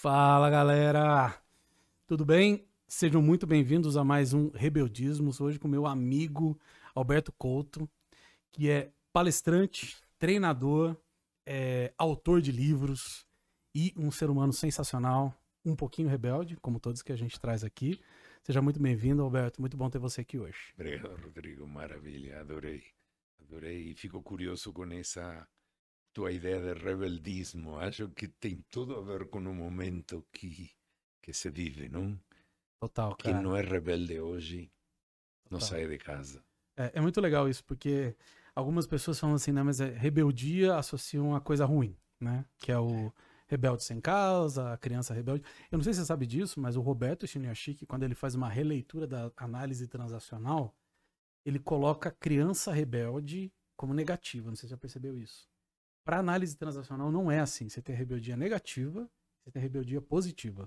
Fala galera, tudo bem? Sejam muito bem-vindos a mais um Rebeldismos. Hoje com meu amigo Alberto Couto, que é palestrante, treinador, é, autor de livros e um ser humano sensacional, um pouquinho rebelde, como todos que a gente traz aqui. Seja muito bem-vindo, Alberto. Muito bom ter você aqui hoje. Obrigado, Rodrigo. Maravilha, adorei. Adorei e fico curioso com essa tua ideia de rebeldismo. Acho que tem tudo a ver com o momento que, que se vive, não? Total, Quem cara. não é rebelde hoje não Total. sai de casa. É, é muito legal isso, porque algumas pessoas falam assim, né, mas é, rebeldia associam a coisa ruim, né? Que é o rebelde sem causa, a criança rebelde. Eu não sei se você sabe disso, mas o Roberto Chiniachik, quando ele faz uma releitura da análise transacional, ele coloca criança rebelde como negativa. Não sei se você já percebeu isso. Para análise transacional não é assim. Você tem rebeldia negativa, você tem rebeldia positiva.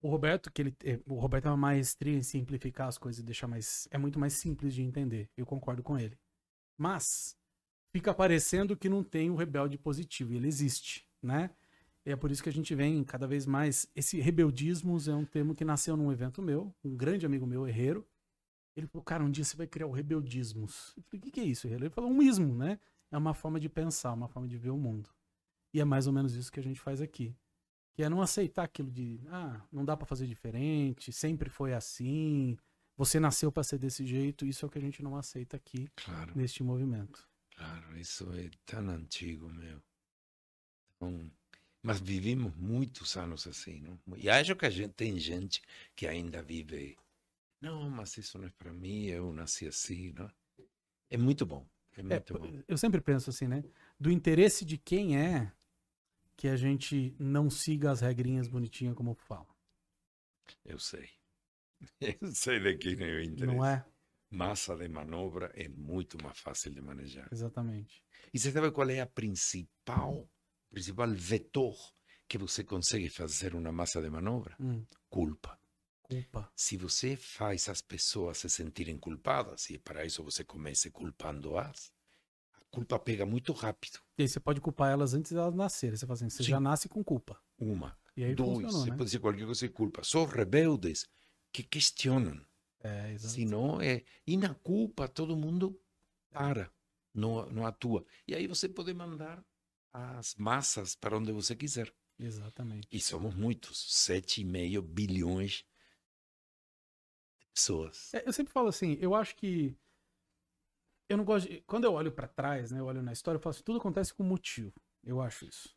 O Roberto, que ele, eh, o Roberto é uma maestria em simplificar as coisas e deixar mais. É muito mais simples de entender. Eu concordo com ele. Mas fica parecendo que não tem o rebelde positivo. Ele existe, né? E é por isso que a gente vem cada vez mais. Esse rebeldismos é um termo que nasceu num evento meu, um grande amigo meu, Herreiro. Ele falou, cara, um dia você vai criar o rebeldismos. Eu falei, o que, que é isso, Herreiro? Ele falou, um ismo, né? É uma forma de pensar, uma forma de ver o mundo. E é mais ou menos isso que a gente faz aqui. Que é não aceitar aquilo de, ah, não dá pra fazer diferente, sempre foi assim, você nasceu pra ser desse jeito, isso é o que a gente não aceita aqui Claro, neste movimento. claro, isso é tão antigo, meu. Então, mas vivimos muitos anos assim, não? E acho que a gente tem gente que ainda vive. Não, mas isso não é para mim, eu nasci assim, não? É muito bom, é É, eu sempre penso assim, né? Do interesse de quem é que a gente não siga as regrinhas bonitinhas como fala. Eu sei. Eu sei de quem é o interesse. Não é? Massa de manobra é muito mais fácil de manejar. Exatamente. E você sabe qual é a principal, principal vetor que você consegue fazer uma massa de manobra? Hum, Culpa. Culpa. Se você faz as pessoas se sentirem culpadas, e para isso você comece culpando-as, a culpa pega muito rápido. E aí você pode culpar elas antes de elas nascerem. Você assim, você Sim. já nasce com culpa. Uma. E aí Dois, você né? pode dizer qualquer coisa de culpa. Só rebeldes que questionam. É, exato. Se não, é. E na culpa, todo mundo para, não, não atua. E aí você pode mandar as massas para onde você quiser. Exatamente. E somos muitos 7,5 bilhões pessoas. É, eu sempre falo assim, eu acho que eu não gosto de, quando eu olho pra trás, né, eu olho na história, eu falo assim, tudo acontece com motivo. Eu acho isso.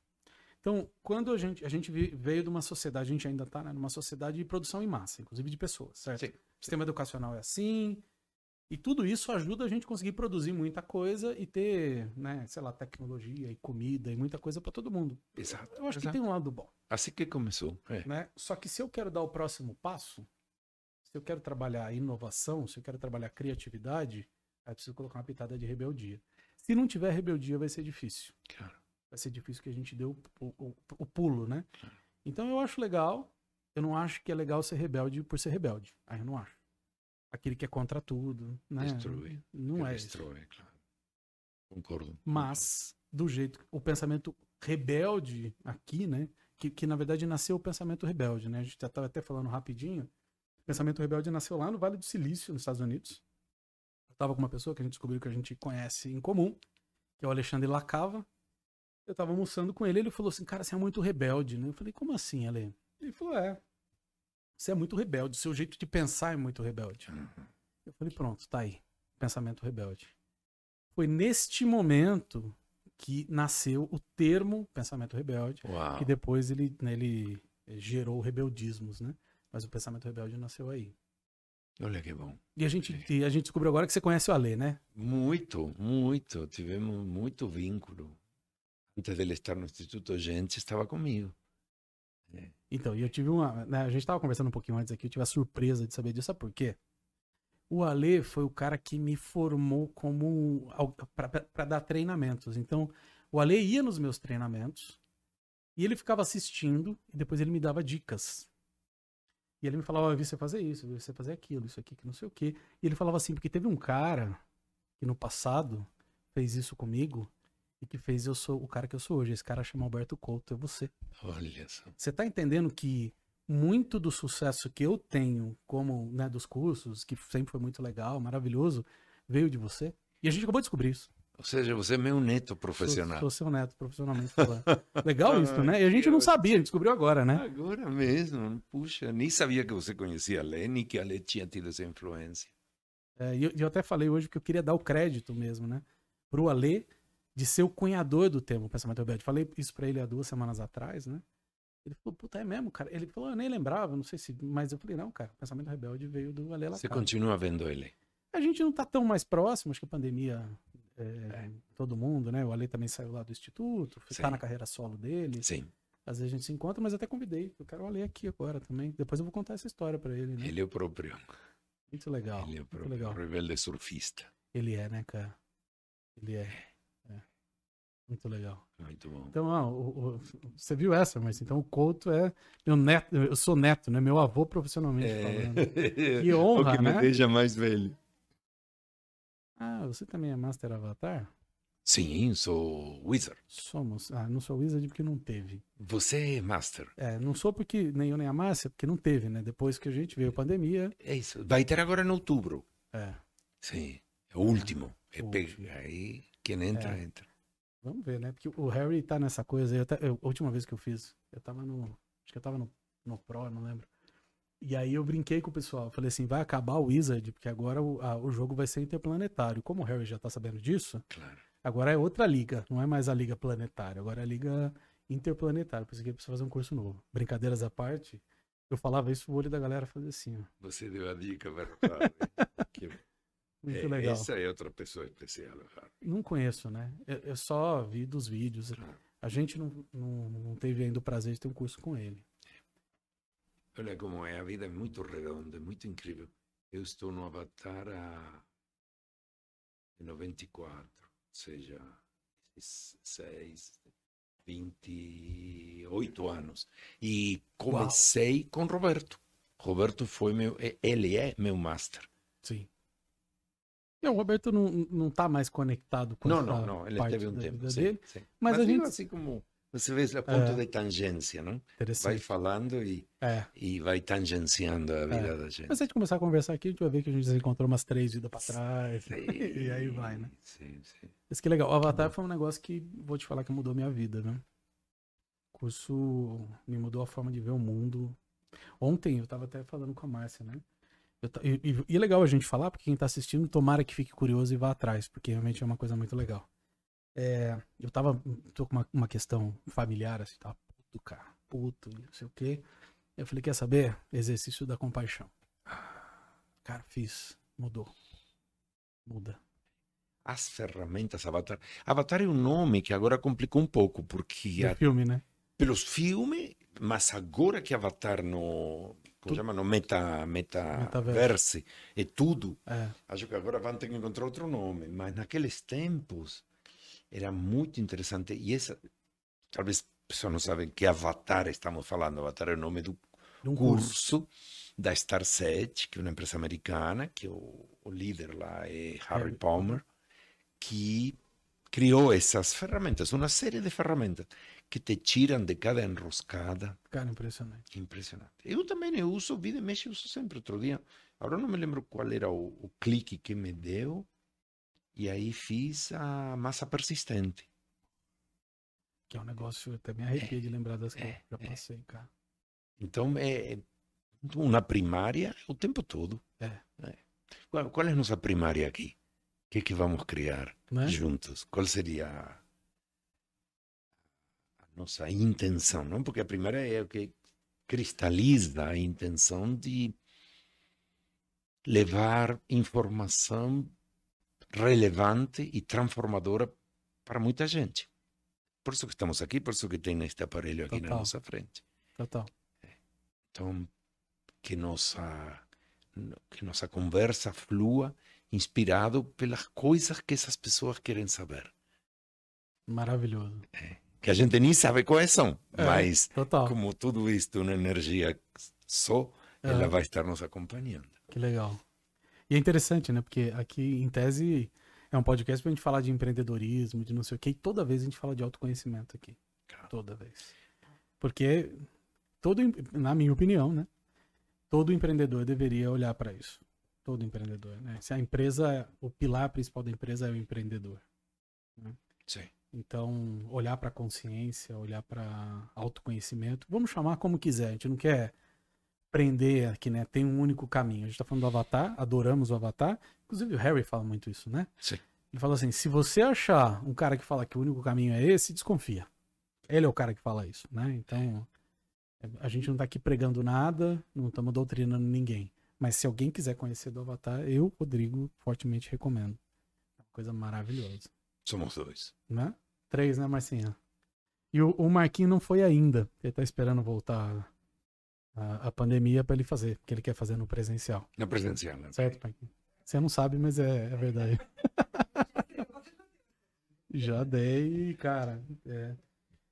Então, quando a gente a gente veio de uma sociedade, a gente ainda tá, né, numa sociedade de produção em massa, inclusive de pessoas, certo? Sim. O sistema educacional é assim, e tudo isso ajuda a gente a conseguir produzir muita coisa e ter, né, sei lá, tecnologia e comida e muita coisa pra todo mundo. Exato. Eu acho que exato. tem um lado bom Assim que começou. É. né? Só que se eu quero dar o próximo passo, se eu quero trabalhar inovação, se eu quero trabalhar criatividade, aí eu preciso colocar uma pitada de rebeldia. Se não tiver rebeldia, vai ser difícil. Claro. Vai ser difícil que a gente dê o, o- o- pulo, né? Então eu acho legal. Eu não acho que é legal ser rebelde por ser rebelde. Aí eu não acho. Aquele que é contra tudo, né? Destrói. Não é isso. destrói, claro. Concordo. Mas, do jeito. O pensamento rebelde aqui, né? Que, que na verdade nasceu o pensamento rebelde, né? A gente já estava até falando rapidinho. O pensamento rebelde nasceu lá no Vale do Silício, nos Estados Unidos. Eu estava com uma pessoa que a gente descobriu que a gente conhece em comum, que é o Alexandre Lacava. Eu estava almoçando com ele, ele falou assim: Cara, você é muito rebelde, né? Eu falei: Como assim, Ale? Ele falou: É. Você é muito rebelde, seu jeito de pensar é muito rebelde. Uhum. Eu falei, pronto, tá aí. Pensamento rebelde. Foi neste momento que nasceu o termo pensamento rebelde, Uau. que depois ele, né, ele gerou rebeldismos, né? Mas o pensamento rebelde nasceu aí. Olha que bom. E a gente, e a gente descobriu agora que você conhece o Alê, né? Muito, muito. Tivemos muito vínculo. Antes dele estar no Instituto Gente, estava comigo. Então, e eu tive uma. né, a gente tava conversando um pouquinho antes aqui, eu tive a surpresa de saber disso, sabe por quê? O Ale foi o cara que me formou como. para dar treinamentos. Então, o Ale ia nos meus treinamentos e ele ficava assistindo e depois ele me dava dicas. E ele me falava, eu vi você fazer isso, eu vi você fazer aquilo, isso aqui, que não sei o quê. E ele falava assim, porque teve um cara que no passado fez isso comigo e que fez eu sou o cara que eu sou hoje. Esse cara chama Alberto Couto, é você. Olha só. Você tá entendendo que muito do sucesso que eu tenho, como né, dos cursos, que sempre foi muito legal, maravilhoso, veio de você? E a gente acabou de descobrir isso. Ou seja, você é meu neto profissional. Sou, sou seu neto, profissionalmente falando. Legal isso, né? E a gente não sabia, a gente descobriu agora, né? Agora mesmo. Puxa, nem sabia que você conhecia a Lê, nem que a Lê tinha tido essa influência. É, e eu, eu até falei hoje que eu queria dar o crédito mesmo, né? Pro Alê de ser o cunhador do termo pensamento rebelde. Falei isso pra ele há duas semanas atrás, né? Ele falou, puta, é mesmo, cara? Ele falou, eu nem lembrava, não sei se. Mas eu falei, não, cara, o pensamento rebelde veio do Ale Você continua vendo ele? A gente não tá tão mais próximo, acho que a pandemia. É, é. Todo mundo, né? O Ale também saiu lá do instituto, Sim. tá na carreira solo dele. Sim. Às vezes a gente se encontra, mas até convidei. Eu quero o Ale aqui agora também. Depois eu vou contar essa história para ele, né? Ele é o próprio. Muito legal. Ele é o próprio legal. rebelde surfista. Ele é, né, cara? Ele é. Muito legal. Muito bom. Então, ó, o, o, você viu essa, mas então o Couto é meu neto, eu sou neto, né? Meu avô profissionalmente é... falando. Que honra, o que né? me deixa mais velho. Ah, você também é Master Avatar? Sim, sou Wizard. Somos. Ah, não sou Wizard porque não teve. Você é Master. É, não sou porque nem eu nem a Márcia, porque não teve, né? Depois que a gente veio a pandemia. É isso. Vai ter agora em outubro. É. Sim. É o último. É, é Aí quem entra, é. entra. Vamos ver, né? Porque o Harry tá nessa coisa. Eu, eu, a última vez que eu fiz, eu tava no. Acho que eu tava no, no Pro, não lembro. E aí eu brinquei com o pessoal. Falei assim: vai acabar o Wizard, porque agora o, a, o jogo vai ser interplanetário. Como o Harry já tá sabendo disso, claro. agora é outra liga. Não é mais a liga planetária, agora é a liga interplanetária. Por isso que precisa fazer um curso novo. Brincadeiras à parte, eu falava isso, o olho da galera fazia assim, ó. Você deu a dica verdade. que muito é, legal. Essa é outra pessoa especial. Não conheço, né? Eu, eu, só vi dos vídeos. A gente não, não, não teve ainda o prazer de ter um curso com ele. Olha como é, a vida é muito redonda, é muito incrível. Eu estou no Avatar há 94, ou seja, 6, 28 anos. E comecei Uau. com Roberto. Roberto foi meu, ele é meu master. Sim. E o Roberto não, não tá mais conectado com Não, não, não. Ele teve um tempo. Sim, dele, sim. Mas, mas, a gente. Assim como você vê a ponto é. de tangência, não? Vai falando e, é. e vai tangenciando a vida é. da gente. Mas se a gente começar a conversar aqui, a gente vai ver que a gente se encontrou umas três vidas pra trás. Sim, e aí vai, né? Sim, sim. Isso que é legal. O Avatar foi um negócio que, vou te falar, que mudou minha vida, né? O curso me mudou a forma de ver o mundo. Ontem eu tava até falando com a Márcia, né? E, e, e, é legal a gente falar, porque quem tá assistindo, tomara que fique curioso e vá atrás, porque realmente é uma coisa muito legal. É, eu tava. tô com uma, uma questão familiar, assim, tá puto, cara, puto, não sei o quê. Eu falei, quer saber? Exercício da compaixão. Cara, fiz. Mudou. Muda. As ferramentas Avatar. Avatar é um nome que agora complicou um pouco, porque. A... filme, né? Pelos filmes, mas agora que Avatar no como chamano meta, meta metaverse, é tudo. É. Acho que agora vão ter que encontrar outro nome, mas naqueles tempos era muito interessante. E essa, talvez pessoas não sabem que Avatar estamos falando. Avatar é o nome do um curso, curso da Starset, que é uma empresa americana, que o, o líder lá é Harry Palmer, que criou essas ferramentas, uma série de ferramentas que te tiram de cada enroscada. Cara, impressionante. Impressionante. Eu também eu uso, vida e mexe, uso sempre. Outro dia, agora não me lembro qual era o, o clique que me deu, e aí fiz a massa persistente. Que é um negócio, eu até me arrepio é, de lembrar das que é, eu já é. passei, é. cara. Então, é, uma primária o tempo todo. É. é. Qual, qual, é a nossa primária aqui? O que é que vamos criar é? juntos? Qual seria nossa intenção, não? Porque a primeira é o que cristaliza a intenção de levar informação relevante e transformadora para muita gente. Por isso que estamos aqui, por isso que tem este aparelho aqui Total. na nossa frente. Total. Então, que nossa que nossa conversa flua inspirado pelas coisas que essas pessoas querem saber. Maravilhoso. É que a gente nem sabe quais são, é, mas total. como tudo isto é uma energia só, é. ela vai estar nos acompanhando. Que legal. E é interessante, né? Porque aqui, em tese, É um podcast pra gente falar de empreendedorismo, de não sei o quê, e toda vez a gente fala de autoconhecimento aqui. Claro. Toda vez. Porque todo, na minha opinião, né? Todo empreendedor deveria olhar para isso. Todo empreendedor, né? Se a empresa, o pilar principal da empresa é o empreendedor. Sim. Então, olhar para a consciência, olhar para autoconhecimento, vamos chamar como quiser. A gente não quer prender aqui, né? Tem um único caminho. A gente tá falando do Avatar, adoramos o Avatar. Inclusive o Harry fala muito isso, né? Sim. Ele fala assim: se você achar um cara que fala que o único caminho é esse, desconfia. Ele é o cara que fala isso, né? Então, a gente não tá aqui pregando nada, não estamos doutrinando ninguém. Mas se alguém quiser conhecer do Avatar, eu, Rodrigo, fortemente recomendo. É uma coisa maravilhosa Somos dois. né? Três, né, Marcinha? E o, o Marquinho não foi ainda. Ele tá esperando voltar a, a pandemia pra ele fazer, porque ele quer fazer no presencial. Na presencial. né? Certo, Marquinho? Você não sabe, mas é, é verdade. Já dei, cara. É.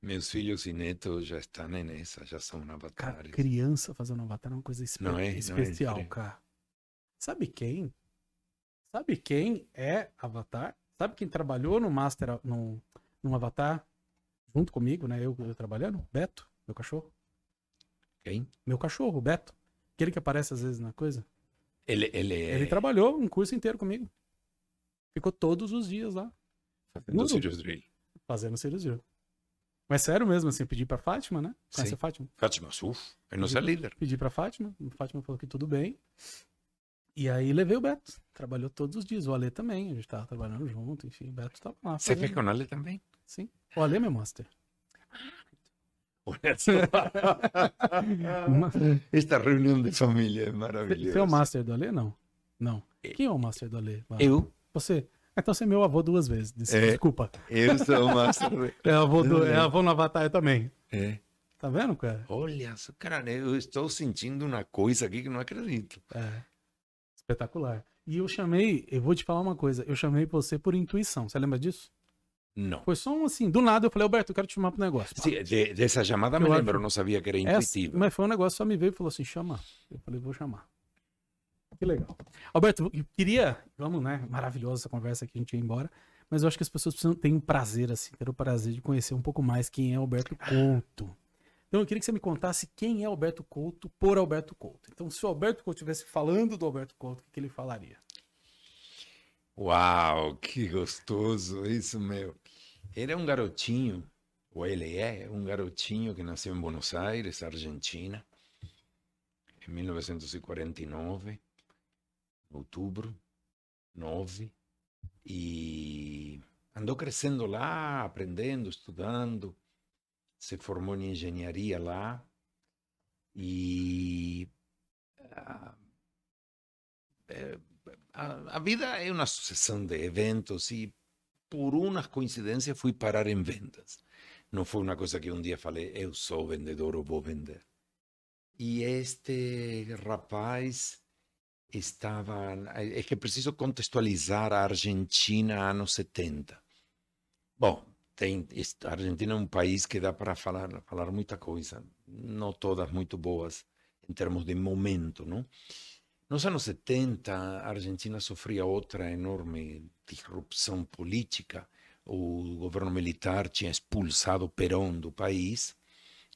Meus filhos e netos já estão nessa, já são Cara, avatares. criança fazendo avatar é uma coisa espe- Não é? É especial, diferente. cara. Sabe quem? Sabe quem é Avatar? Sabe quem trabalhou no Master, no, no Avatar, junto comigo, né? Eu, eu trabalhando? Beto, meu cachorro. Quem? Meu cachorro, o Beto. Aquele que aparece às vezes na coisa. Ele, ele é Ele trabalhou um curso inteiro comigo. Ficou todos os dias lá, fazendo. Sirius Drill. fazendo cirurgia. Mas sério mesmo, assim, pedi pra Fátima, né? Conhece Sim. a Fátima? Fátima, uf, é nossa líder. Pedi pra Fátima, a Fátima falou que tudo bem. E aí levei o Beto. Trabalhou todos os dias. O Ale também, a gente tava trabalhando junto, enfim, o Beto tava lá. Você fazendo- fez com ele também? Sim. O Ale é meu master. Esta reunião de família é Você maravilhosa. é o master do Ale? Não. Não. É. Quem é o master do Ale? Lá? Eu? Você. Então você é meu avô duas vezes. É. Desculpa. Eu sou o master. É avô, do, é avô no Avatar também. É. Tá vendo, cara? Olha só, cara, eu estou sentindo uma coisa aqui que não acredito. É. Espetacular. E eu chamei, eu vou te falar uma coisa, eu chamei você por intuição. Você lembra disso? Não. Foi só um assim, do nada eu falei, Alberto, eu quero te chamar pro negócio. Sim, de- dessa chamada me Eu lembro, acho- eu não sabia que era intuitiva. mas foi um negócio, só me veio e falou assim, chama. Eu falei, vou chamar. Que legal. Alberto, eu queria, vamos, né, maravilhosa essa conversa que a gente ia embora, mas eu acho que as pessoas precisam ter um prazer, assim, ter o prazer de conhecer um pouco mais quem é Alberto Couto. Então eu queria que você me contasse quem é Alberto Couto por Alberto Couto. Então se o Alberto Couto estivesse falando do Alberto Couto, o que ele falaria? Uau, que gostoso isso, meu. Ele é um garotinho, ou ele é um garotinho que nasceu em Buenos Aires, Argentina, em 1949, em outubro, 9, e andou crescendo lá, aprendendo, estudando, se formou em engenharia lá, e ah, eh, a, a vida é uma sucessão de eventos e por uma coincidência fui parar em vendas. Não foi uma coisa que um dia falei, eu sou vendedor ou vou vender. E este rapaz estava. É que preciso contextualizar a Argentina anos 70. Bom, tem, a Argentina é um país que dá para falar, falar muita coisa, não todas muito boas em termos de momento, não? Nos anos 70, a Argentina sofria outra enorme disrupção política. O governo militar tinha expulsado Perón do país,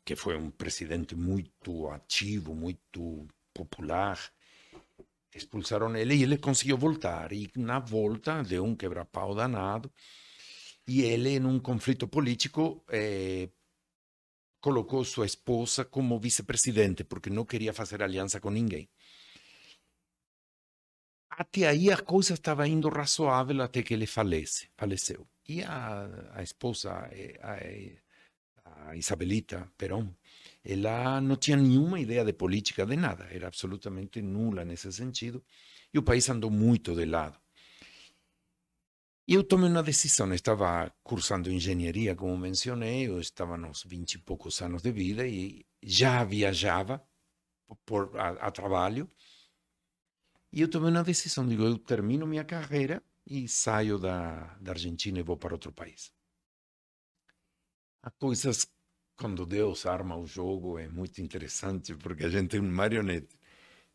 que foi um presidente muito ativo, muito popular. Expulsaram ele e ele conseguiu voltar. E na volta deu um quebra-pau danado. E ele, num conflito político, eh, colocou sua esposa como vice-presidente, porque não queria fazer aliança com ninguém. Até aí a coisa estava indo razoável até que ele falece, faleceu. E a, a esposa, eh, a, eh, a Isabelita Perón, ela não tinha nenhuma ideia de política, de nada, era absolutamente nula nesse sentido, e o país andou muito de lado. E eu tomei uma decisão, eu estava cursando engenharia, como mencionei, eu estava nos 20 e poucos anos de vida e já viajava por, a, a trabalho, e eu tomei uma decisão, digo, eu termino minha carreira e saio da, da Argentina e vou para outro país. Há coisas, quando Deus arma o jogo, é muito interessante, porque a gente é um marionete.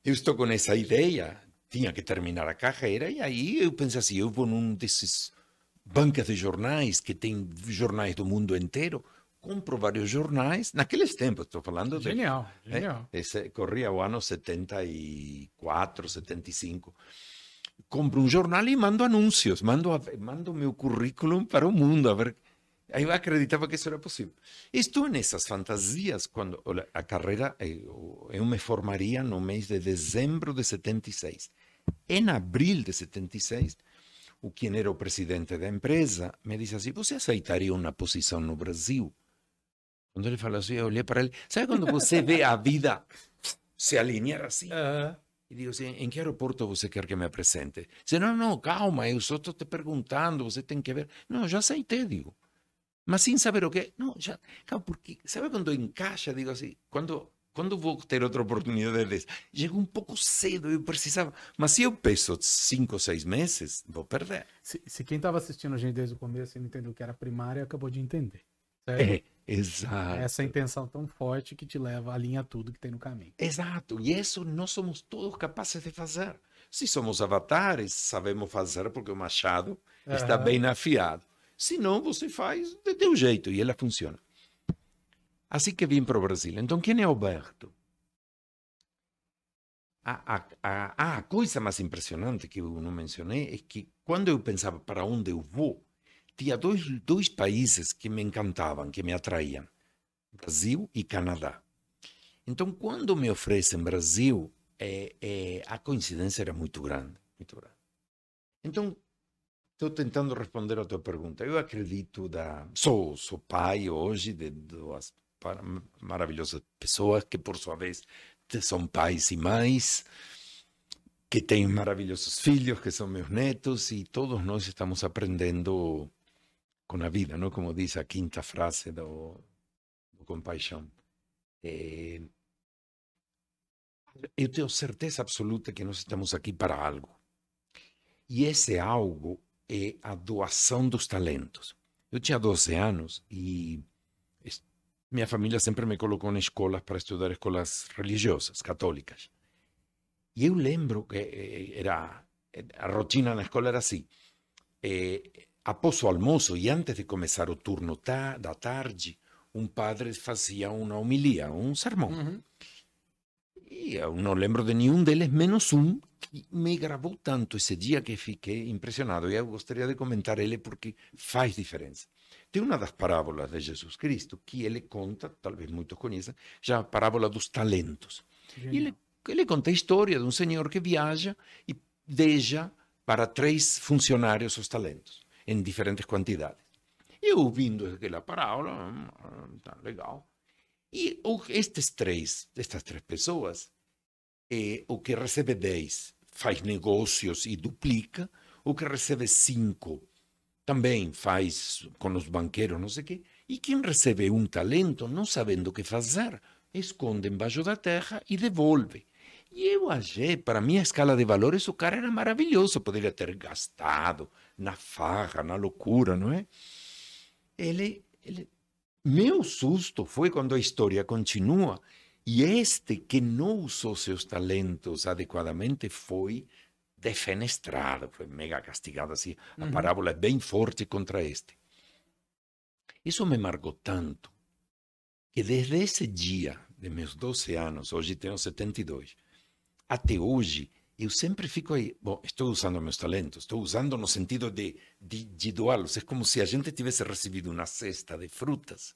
Eu estou com essa ideia, tinha que terminar a carreira, e aí eu pensei assim, eu vou num desses bancas de jornais que tem jornais do mundo inteiro, compro vários jornais, naqueles tempos, estou falando de... Genial, genial. É, esse, corria o ano 74, 75. Compro um jornal e mando anúncios, mando, mando meu currículo para o mundo, a ver... Aí eu acreditava que isso era possível. Estou nessas fantasias quando a carreira, eu, eu me formaria no mês de dezembro de 76. Em abril de 76, o quem era o presidente da empresa me disse assim: Você aceitaria uma posição no Brasil? Quando ele falou assim, eu olhei para ele. Sabe quando você vê a vida se alinhar assim? Aham. E digo assim: Em que aeroporto você quer que me apresente? Diz: Não, não, calma, eu só estou te perguntando, você tem que ver. Não, já aceitei, digo. Mas sem saber o que. Não, já. Calma, porque. Sabe quando encaixa? Digo assim: quando quando vou ter outra oportunidade dessa? Chegou um pouco cedo, eu precisava. Mas se eu peço cinco ou seis meses, vou perder. Se, se quem estava assistindo a gente desde o começo e não entendeu o que era primária, acabou de entender. Certo? É, exato. Essa intenção tão forte que te leva a tudo que tem no caminho. Exato. E isso nós somos todos capazes de fazer. Se somos avatares, sabemos fazer porque o machado está Aham. bem afiado. Se não, você faz de teu jeito e ela funciona. Assim que vim para o Brasil. Então, quem é Alberto? A, a, a, a coisa mais impressionante que eu não mencionei é que quando eu pensava para onde eu vou, tinha dois, dois países que me encantavam, que me atraíam: Brasil e Canadá. Então, quando me oferecem Brasil, é, é, a coincidência era muito grande, muito grande. Então, estou tentando responder a tua pergunta. Eu acredito da sou sou pai hoje de duas maravilhosas pessoas que por sua vez são pais e mães que têm maravilhosos filhos que são meus netos e todos nós estamos aprendendo com a vida, não? Como diz a quinta frase do Compaixão. É, eu tenho certeza absoluta que nós estamos aqui para algo. E esse algo é a doação dos talentos. Eu tinha 12 anos e minha família sempre me colocou em escolas para estudar escolas religiosas, católicas. E eu lembro que eh, era a rotina na escola era assim: eh, após o almoço e antes de começar o turno ta- da tarde, um padre fazia uma homilia, um sermão. Uhum. E eu não lembro de nenhum deles, menos um que me gravou tanto esse dia que fiquei impressionado. E eu gostaria de comentar ele porque faz diferença. Tem uma das parábolas de Jesus Cristo que ele conta, talvez muitos conheçam, já a parábola dos talentos. E ele, ele conta a história de um senhor que viaja e deixa para três funcionários os talentos, em diferentes quantidades. Eu ouvindo aquela parábola, hum, tá legal. E estes três, estas três pessoas, eh, o que recebe 10 faz negócios e duplica, o que recebe 5 também faz com os banqueiros, não sei o quê, e quem recebe um talento, não sabendo o que fazer, esconde embaixo da terra e devolve. E eu achei, para minha escala de valores, o cara era maravilhoso, poderia ter gastado na farra, na loucura, não é? Ele, ele meu susto foi quando a história continua e este que não usou seus talentos adequadamente foi defenestrado, foi mega castigado assim. A Uhum. parábola é bem forte contra este. Isso me marcou tanto que desde esse dia, de meus 12 anos, hoje tenho 72, até hoje, eu sempre fico aí. Bom, estou usando meus talentos, estou usando no sentido de, de, de doá-los. É como se a gente tivesse recebido uma cesta de frutas.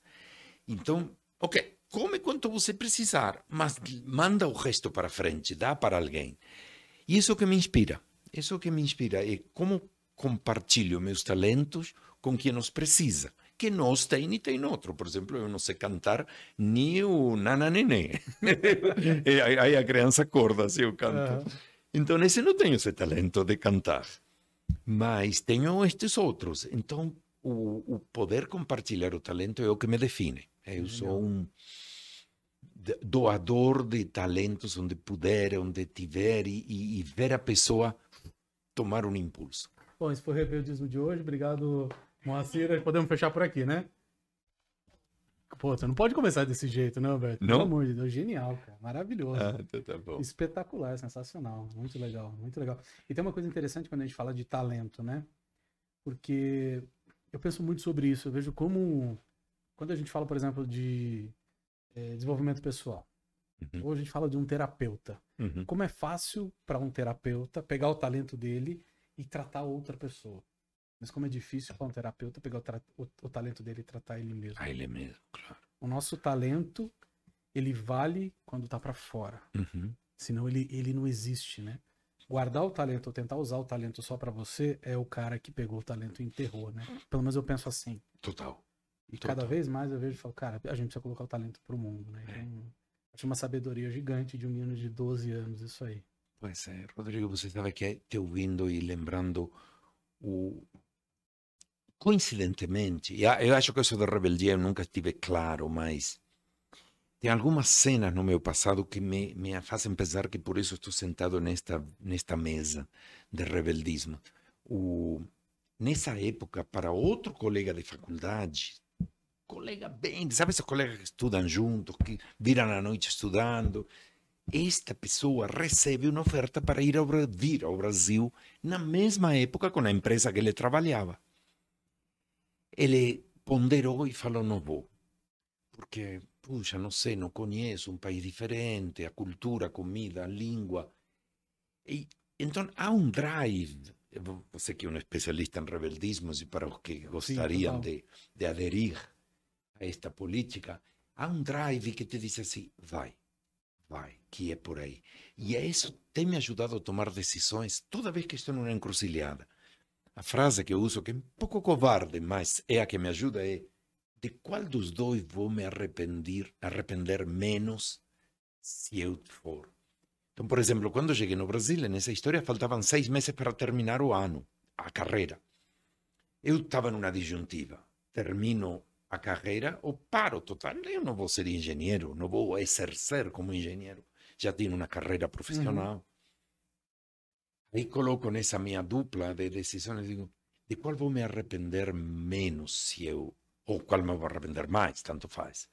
Então, ok, come quanto você precisar, mas manda o resto para frente, dá para alguém. E isso que me inspira, isso que me inspira é como compartilho meus talentos com quem os precisa, que nós tem e tem outro. Por exemplo, eu não sei cantar nem o Nana Nenê. E aí a criança acorda se eu canto. Aham. Então, esse não tenho esse talento de cantar. Mas tenho estes outros. Então, o, o poder compartilhar o talento é o que me define. Eu sou um doador de talentos onde puder, onde tiver, e, e- e ver a pessoa tomar um impulso. Bom, esse foi o Rebeldismo de hoje. Obrigado, Moacir. Podemos fechar por aqui, né? Pô, você não pode começar desse jeito, né, Alberto? Não? Pelo amor de Deus, genial, cara. Maravilhoso. Ah, então tá bom. Espetacular, sensacional. Muito legal, muito legal. E tem uma coisa interessante quando a gente fala de talento, né? Porque eu penso muito sobre isso. Eu vejo como. Quando a gente fala, por exemplo, de eh, desenvolvimento pessoal, Uhum. ou a gente fala de um terapeuta. Uhum. Como é fácil para um terapeuta pegar o talento dele e tratar outra pessoa. Mas como é difícil para um terapeuta pegar o, tra- o- o talento dele e tratar ele mesmo. A ele mesmo, claro. O nosso talento, ele vale quando tá para fora. Uhum. Senão ele, ele não existe, né? Guardar o talento ou tentar usar o talento só para você é o cara que pegou o talento e enterrou, né? Pelo menos eu penso assim. Total. E Total. cada vez mais eu vejo e falo, cara, a gente precisa colocar o talento pro mundo, né? Então, acho uma sabedoria gigante de um menino de 12 anos, isso aí. Pois é, Rodrigo, você sabe que te ouvindo e lembrando o coincidentemente, eu acho que isso da rebeldia eu nunca tive claro, mas tem algumas cenas no meu passado que me, me fazem pensar que por isso estou sentado nesta nesta mesa de rebeldismo. O, nessa época, para outro colega de faculdade, colega bem, sabe esses colegas que estudam juntos, que viram a noite estudando, esta pessoa recebe uma oferta para ir ao, vir ao Brasil na mesma época com a empresa que ele trabalhava. Ele ponderou e falou: não vou, porque, puxa, não sei, não conheço um país diferente, a cultura, a comida, a língua. E, então, há um drive. Você que é um especialista em rebeldismos e para os que gostariam total. de, de aderir a esta política, há um drive que te diz assim: vai, vai, que é por aí. E isso tem me ajudado a tomar decisões toda vez que estou numa encruzilhada. A frase que eu uso, que é um pouco covarde, mas é a que me ajuda, é: de qual dos dois vou me arrepender, arrepender menos se eu for? Então, por exemplo, quando cheguei no Brasil, nessa história, faltavam seis meses para terminar o ano, a carreira. Eu estava numa disjuntiva. Termino a carreira ou paro total. Eu não vou ser engenheiro, não vou exercer como engenheiro. Já tenho uma carreira profissional. Aí coloco nessa minha dupla de decisões, digo, de qual vou me arrepender menos se eu, ou qual me vou arrepender mais, tanto faz.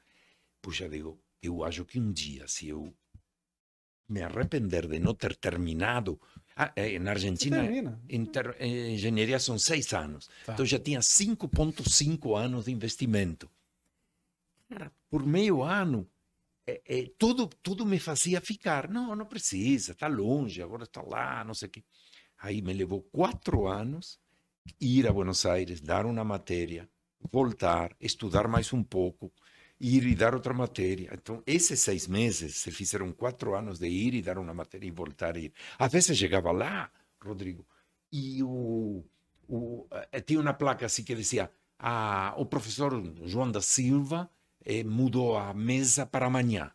Puxa, digo, eu acho que um dia, se eu me arrepender de não ter terminado, ah, eh, na Argentina, inter- eh, engenharia são seis anos. Tá. Então já tinha 5,5 anos de investimento. Cara, por meio ano, eh, eh, tudo, tudo me fazia ficar. Não, não precisa, está longe, agora está lá, não sei o quê. Aí me levou quatro anos ir a Buenos Aires, dar uma matéria, voltar, estudar mais um pouco, ir e dar outra matéria. Então, esses seis meses se fizeram quatro anos de ir e dar uma matéria e voltar a ir. Às vezes chegava lá, Rodrigo, e o, o, eh, tinha uma placa assim que dizia: ah, o professor João da Silva eh, mudou a mesa para amanhã.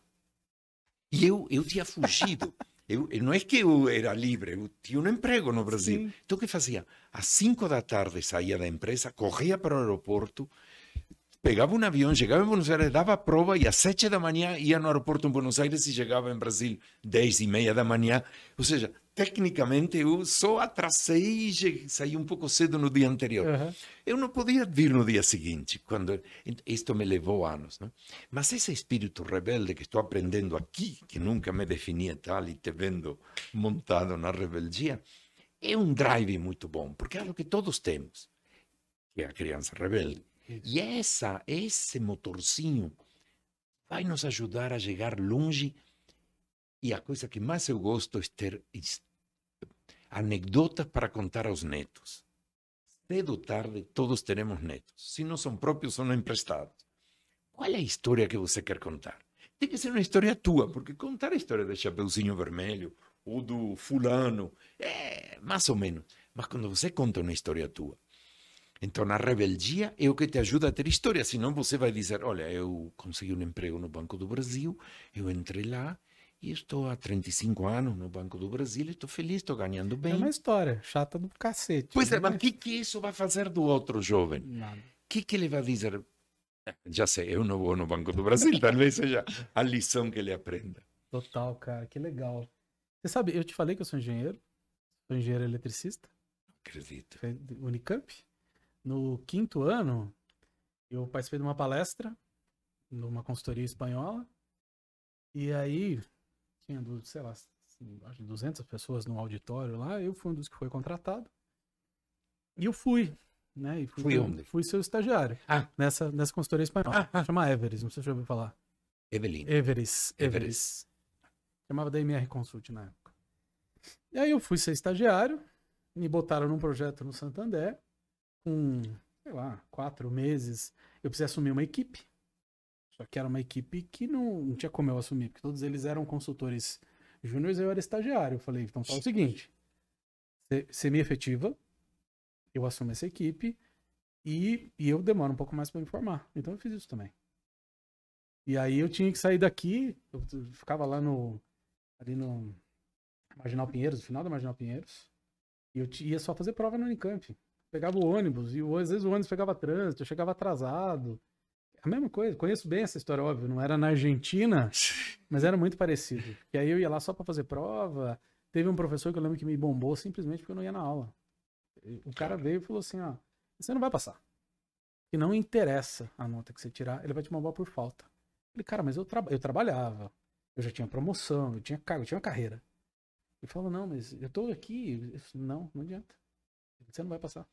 E eu, eu tinha fugido. Eu, não é que eu era livre, eu tinha um emprego no Brasil. Sim. Então, o que fazia? Às cinco da tarde saía da empresa, corria para o aeroporto, pegava um avião, chegava em Buenos Aires, dava a prova e às sete da manhã ia no aeroporto em Buenos Aires e chegava em Brasil dez e meia da manhã. Ou seja, tecnicamente eu só atrasei e saí um pouco cedo no dia anterior. Aham. Eu não podia vir no dia seguinte, quando isto me levou anos. Não? Mas esse espírito rebelde que estou aprendendo aqui, que nunca me definia tal e te vendo montado na rebeldia, é um drive muito bom, porque é algo que todos temos, que é a criança rebelde. E essa, esse motorzinho vai nos ajudar a chegar longe. E a coisa que mais eu gosto é ter anedotas para contar aos netos. Cedo ou tarde, todos teremos netos. Se não são próprios, são emprestados. Qual é a história que você quer contar? Tem que ser uma história tua, porque contar a história do Chapeuzinho Vermelho ou do fulano é mais ou menos. Mas quando você conta uma história tua, então a rebeldia é o que te ajuda a ter história. Senão você vai dizer: Olha, eu consegui um emprego no Banco do Brasil, eu entrei lá e estou há 35 anos no Banco do Brasil, estou feliz, estou ganhando É bem. uma história chata do cacete. Pois é, né? mas o que, que isso vai fazer do outro jovem? Nada. O que, que ele vai dizer? "Eh, Já sei, eu não vou no Banco do Brasil, talvez seja a lição que ele aprenda. Total, cara, que legal. Você sabe, eu te falei que eu sou engenheiro, sou engenheiro eletricista, Acredito. Unicamp. No quinto ano, eu participei de uma palestra numa consultoria espanhola. E aí, tinha, sei lá, acho 200 pessoas no auditório lá. Eu fui um dos que foi contratado. E eu fui, né? E fui, fui onde? Fui seu estagiário. Ah. Nessa, nessa consultoria espanhola. Ah, ah. Chama Everest, não sei se você já ouviu falar. Evelyn. Everest. Everest. Chamava da MR Consult na época. E aí eu fui ser estagiário, me botaram num projeto no Santander, com, sei lá, quatro meses. Eu precisei assumir uma equipe. Só que era uma equipe que não, não tinha como eu assumir, porque todos eles eram consultores júniores eu era estagiário. Eu falei, então fala o seguinte: me efetiva, eu assumo essa equipe e, e eu demoro um pouco mais para me formar. Então eu fiz isso também. E aí eu tinha que sair daqui, eu ficava lá no. ali no Marginal Pinheiros, no final da Marginal Pinheiros. E eu ia só fazer prova no Unicamp. Pegava o ônibus, e às vezes o ônibus pegava trânsito, eu chegava atrasado. A mesma coisa, conheço bem essa história, óbvio. Não era na Argentina, mas era muito parecido. E aí eu ia lá só para fazer prova. Teve um professor que eu lembro que me bombou simplesmente porque eu não ia na aula. O cara veio e falou assim: ó, você não vai passar. E não interessa a nota que você tirar, ele vai te bombar por falta. Eu falei, cara, mas eu, tra eu trabalhava, eu já tinha promoção, eu tinha cargo, eu tinha uma carreira. Ele falou, não, mas eu tô aqui. Eu falei, não, não adianta. Você não vai passar.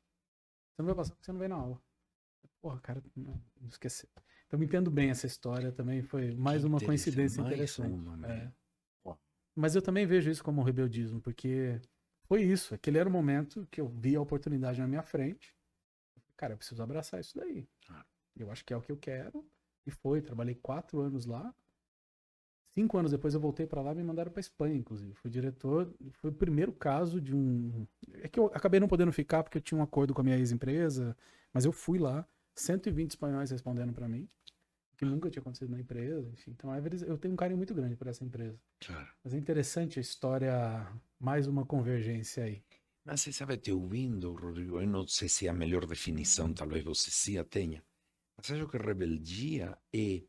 Você não vai passar porque você não vai na aula. Porra, cara, não, não esqueci. Então me entendo bem essa história também. Foi mais uma coincidência interessante. Uma, né? é. Mas eu também vejo isso como um rebeldismo, porque foi isso. Aquele era o momento que eu vi a oportunidade na minha frente. Cara, eu preciso abraçar isso daí. Eu acho que é o que eu quero. E foi. Trabalhei quatro anos lá. Cinco anos depois eu voltei para lá e me mandaram para Espanha, inclusive. Fui diretor, foi o primeiro caso de um. É que eu acabei não podendo ficar porque eu tinha um acordo com a minha ex-empresa, mas eu fui lá, 120 espanhóis respondendo para mim, que nunca tinha acontecido na empresa. Enfim, então eu tenho um carinho muito grande por essa empresa. Claro. Mas é interessante a história, mais uma convergência aí. Mas você sabe, te ouvindo, Rodrigo, eu não sei se é a melhor definição, talvez você sim a tenha. Mas acho que rebeldia é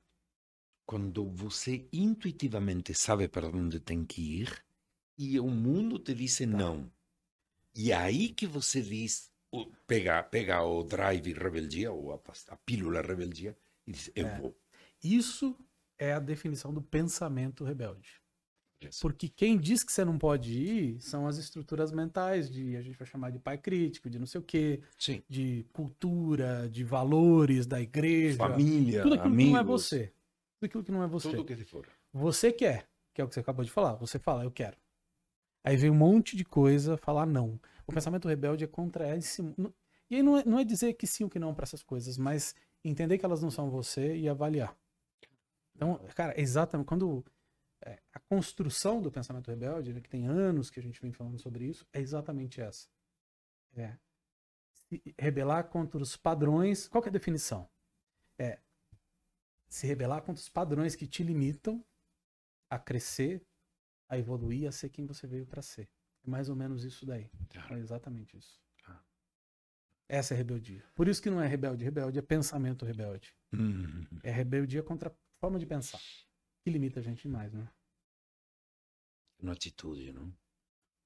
quando você intuitivamente sabe para onde tem que ir e o mundo te diz tá. não. E aí que você diz, pega, pega o drive rebeldia, ou a, a pílula rebeldia, e diz, eu é. vou. Isso é a definição do pensamento rebelde. Porque quem diz que você não pode ir são as estruturas mentais de, a gente vai chamar de pai crítico, de não sei o quê, Sim. de cultura, de valores da igreja. Família, tudo aquilo amigos. que não é você daquilo que não é você. Tudo que for. Você quer, que é o que você acabou de falar. Você fala, eu quero. Aí vem um monte de coisa falar não. O pensamento rebelde é contra esse. E aí não é, não é dizer que sim ou que não para essas coisas, mas entender que elas não são você e avaliar. Então, cara, exatamente quando é, a construção do pensamento rebelde, né, que tem anos que a gente vem falando sobre isso, é exatamente essa. É rebelar contra os padrões. Qual é a definição? É se rebelar contra os padrões que te limitam a crescer, a evoluir, a ser quem você veio para ser. É mais ou menos isso daí. É exatamente isso. Ah. Essa é rebeldia. Por isso que não é rebelde. Rebelde é pensamento rebelde. Uhum. É rebeldia contra a forma de pensar. Que limita a gente mais, né? Uma atitude, não?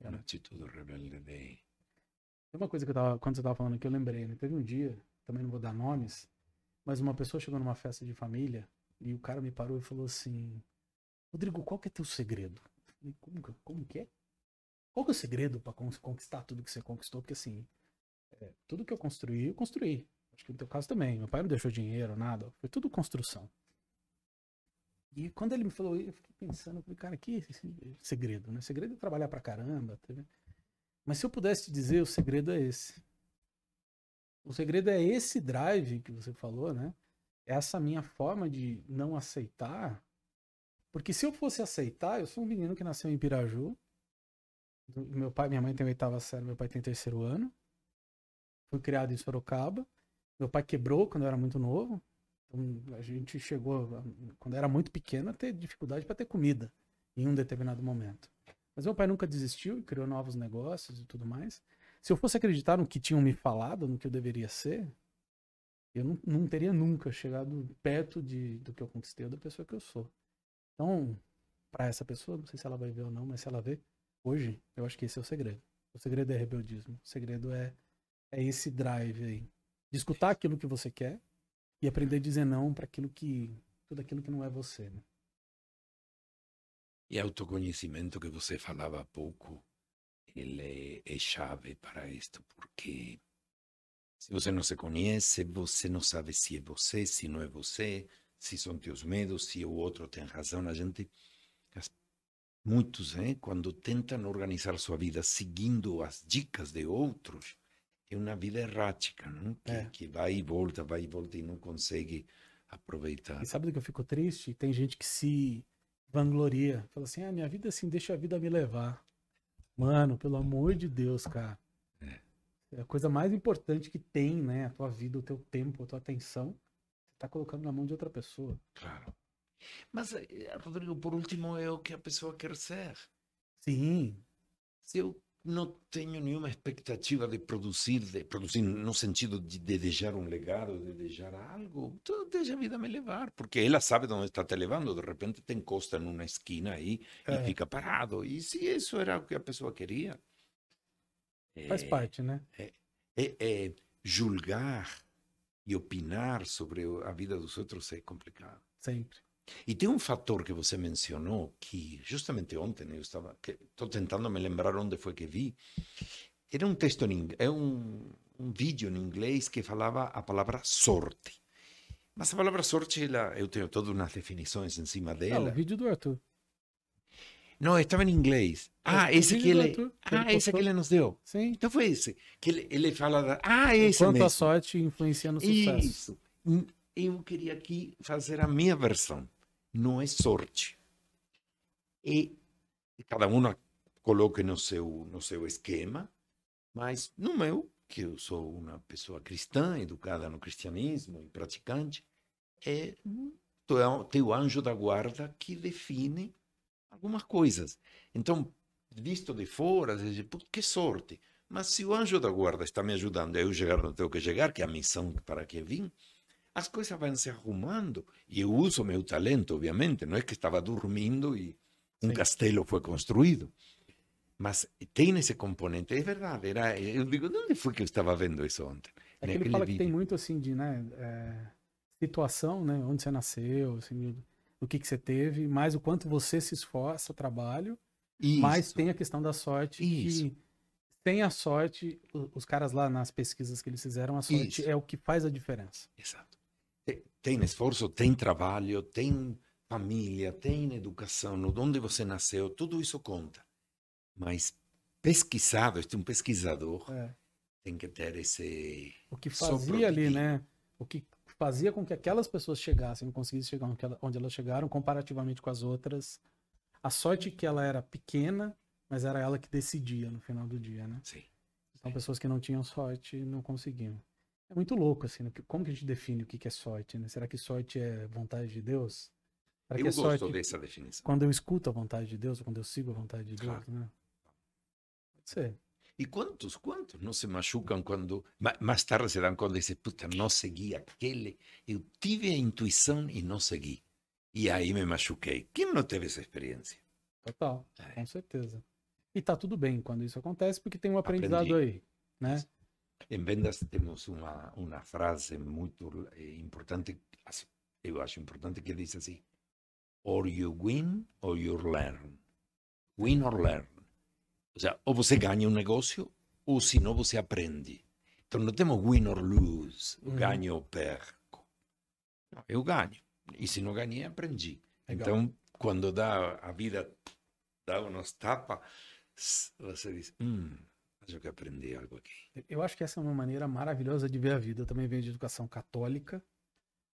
É uma atitude rebelde de... Tem uma coisa que eu tava, quando você tava falando que eu lembrei, né? Teve um dia, também não vou dar nomes, mas uma pessoa chegou numa festa de família e o cara me parou e falou assim: Rodrigo, qual que é teu segredo? Falei, como, como que é? Qual que é o segredo para conquistar tudo que você conquistou? Porque assim, é, tudo que eu construí, eu construí. Acho que no teu caso também. Meu pai não deixou dinheiro, nada. Foi tudo construção. E quando ele me falou, eu fiquei pensando, cara, que segredo, né? Segredo é trabalhar pra caramba. Tá Mas se eu pudesse te dizer, o segredo é esse. O segredo é esse drive que você falou, né? Essa minha forma de não aceitar. Porque se eu fosse aceitar, eu sou um menino que nasceu em Piraju. Meu pai, minha mãe tem oitava série, meu pai tem terceiro ano. Fui criado em Sorocaba. Meu pai quebrou quando eu era muito novo. Então, a gente chegou, quando era muito pequeno, a ter dificuldade para ter comida em um determinado momento. Mas meu pai nunca desistiu e criou novos negócios e tudo mais. Se eu fosse acreditar no que tinham me falado, no que eu deveria ser, eu não, não teria nunca chegado perto de, do que eu conquistei ou da pessoa que eu sou. Então, para essa pessoa, não sei se ela vai ver ou não, mas se ela vê, hoje, eu acho que esse é o segredo. O segredo é rebeldismo. O segredo é, é esse drive aí. De escutar aquilo que você quer e aprender a dizer não para aquilo que tudo aquilo que não é você, né? E autoconhecimento que você falava há pouco, ele é chave para isto, porque se você não se conhece, você não sabe se é você, se não é você, se são teus medos, se o outro tem razão. A gente, muitos, né, quando tentam organizar sua vida seguindo as dicas de outros, é uma vida errática, não? Que, é. que vai e volta, vai e volta e não consegue aproveitar. E sabe do que eu fico triste? Tem gente que se vangloria, fala assim: ah, minha vida assim, deixa a vida me levar. Mano, pelo amor de Deus, cara. É. é a coisa mais importante que tem, né? A tua vida, o teu tempo, a tua atenção. Você tá colocando na mão de outra pessoa. Claro. Mas, eh, Rodrigo, por último, é o que a pessoa quer ser. Sim. Se eu não tenho nenhuma expectativa de produzir, de produzir no sentido de, de deixar um legado, de deixar algo. Então deixa a vida me levar, porque ela sabe onde está te levando. De repente te encosta numa esquina aí é. e fica parado. E se isso era o que a pessoa queria. Faz é, parte, né? É, é, é, julgar e opinar sobre a vida dos outros é complicado. Sempre. E tem um fator que você mencionou que justamente ontem eu estava, estou tentando me lembrar onde foi que vi. Era um texto em é um, um vídeo em inglês que falava a palavra sorte. Mas a palavra sorte, ela, eu tenho todas umas definições em cima dela. Ah, o vídeo do Arthur. Não, estava em inglês. Ah, esse que ele, Arthur, ah, esse que ele nos deu. Sim. Então foi esse. Que ele, ele fala, da, ah, esse Quanto mesmo. a sorte influencia no sucesso. Isso. Eu queria aqui fazer a minha versão não é sorte. E cada um coloca no seu, no seu esquema, mas no meu, que eu sou uma pessoa cristã, educada no cristianismo e praticante, é teu anjo da guarda que define algumas coisas. Então, visto de fora, diz, que sorte. Mas se o anjo da guarda está me ajudando eu chegar onde tenho que chegar, que é a missão para que vim, as coisas vão se arrumando. E eu uso meu talento, obviamente. Não é que estava dormindo e um Sim. castelo foi construído. Mas tem esse componente. É verdade. Era, eu digo, de onde foi que eu estava vendo isso ontem? É que ele fala vídeo. que tem muito assim de né, é, situação, né? Onde você nasceu, assim, o que, que você teve, mais o quanto você se esforça, trabalho. Isso. Mas tem a questão da sorte Isso. que sem a sorte, os caras lá nas pesquisas que eles fizeram, a sorte Isso. é o que faz a diferença. Exato tem esforço, tem trabalho, tem família, tem educação, onde você nasceu, tudo isso conta. Mas pesquisado, este é um pesquisador, é. tem que ter esse. O que fazia ali, né? O que fazia com que aquelas pessoas chegassem, conseguissem chegar onde elas chegaram, comparativamente com as outras. A sorte que ela era pequena, mas era ela que decidia no final do dia, né? Sim. Então, pessoas que não tinham sorte não conseguiam. É muito louco, assim, né? como que a gente define o que é sorte, né? Será que sorte é vontade de Deus? Será eu que é gosto sorte dessa definição. Quando eu escuto a vontade de Deus, quando eu sigo a vontade de Deus, claro. né? Pode ser. E quantos, quantos não se machucam quando mais tarde se dão conta e dizem, puta, não segui aquele, eu tive a intuição e não segui. E aí me machuquei. Quem não teve essa experiência? Total, é. com certeza. E tá tudo bem quando isso acontece, porque tem um aprendizado Aprendi. aí, né? Em vendas uma, uma frase muito eh, importante, eu acho importante, que diz assim: or you win or you learn. Win or learn. Ou seja, ou você ganha um negócio, ou se não você aprende. Então não temos win or lose, uhum. ganho ou perco. Não, eu ganho. E se não ganhei, aprendi. Legal. Então, quando dá a vida dá umas tapas, você diz, hum, eu que aprendi algo aqui. Eu acho que essa é uma maneira maravilhosa de ver a vida. Eu também venho de educação católica,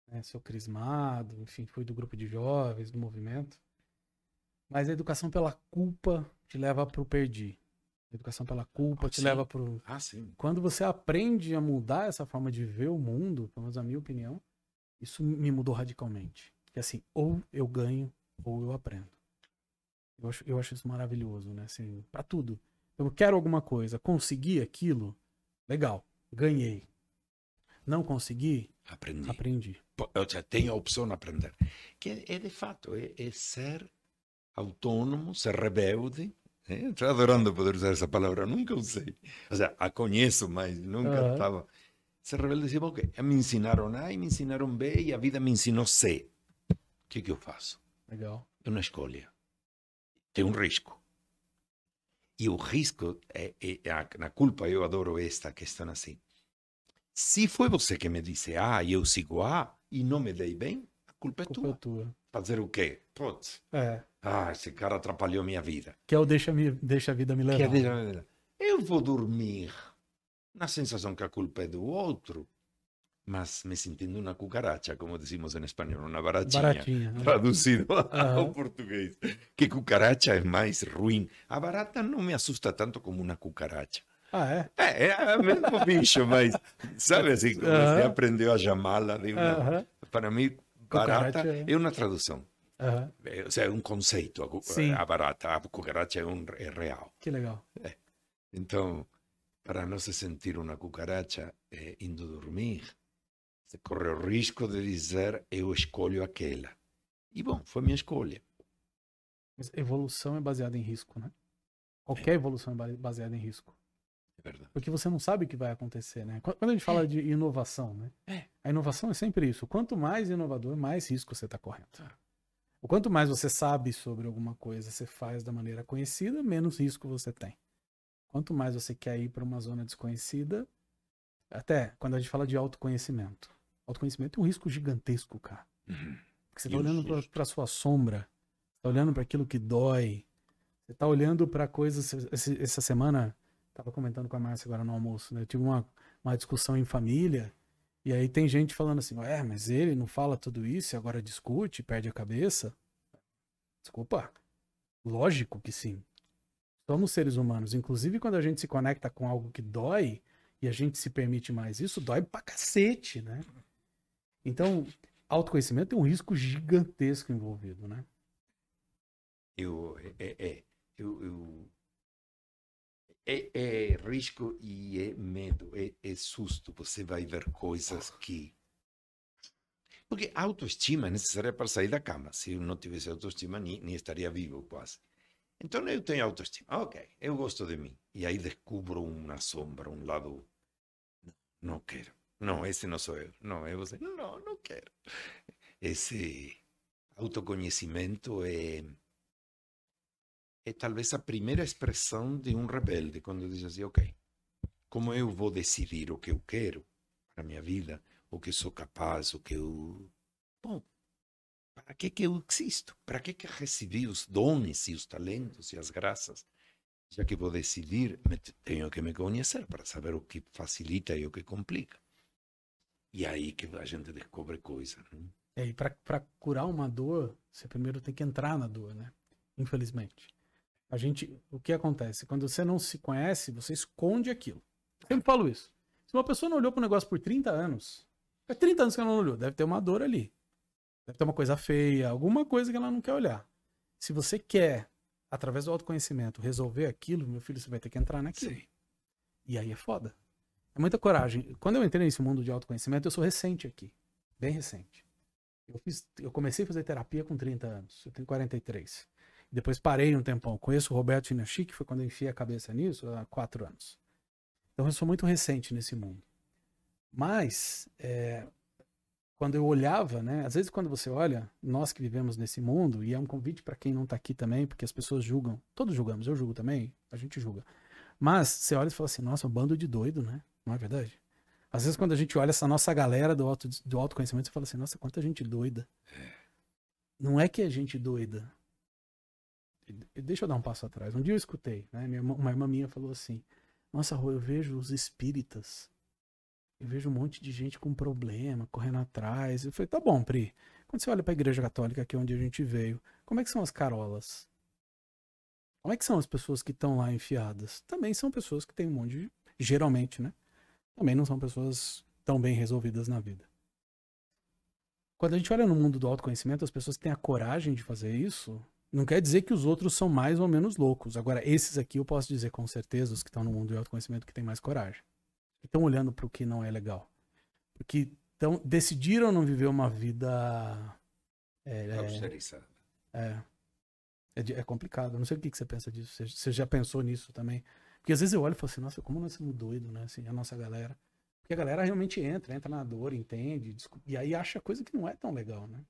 né? sou crismado, enfim, fui do grupo de jovens, do movimento. Mas a educação pela culpa te leva para o perdi. A educação pela culpa ah, te sim. leva para o. Ah, sim. Quando você aprende a mudar essa forma de ver o mundo, pelo menos a minha opinião, isso me mudou radicalmente. Que assim, ou eu ganho, ou eu aprendo. Eu acho, eu acho isso maravilhoso, né? Assim, para tudo. Eu quero alguma coisa, consegui aquilo, legal, ganhei. Não consegui, aprendi. aprendi. Eu já tenho a opção de aprender. Que é, de fato, é, é ser autônomo, ser rebelde. É, Estou adorando poder usar essa palavra, nunca usei. Ou seja, a conheço, mas nunca estava. Uhum. Ser rebelde, dizer, ok, me ensinaram A e me ensinaram B e a vida me ensinou C. que, que eu faço? Legal. Eu não escolho. Tem um risco. E o risco, é, é, a, na culpa, eu adoro esta questão assim. Se foi você que me disse A e eu sigo A e não me dei bem, a culpa é Culpa é tua. tua. Fazer o quê? Putz, É. ah, esse cara atrapalhou minha vida. Que é o deixa, -me, deixa a vida me levar. Eu vou dormir na sensação que a culpa é do outro, mas me sentindo uma cucaracha, como decimos em espanhol, uma baratinha. Baratinha. Traduzido ao português. Que cucaracha é mais ruim. A barata não me assusta tanto como uma cucaracha. Ah, é? É, é o mesmo bicho, mas sabe assim, como Aham. você aprendeu a chamá-la de uma... Para mim, barata Cucaracha é- é uma tradução. É, ou seja, é um conceito. A, Sim. a barata, a cucaracha é, um, é real. Que legal. Então, para não se sentir uma cucaracha é, indo dormir, você corre o risco de dizer eu escolho aquela. E bom, foi minha escolha. Mas evolução é baseada em risco, né? Qualquer evolução é ba- baseada em risco. É verdade. Porque você não sabe o que vai acontecer, né? Qu- Quando a gente fala de inovação, né? É. A inovação é sempre isso. Quanto mais inovador, mais risco você está correndo. O quanto mais você sabe sobre alguma coisa, você faz da maneira conhecida, menos risco você tem. Quanto mais você quer ir para uma zona desconhecida, até quando a gente fala de autoconhecimento. Autoconhecimento é um risco gigantesco, cara. Uhum. Porque você tá olhando susto. para sua sombra, tá olhando para aquilo que dói, você tá olhando para coisas. Essa semana, tava comentando com a Márcia agora no almoço, né? Eu tive uma, uma discussão em família, e aí tem gente falando assim: é, mas ele não fala tudo isso e agora discute, perde a cabeça. Desculpa. Lógico que sim. Somos seres humanos. Inclusive, quando a gente se conecta com algo que dói e a gente se permite mais isso, dói pra cacete, né? Então, autoconhecimento tem um risco gigantesco envolvido, né? Eu, é, é, eu, eu- é, é risco e é medo, é, é susto. Você vai ver coisas que. Porque a autoestima é necessária para sair da cama. Se eu não tivesse autoestima, nem, nem estaria vivo quase. Então eu tenho autoestima. Ok, eu gosto de mim. E aí descubro uma sombra, um lado. Não quero. Não, esse não sou eu. Não, é você. Não, não quero. Esse autoconhecimento é é talvez a primeira expressão de um rebelde, quando diz assim, ok, como eu vou decidir o que eu quero para a minha vida, o que sou capaz, o que eu... Bom, para que que eu existo? Para que que recebi os dons e os talentos e as graças? Já que vou decidir, tenho que me conhecer para saber o que facilita e o que complica. E aí que a gente descobre coisas. Né? É, e para curar uma dor, você primeiro tem que entrar na dor, né? Infelizmente. A gente, o que acontece? Quando você não se conhece, você esconde aquilo. Eu sempre falo isso. Se uma pessoa não olhou para negócio por 30 anos, é 30 anos que ela não olhou, deve ter uma dor ali. Deve ter uma coisa feia, alguma coisa que ela não quer olhar. Se você quer, através do autoconhecimento, resolver aquilo, meu filho, você vai ter que entrar naquilo. Sim. E aí é foda. É muita coragem. Quando eu entrei nesse mundo de autoconhecimento, eu sou recente aqui. Bem recente. Eu, fiz, eu comecei a fazer terapia com 30 anos. Eu tenho 43. Depois parei um tempão. Conheço o Roberto Chinachi, que foi quando eu enfiei a cabeça nisso, há quatro anos. Então eu sou muito recente nesse mundo. Mas, é, quando eu olhava, né? Às vezes quando você olha, nós que vivemos nesse mundo, e é um convite para quem não tá aqui também, porque as pessoas julgam. Todos julgamos, eu julgo também, a gente julga. Mas você olha e fala assim, nossa, um bando de doido, né? Não é verdade? Às vezes, quando a gente olha essa nossa galera do, auto, do autoconhecimento, você fala assim, nossa, quanta gente doida. Não é que é gente doida. Deixa eu dar um passo atrás. Um dia eu escutei, né? Minha uma irmã minha falou assim: Nossa, Rô, eu vejo os espíritas. Eu vejo um monte de gente com problema, correndo atrás. Eu falei: Tá bom, Pri. Quando você olha pra igreja católica, que é onde a gente veio, como é que são as carolas? Como é que são as pessoas que estão lá enfiadas? Também são pessoas que têm um monte de. Geralmente, né? Também não são pessoas tão bem resolvidas na vida. Quando a gente olha no mundo do autoconhecimento, as pessoas que têm a coragem de fazer isso, não quer dizer que os outros são mais ou menos loucos. Agora, esses aqui eu posso dizer com certeza, os que estão no mundo do autoconhecimento, que têm mais coragem. Estão olhando para o que não é legal. Porque tão, decidiram não viver uma vida. É, é, Austerizada. é, é, é complicado. Não sei o que, que você pensa disso. Você, você já pensou nisso também? Porque às vezes eu olho e falo assim, nossa, como nós somos doidos, né? Assim, a nossa galera. Porque a galera realmente entra, entra na dor, entende, e aí acha coisa que não é tão legal, né?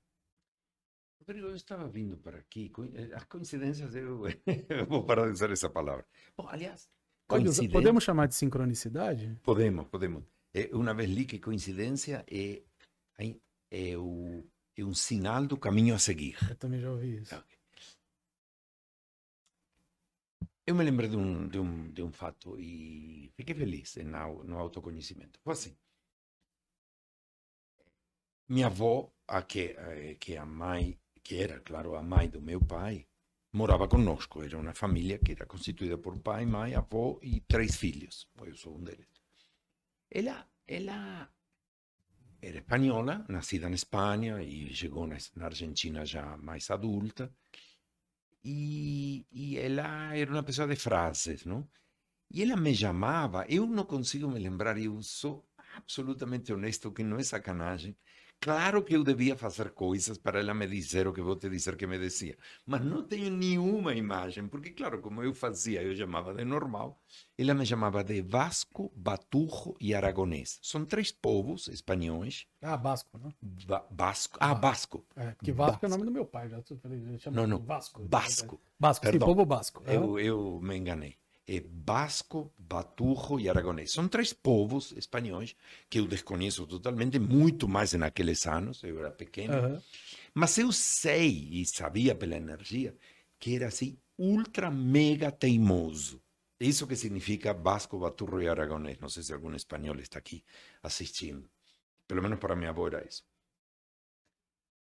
Rodrigo, eu estava vindo para aqui. eh, As coincidências, eu, eu vou parar de usar essa palavra. Bom, aliás, coincidência- podemos chamar de sincronicidade? Podemos, podemos. Eh, uma vez li que coincidência é, é, é, o, é um sinal do caminho a seguir. Eu também já ouvi isso. Ok. Eu me lembrei de um, de um, de um fato e fiquei feliz no, au- no autoconhecimento. Foi assim. Minha avó, a que, eh, que, a mãe, que era, claro, a mãe do meu pai, morava conosco. Era uma família que era constituída por pai, mãe, avó e três filhos. Eu sou um deles. Ela, ela era espanhola, nascida na Espanha e chegou na, na Argentina já mais adulta. E, e ela era uma pessoa de frases, não? E ela me chamava, eu não consigo me lembrar, eu sou absolutamente honesto, que não é sacanagem. Claro que eu devia fazer coisas para ela me dizer o que vou te dizer que me dizia, mas não tenho nenhuma imagem, porque, claro, como eu fazia, eu chamava de normal, ela me chamava de Vasco, Baturro e Aragonês. São três povos espanhóis, Ah, Basco, né? Va- Vasco, ah, Basco, É, porque Vasco, é Basco. o nome do meu pai. Já Não, não. Vasco. Basco, sim, Perdão. povo Basco. É. Eu, eu me enganei. É Basco, Baturro e Aragonês. São três povos espanhóis que eu desconheço totalmente, muito mais naqueles anos, eu era pequeno. Aham. Mas eu sei e sabia pela energia que era assim, ultra mega teimoso. Isso que significa Basco, Baturro e Aragonês. Não sei se algum espanhol está aqui assistindo. Pelo menos para minha avó era isso.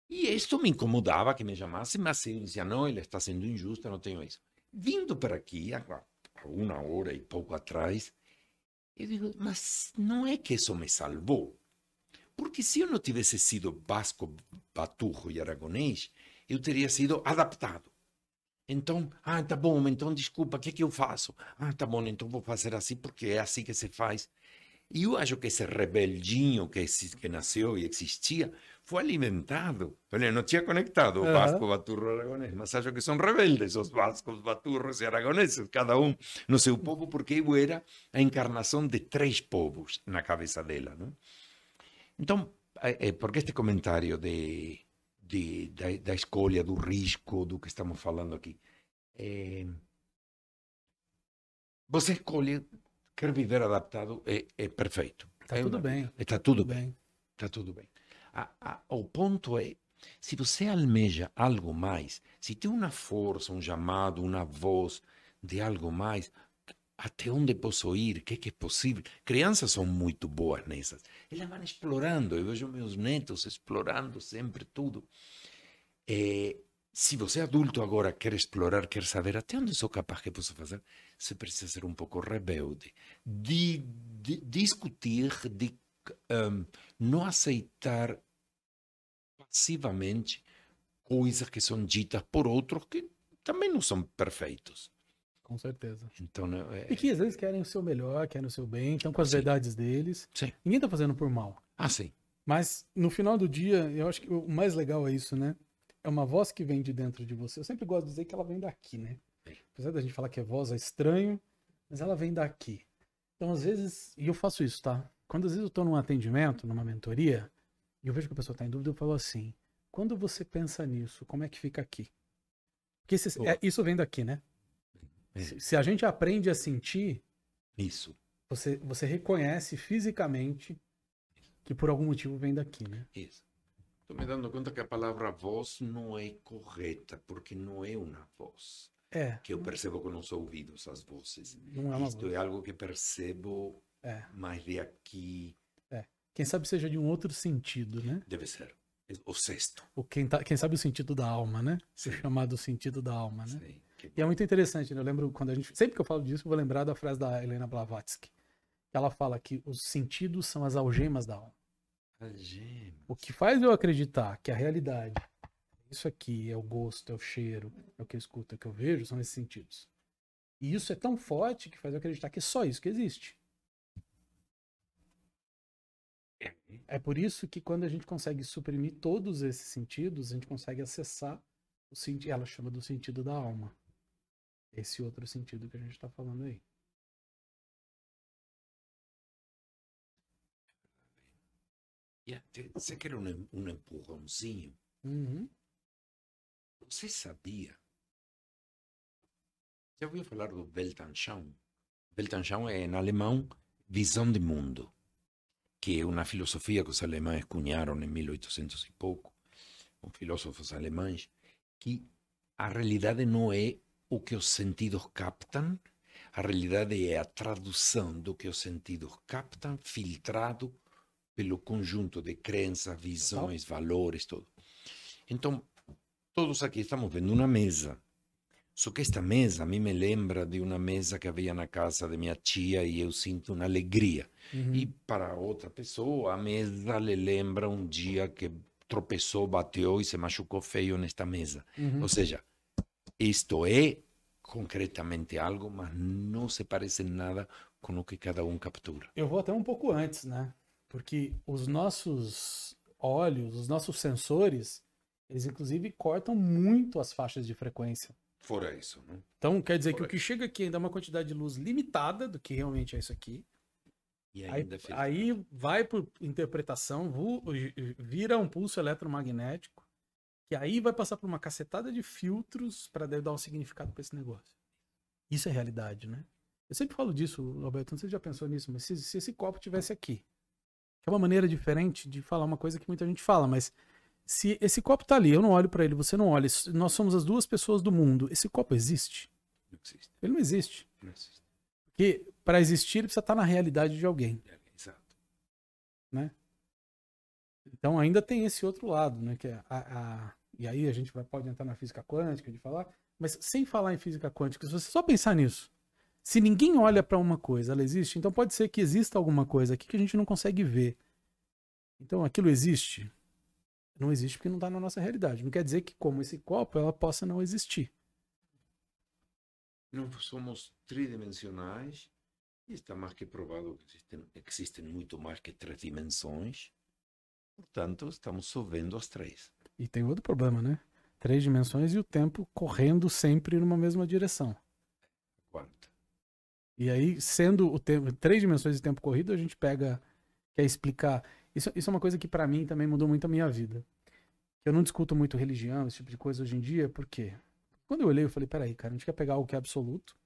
E isto me incomodava que me chamasse, mas eu dizia, não, ele está sendo injusto, eu não tenho isso. Vindo para aqui, há uma hora e pouco atrás, eu digo, mas não é que isso me salvou. Porque se eu não tivesse sido basco, baturro e aragonês, eu teria sido adaptado. Então, ah, tá bom, então desculpa, o que é que eu faço? Ah, tá bom, então vou fazer assim porque é assim que se faz. E eu acho que esse rebeldinho que, que nasceu e existia foi alimentado. Olha, não tinha conectado o basco, baturro aragonês, mas acho que são rebeldes os bascos, baturros e aragoneses, cada um no seu povo, porque eu era a encarnação de três povos na cabeça dela. Não? Então, é, é, porque este comentário de, de, da, da escolha, do risco, do que estamos falando aqui. É, você escolhe, quer viver adaptado, é, é perfeito. Tá É tudo uma- bem. Está tudo Tudo bem. bem. Está tudo bem. A- a- o ponto é, se você almeja algo mais, se tem uma força, um chamado, uma voz de algo mais, até onde posso ir? O que, que é possível? Crianças são muito boas nessas. Elas vão explorando. Eu vejo meus netos explorando sempre tudo. Eh, se você adulto agora quer explorar, quer saber até onde sou capaz que posso fazer, você precisa ser um pouco rebelde. De, de discutir, de um, não aceitar passivamente coisas que são ditas por outros que também não são perfeitos. Com certeza. Então, né, é, E que às vezes querem o seu melhor, querem o seu bem, estão com as Sim. verdades deles. Sim. Ninguém tá fazendo por mal. Ah, sim. Mas no final do dia, eu acho que o mais legal é isso, né? É uma voz que vem de dentro de você. Eu sempre gosto de dizer que ela vem daqui, né? Apesar da gente falar que é voz é estranho, mas ela vem daqui. Então, às vezes, e eu faço isso, tá? Quando às vezes eu tô num atendimento, numa mentoria, e eu vejo que a pessoa tá em dúvida, eu falo assim: quando você pensa nisso, como é que fica aqui? Porque esse- é- isso vem daqui, né? Se, se a gente aprende a sentir, Isso, você, você reconhece fisicamente que por algum motivo vem daqui, né? isso. Estou me dando conta que a palavra voz não é correta, porque não é uma voz. É, Que eu percebo com os ouvidos as vozes. não é uma Isto voz. é algo que percebo É. mais de aqui. Quem sabe seja de um outro sentido, né? Deve ser. É O sexto. Ou quem, tá, quem sabe o sentido da alma, né? O Sim. chamado sentido da alma, né? Que E é muito interessante, né? Eu lembro quando a gente. Sempre que eu falo disso, eu vou lembrar da frase da Helena Blavatsky. Ela fala que os sentidos são as algemas da alma. Algema. O que faz eu acreditar que a realidade, isso aqui é o gosto, é o cheiro, é o que eu escuto, é o que eu vejo, são esses sentidos. E isso é tão forte que faz eu acreditar que é só isso que existe. É por isso que quando a gente consegue suprimir todos esses sentidos, a gente consegue acessar o sentido. Ela chama do sentido da alma. Esse outro sentido que a gente está falando aí. Yeah, Você quer um, um empurrãozinho? Uhum. Você sabia? Já ouviu falar do Weltanschauung? Weltanschauung é, em alemão, visão de mundo, que é uma filosofia que os alemães cunharam em 1800 e pouco, com filósofos alemães, que a realidade não é o que os sentidos captam, a realidade é a tradução do que os sentidos captam, filtrado pelo conjunto de crenças, visões, valores, tudo. Então, todos aqui estamos vendo uma mesa. Só que esta mesa a mim me lembra de uma mesa que havia na casa de minha tia e eu sinto uma alegria. Uhum. E para outra pessoa, a mesa lhe lembra um dia que tropeçou, bateu e se machucou feio nesta mesa. Uhum. Ou seja, isto é concretamente algo, mas não se parece em nada com o que cada um captura. Eu vou até um pouco antes, né? Porque os nossos olhos, os nossos sensores, eles inclusive cortam muito as faixas de frequência. Fora isso, não? Então quer dizer que o que chega aqui ainda é uma quantidade de luz limitada do que realmente é isso aqui. E Aí, ainda fez- aí vai por interpretação, vira um pulso eletromagnético, que aí vai passar por uma cacetada de filtros para dar um significado para esse negócio. Isso é realidade, né? Eu sempre falo disso, Alberto, não sei se você já pensou nisso, mas se, se esse copo tivesse aqui, que é uma maneira diferente de falar uma coisa que muita gente fala, mas se esse copo tá ali, eu não olho para ele, você não olha, nós somos as duas pessoas do mundo, esse copo existe? Não existe, Ele não existe. não existe. Porque para existir ele precisa estar na realidade de alguém. Exato. Então ainda tem esse outro lado, né? Que é a, a- e aí a gente vai, pode entrar na física quântica de falar, mas sem falar em física quântica, se você só pensar nisso, se ninguém olha para uma coisa, ela existe, então pode ser que exista alguma coisa aqui que a gente não consegue ver. Então aquilo existe? Não existe porque não está na nossa realidade. Não quer dizer que como esse copo ela possa não existir. Não somos tridimensionais e está mais que provado que existem, existem muito mais que três dimensões. Portanto, estamos só vendo as três. E tem outro problema, né? Três dimensões e o tempo correndo sempre numa mesma direção. Quarta. E aí, sendo o tempo, três dimensões de tempo corrido, a gente pega, quer explicar. Isso, isso é uma coisa que pra mim também mudou muito a minha vida. Eu não discuto muito religião, esse tipo de coisa hoje em dia, porque quando eu olhei, eu falei, peraí, cara, a gente quer pegar algo que é absoluto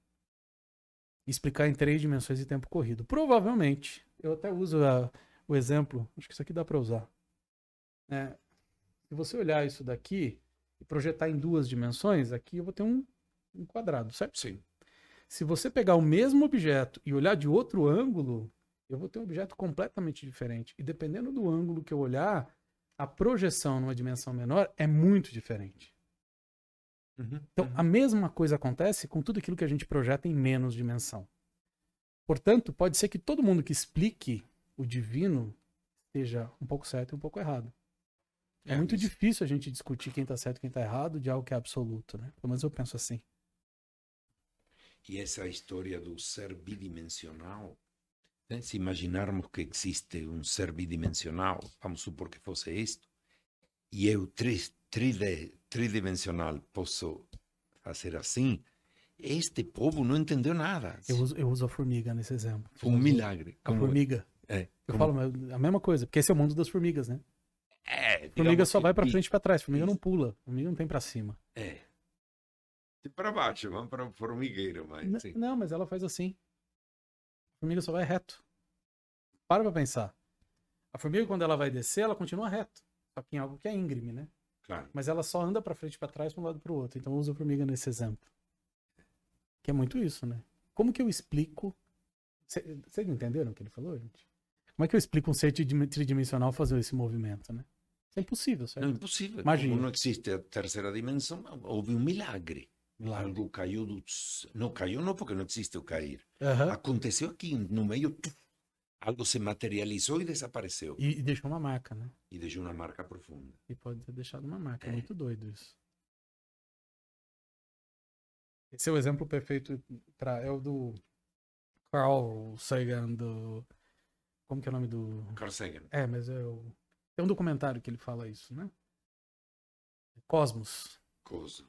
e explicar em três dimensões de tempo corrido. Provavelmente, eu até uso a- o exemplo, acho que isso aqui dá pra usar. né? se você olhar isso daqui e projetar em duas dimensões, aqui eu vou ter um, um quadrado, certo? Sim. Se você pegar o mesmo objeto e olhar de outro ângulo, eu vou ter um objeto completamente diferente. E dependendo do ângulo que eu olhar, a projeção numa dimensão menor é muito diferente. Então, a mesma coisa acontece com tudo aquilo que a gente projeta em menos dimensão. Portanto, pode ser que todo mundo que explique o divino esteja um pouco certo e um pouco errado. É, muito isso. difícil a gente discutir quem está certo e quem está errado de algo que é absoluto, né? Pelo menos eu penso assim. E essa história do ser bidimensional, se imaginarmos que existe um ser bidimensional, vamos supor que fosse isto, e eu tri- tride- tridimensional posso fazer assim, este povo não entendeu nada. Eu uso, eu uso a formiga nesse exemplo. Um milagre. A formiga. É, Eu como- falo a mesma coisa, porque esse é o mundo das formigas, né? é, formiga só vai bi- frente e pra trás, formiga não Isso. pula, a formiga não tem pra cima. É. Para baixo, vamos para o formigueiro, mas N- sim. Não, mas ela faz assim. A formiga só vai reto. Para pra pensar. A formiga, quando ela vai descer, ela continua reto. Só que em algo que é íngreme, né? Claro. Mas ela só anda pra frente e pra trás, pra um lado pro outro. Então eu uso a formiga nesse exemplo. Que é muito isso, né? Como que eu explico. Cê- Vocês entenderam o que ele falou, gente? Como é que eu explico um ser tridim- tridimensional fazer esse movimento, né? Isso é impossível, certo? Não é impossível. Magia. Como não existe a terceira dimensão, houve um milagre. Algo caiu do. Não caiu, não porque não existe o cair. Aham. Aconteceu aqui no meio, algo se materializou e desapareceu. E, e deixou uma marca, né? E deixou uma marca profunda. E pode ter deixado uma marca. É É. muito doido isso. Esse é o exemplo perfeito pra, é o do Carl Sagan do como que é o nome do Carl Sagan. É, mas é o tem um documentário que ele fala isso, né? Cosmos. Coisa.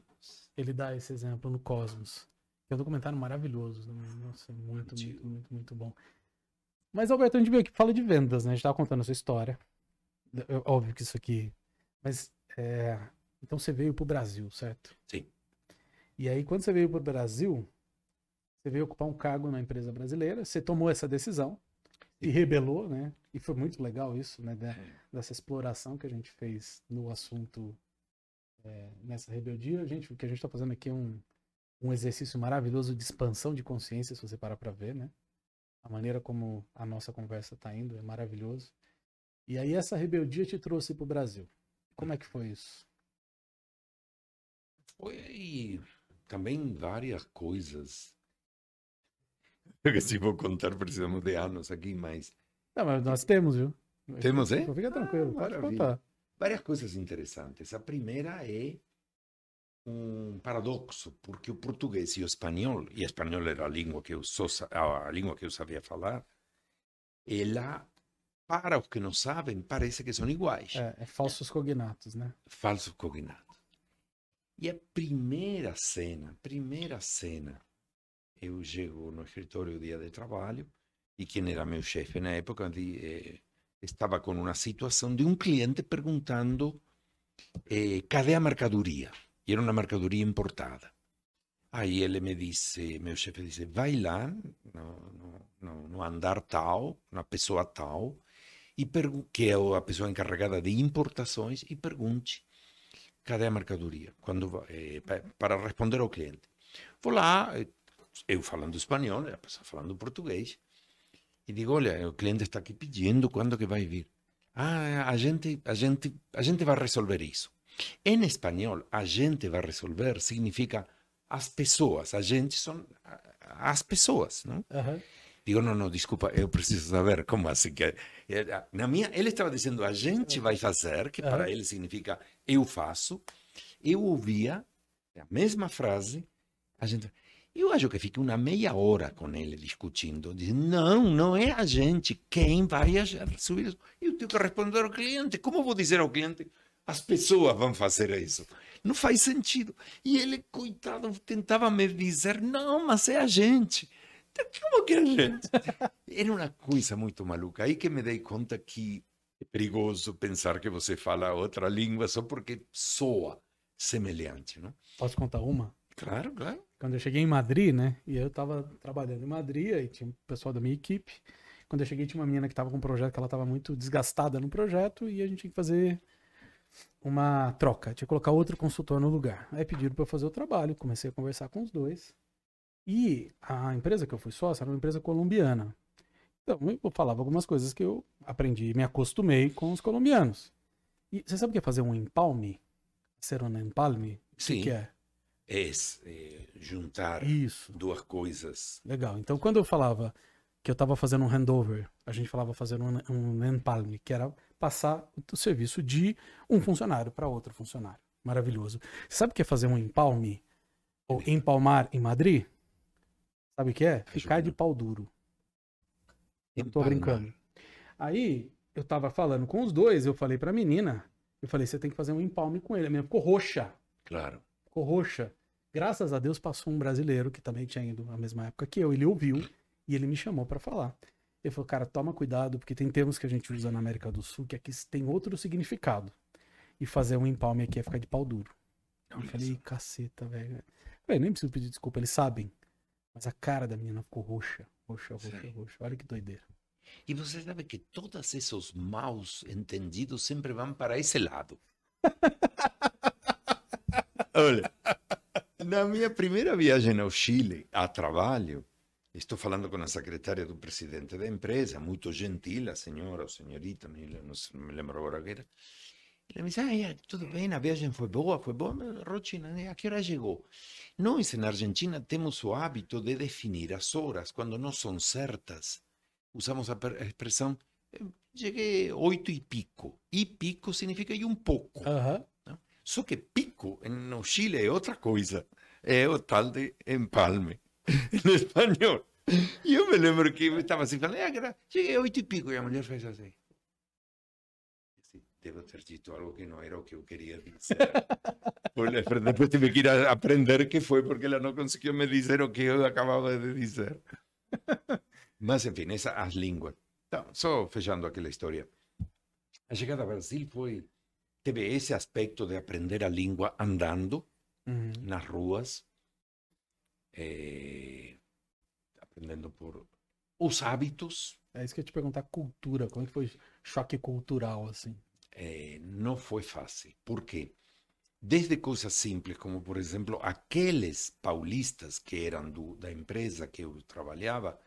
Ele dá esse exemplo no Cosmos. É um documentário maravilhoso. Nossa, muito, muito, muito, muito bom. Mas, Alberto, a gente veio aqui fala de vendas, né? A gente tava contando a sua história. É óbvio que isso aqui. Mas é, Então você veio pro Brasil, certo? Sim. E aí, quando você veio pro Brasil, você veio ocupar um cargo na empresa brasileira, você tomou essa decisão e rebelou, né? E foi muito legal isso, né? da- dessa exploração que a gente fez no assunto é, nessa rebeldia. A gente, o que a gente está fazendo aqui é um, um exercício maravilhoso de expansão de consciência, se você parar para ver, né? A maneira como a nossa conversa está indo é maravilhoso. E aí essa rebeldia te trouxe para o Brasil. Como é que foi isso? Foi também várias coisas. Eu se vou contar, precisamos de anos aqui, mas Não, mas nós temos, viu? Temos, hein? Fica tranquilo, Ah, pode maravilha. contar. Várias coisas interessantes. A primeira é um paradoxo, porque o português e o espanhol, e espanhol era a língua que eu só, a língua que eu sabia falar, ela, para os que não sabem, parece que são iguais. É, é falsos cognatos, né? falso cognato. E a primeira cena, primeira cena, eu chego no escritório dia de trabalho e quem era meu chefe na época di- estava com uma situação de um cliente perguntando eh, cadê a mercadoria? E era uma mercadoria importada. Aí ele me disse, meu chefe disse, vai lá no, no, no, andar tal, na pessoa tal, e que é a pessoa encarregada de importações, e pergunte cadê a mercadoria? Quando, eh, pa- para responder ao cliente. Vou lá, eh, eu falando espanhol, a pessoa falando português, e digo, olha, o cliente está aqui pedindo, quando que vai vir? Ah, a gente, a gente, a gente vai resolver isso. Em espanhol, a gente vai resolver significa as pessoas, a gente são as pessoas, não? Aham. Digo, não, não, desculpa, eu preciso saber como assim que. Na minha, ele estava dizendo a gente vai fazer, que para Aham. ele significa eu faço. Eu ouvia a mesma frase, a gente. Eu acho que fiquei uma meia hora com ele discutindo, dizendo, não, não é a gente, quem vai subir isso? Eu tenho que responder ao cliente. Como vou dizer ao cliente, as pessoas vão fazer isso? Não faz sentido. E ele, coitado, tentava me dizer, não, mas é a gente. Como que é a gente? Era uma coisa muito maluca. Aí que me dei conta que é perigoso pensar que você fala outra língua só porque soa semelhante, não? Posso contar uma? Claro, claro. Quando eu cheguei em Madrid, né? E eu tava trabalhando em Madrid, aí tinha o pessoal da minha equipe. Quando eu cheguei, tinha uma menina que tava com um projeto que ela tava muito desgastada no projeto e a gente tinha que fazer uma troca, tinha que colocar outro consultor no lugar. Aí pediram para eu fazer o trabalho, comecei a conversar com os dois. E a empresa que eu fui sócio era uma empresa colombiana. Então, eu falava algumas coisas que eu aprendi, me acostumei com os colombianos. E você sabe o que é fazer um empalme? Ser um empalme? O Sim. que que é? É eh, juntar Isso. duas coisas. Legal. Então, quando eu falava que eu estava fazendo um handover, a gente falava fazer um, um empalme, que era passar o serviço de um funcionário para outro funcionário. Maravilhoso. Sabe o que é fazer um empalme? Ou empalmar em Madrid? Sabe o que é? Ficar de pau duro. Não tô brincando. Aí, eu tava falando com os dois, eu falei pra menina, eu falei, você tem que fazer um empalme com ele. A menina ficou roxa Claro. ficou roxa. Graças a Deus passou um brasileiro que também tinha ido na mesma época que eu. Ele ouviu e ele me chamou pra falar. Ele falou, cara, toma cuidado, porque tem termos que a gente usa na América do Sul que aqui tem outro significado. E fazer um empalme aqui é ficar de pau duro. Eu falei, caceta, velho. Falei, nem preciso pedir desculpa, eles sabem. Mas a cara da menina ficou roxa, roxa, roxa, Sei. roxa. Olha que doideira. E você sabe que todos esses maus entendidos sempre vão para esse lado. Olha, na minha primeira viagem ao Chile, a trabalho, estou falando com a secretária do presidente da empresa, muito gentil, a senhora ou senhorita, não, me lembro agora que era. Ele me disse, ah, tudo bem, a viagem foi boa, foi boa, mas, Rochina, a que hora chegou? Nós, na Argentina, temos o hábito de definir as horas quando não são certas. Usamos a, expressão, eh, cheguei oito e pico. E pico significa e um pouco. Só que pico no Chile é outra coisa. É o tal de empalme, em espanhol. E eu me lembro que eu estava assim, falando, ah, gra- cheguei a oito e pico, e a mulher fez assim. Assim, Devo ter dito algo que não era o que eu queria dizer. Olha, pero depois tive que ir a aprender que foi porque ela não conseguiu me dizer o que eu acabava de dizer. Mas, enfim, essa, as línguas. Então, só fechando aquela história. A chegada ao Brasil foi teve esse aspecto de aprender a língua andando nas ruas, eh, aprendendo por os hábitos. É isso que eu ia te perguntar, cultura. Como é que foi choque cultural, assim? eh, não foi fácil. Por quê? Desde coisas simples, como por exemplo, aqueles paulistas que eram do, da empresa que eu trabalhava,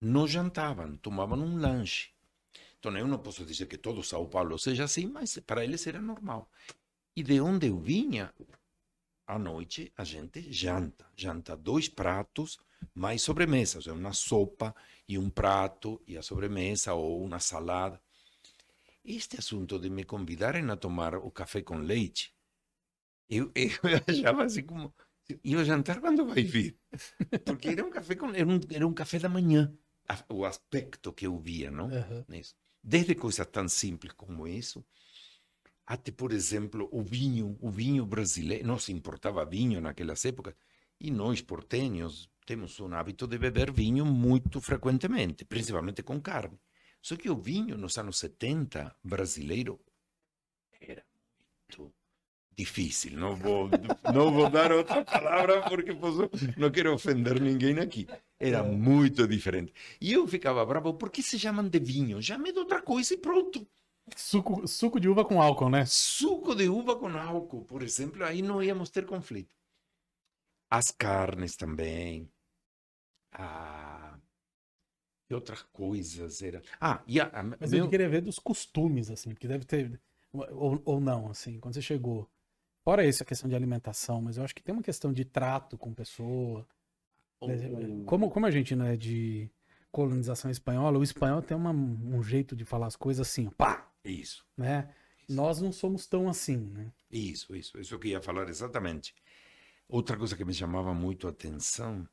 não jantavam, tomavam um lanche. Então eu não posso dizer que todo São Paulo seja assim, mas para eles era normal. E de onde eu vinha, à noite a gente janta. Janta dois pratos, mais sobremesa, ou seja, uma sopa e um prato e a sobremesa ou uma salada. Este assunto de me convidarem a tomar o café com leite, eu, eu achava assim como. E o jantar quando vai vir? Porque era um café com era um, era um café da manhã. O aspecto que eu via, não? Aham. nisso. Desde coisas tão simples como isso, até, por exemplo, o vinho, o vinho brasileiro. Não se importava vinho naquelas épocas. E nós, portenhos, temos um hábito de beber vinho muito frequentemente, principalmente com carne. Só que o vinho nos anos 70, brasileiro, era muito difícil. Não vou, não vou dar outra palavra porque posso, não quero ofender ninguém aqui. Era muito diferente. E eu ficava bravo, por que se chamam de vinho? Chame de outra coisa e pronto. Suco, suco de uva com álcool, né? Suco de uva com álcool, por exemplo, aí não íamos ter conflito. As carnes também. Ah, e outras coisas. Era... Ah, e a, a, Mas meu- eu queria ver dos costumes, assim, porque deve ter. Ou, ou não, assim, quando você chegou. Fora isso, a questão de alimentação, mas eu acho que tem uma questão de trato com pessoa. Como, como a gente não é de colonização espanhola, o espanhol tem uma- um jeito de falar as coisas assim, pá, Isso, né? Nós não somos tão assim, né? isso, isso. Isso que eu ia falar exatamente. Outra coisa que me chamava muito a atenção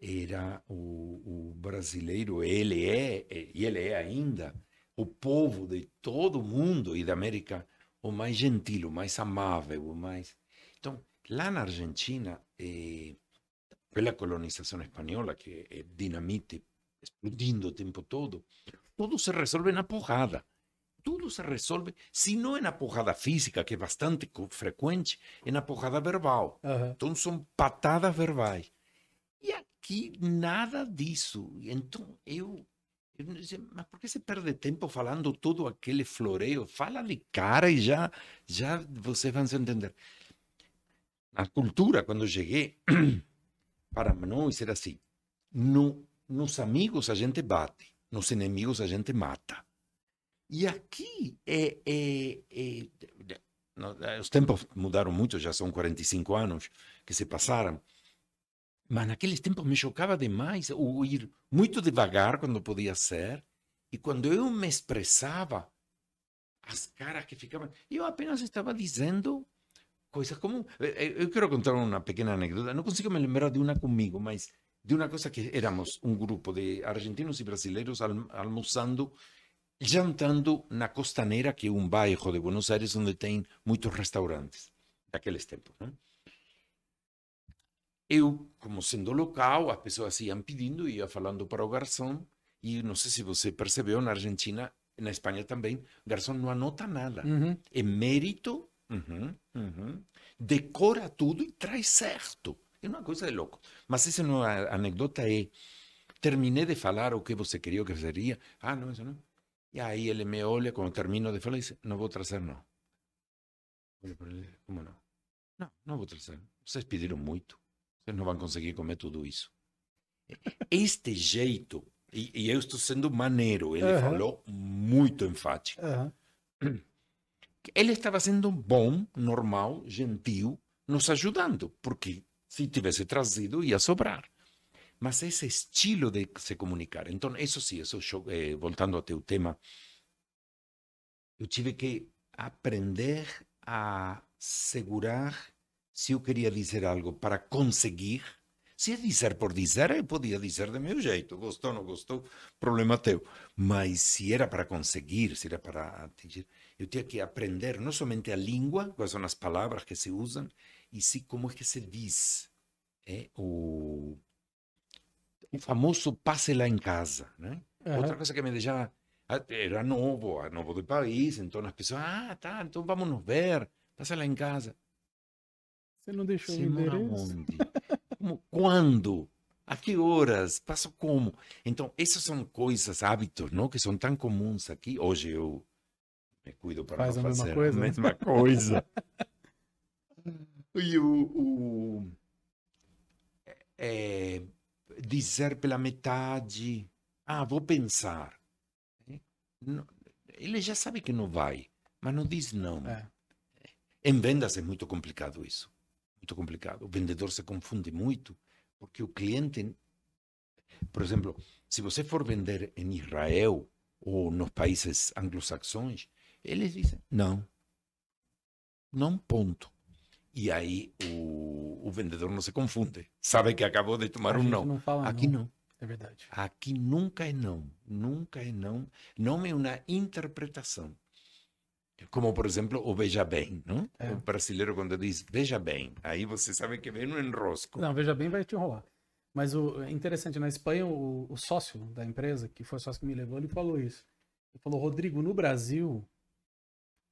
era o, o brasileiro, ele é, e ele é ainda, o povo de todo o mundo e da América, o mais gentil, o mais amável, o mais... Então, lá na Argentina, eh, pela colonização espanhola, que é dinamite explodindo o tempo todo, tudo se resolve na porrada. Tudo se resolve, se não é na porrada física, que é bastante co- frequente, é na porrada verbal. Aham. Então são patadas verbais. E aqui nada disso. Então eu, eu não sei, mas por que você perde tempo falando todo aquele floreio? Fala de cara e já, já vocês vão se entender. Na cultura, quando eu cheguei, para nós era assim: no, nos amigos a gente bate, nos inimigos a gente mata. E aqui é, é, é, os tempos mudaram muito, já são 45 anos que se passaram. Mas naqueles tempos me chocava demais o ir muito devagar quando podia ser. E quando eu me expressava, as caras que ficavam. Eu apenas estava dizendo coisas como. eh, eh, Eu quero contar uma pequena anedota. Não consigo me lembrar de uma comigo, mas de uma coisa que éramos um grupo de argentinos e brasileiros alm- almoçando, jantando na Costanera, que é um bairro de Buenos Aires onde tem muitos restaurantes daqueles tempos. Né? Eu, como sendo local, as pessoas iam pedindo, ia falando para o garçom, e não sei se você percebeu, na Argentina, na Espanha também, o garçom não anota nada. Uhum. É mérito, uhum, uhum, decora tudo e traz certo. É uma coisa de louco. Mas essa não é a anedota é, terminei de falar o que você queria que seria. Ah, não, isso não. E aí ele me olha, quando termino de falar, e diz, não vou trazer, não. Olha para ele, como não? Não, não vou trazer. Vocês pediram muito. Vocês não vão conseguir comer tudo isso. Este jeito, e, e eu estou sendo maneiro, ele Aham. falou muito enfático. Aham. Ele estava sendo bom, normal, gentil, nos ajudando, porque se tivesse trazido, ia sobrar. Mas esse estilo de se comunicar. Então, isso sim, isso, eh, voltando ao teu tema, eu tive que aprender a segurar se eu queria dizer algo para conseguir. Se é dizer por dizer, eu podia dizer de meu jeito. Gostou, não gostou, problema teu. Mas se era para conseguir, se era para atingir, eu tinha que aprender não somente a língua, quais são as palavras que se usam, e sim como é que se diz. É o, o famoso passe lá em casa. Né? Aham. Outra coisa que me deixava Ah, Era novo, era novo do país, então as pessoas, ah, tá, então vamos nos ver, passa lá em casa. Você não deixou Você o endereço? onde? Como, quando? A que horas? Passo como? Então, essas são coisas, hábitos, não? Que são tão comuns aqui. Hoje eu me cuido para Faz não a mesma fazer coisa, a né? mesma coisa. e o, o- é, dizer pela metade, ah, vou pensar. Ele já sabe que não vai, mas não diz não. É. Em vendas é muito complicado isso. Muito complicado. O vendedor se confunde muito, porque o cliente, por exemplo, se você for vender em Israel ou nos países anglo-saxões, eles dizem não. Não, ponto. E aí o, o vendedor não se confunde. Sabe que acabou de tomar A um não. não fala Aqui não. não. É verdade. Aqui nunca é não. Nunca é não. Não é uma interpretação. Como, por exemplo, o veja bem, não? É. O brasileiro, quando diz veja bem, aí você sabe que vem no enrosco. Não, veja bem, vai te enrolar. Mas o é interessante, na Espanha, o, o sócio da empresa, que foi o sócio que me levou, ele falou isso. Ele falou, Rodrigo, no Brasil,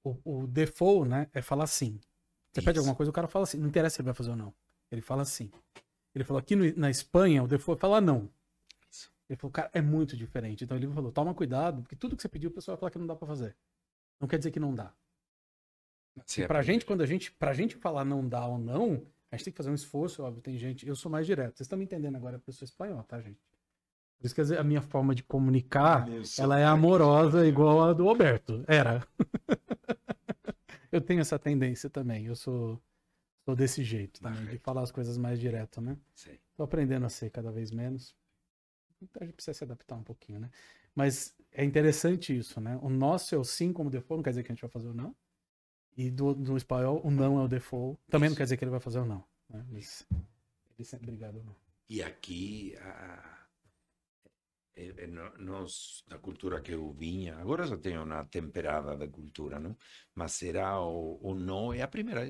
o, o default, né, é falar sim. Você pede Isso. alguma coisa, o cara fala assim. Não interessa se ele vai fazer ou não. Ele fala sim. Ele falou, aqui no- na Espanha, o default é falar não. Isso. Ele falou, cara, é muito diferente. Então ele falou, toma cuidado, porque tudo que você pediu, o pessoal vai falar que não dá pra fazer. Não quer dizer que não dá. Sim, E pra gente, quando a gente, pra gente falar não dá ou não, a gente tem que fazer um esforço, óbvio, tem gente, eu sou mais direto. Vocês estão me entendendo agora, eu sou espanhol, tá, gente? Por isso que a minha forma de comunicar, ela é amorosa igual a do Roberto. Era. Eu tenho essa tendência também, eu sou, sou desse jeito também, de Correto. falar as coisas mais direto, né? Sim. Tô aprendendo a ser cada vez menos. Então a gente precisa se adaptar um pouquinho, né? Mas é interessante isso, né? O nosso é o sim como default, não quer dizer que a gente vai fazer o não. E do, do espanhol, o não é o default. Também não quer dizer que ele vai fazer o não. Né? Mas ele sempre obrigado não. E aqui, a, é- é nós, da cultura que eu vinha, agora só tenho uma temperada da cultura, não? Mas será o, o não é a primeira.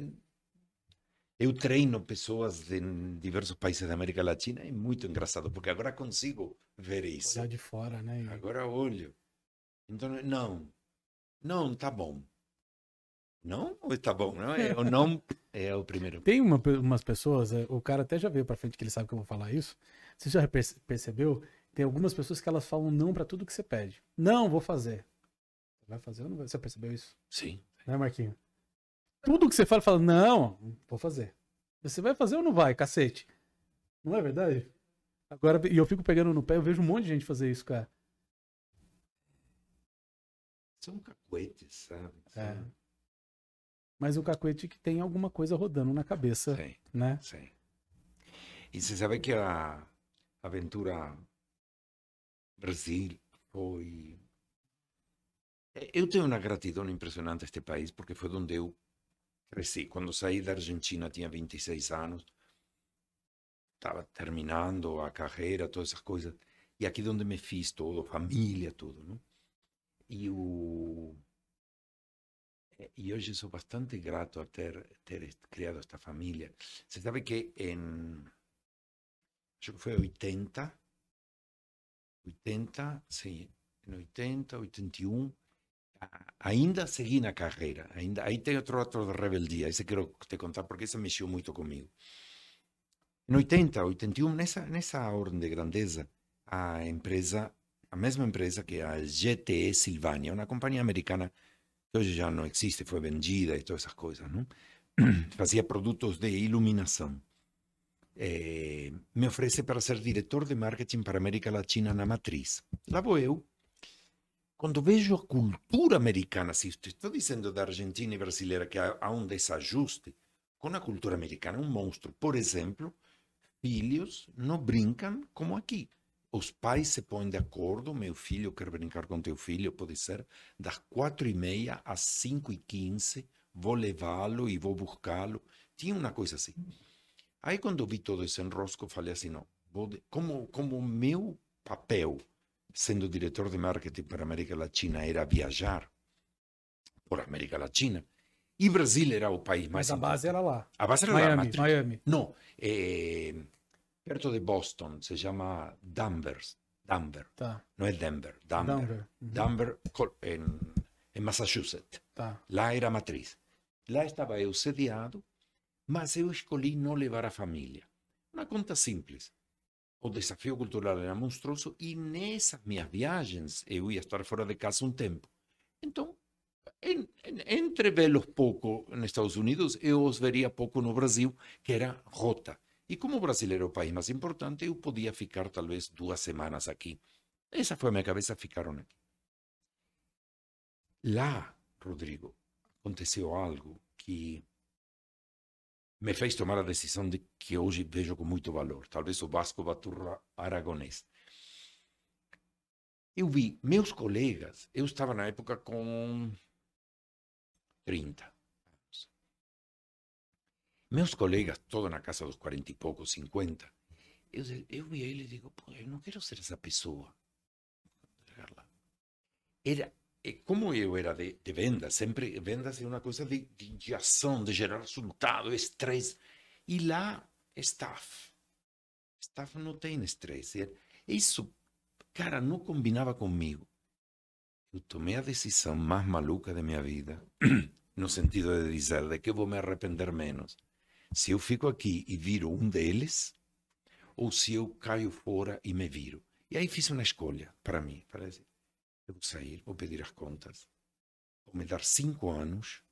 Eu treino pessoas de diversos países da América Latina, é muito engraçado, porque agora consigo ver isso. Olhar de fora, né? Agora olho. Então, não. Não, tá bom. Não ou tá bom? Não, é, o não é o primeiro. Tem uma umas pessoas, é, o cara até já veio pra frente que ele sabe que eu vou falar isso. Você já perce- percebeu? Tem algumas pessoas que elas falam não pra tudo que você pede. Não, vou fazer. Vai fazer ou não vai? Você percebeu isso? Sim. Né, Marquinho? Tudo que você fala, fala, não, vou fazer. Você vai fazer ou não vai, cacete? Não é verdade? Agora, e eu fico pegando no pé, eu vejo um monte de gente fazer isso, cara. São cacuetes, sabe? É. Mas o cacuete que tem alguma coisa rodando na cabeça, Sim. né? Sim. E você sabe que a aventura Brasil foi. Eh, Eu tenho uma gratidão impressionante a este país, porque foi onde eu cresci. Quando saí da Argentina, tinha 26 anos, estava terminando a carreira, todas essas coisas. E aqui onde me fiz todo, família, tudo. Não? E o. eh, E hoje sou bastante grato a ter, ter criado esta família. Você sabe que em. Acho que foi 80. 80, sim. Em 80, 81. a- Ainda segui na carreira. Ainda, aí tem outro ato de rebeldia. Esse quero te contar porque isso mexeu muito comigo. Em 80, 81, nessa, nessa ordem de grandeza, a empresa, a mesma empresa que a GTE Silvania, uma companhia americana que hoje já não existe, foi vendida e todas essas coisas, não? Fazia produtos de iluminação. Eh, me oferece para ser diretor de marketing para América Latina na matriz. Lá vou eu. Quando vejo a cultura americana, se estou dizendo da Argentina e brasileira que há um desajuste com a cultura americana, um monstro. Por exemplo, filhos não brincam como aqui. Os pais se põem de acordo, meu filho quer brincar com teu filho, pode ser, das quatro e meia às cinco e quinze, vou levá-lo e vou buscá-lo. Tinha uma coisa assim. Aí quando vi todo esse enrosco, falei assim, não, de- como como meu papel, sendo diretor de marketing para a América Latina, era viajar por América Latina, e Brasil era o país mais Mas a base importante. era lá. A base era lá, Miami, matriz. Miami. No, eh, perto de Boston, se llama Danvers. Denver. Tá. Não é Denver, Denver. Denver. Uhum. Denver, em, em Massachusetts. Tá. Lá era a matriz. Lá estava eu sediado, mas eu escolhi não levar a família. Uma conta simples. O desafio cultural era monstruoso e nessas minhas viagens eu ia estar fora de casa um tempo. Então, en- en- entre vê-los pouco nos Estados Unidos, eu os veria pouco no Brasil, que era rota. E como o Brasil era o país mais importante, eu podia ficar talvez duas semanas aqui. Essa foi a minha cabeça, ficaram aqui. Lá, Rodrigo, aconteceu algo que me fez tomar a decisão de que hoje vejo com muito valor. Talvez o Vasco Baturra aragonês. Eu vi meus colegas, eu estava na época com 30 anos. Meus colegas, todos na casa dos 40 e poucos, 50. Eu, eu vi ele e digo, pô, eu não quero ser essa pessoa. Era, e como eu era de, de vendas, sempre vendas é uma coisa de, de, de ação, de gerar resultado, estresse. E lá, staff. Staff não tem estresse. E Isso, cara, não combinava comigo. Eu tomei a decisão mais maluca da minha vida, no sentido de dizer de que vou me arrepender menos. Se eu fico aqui e viro um deles, ou se eu caio fora e me viro. E aí fiz uma escolha para mim, para dizer, eu vou sair, vou pedir as contas, vou me dar cinco anos,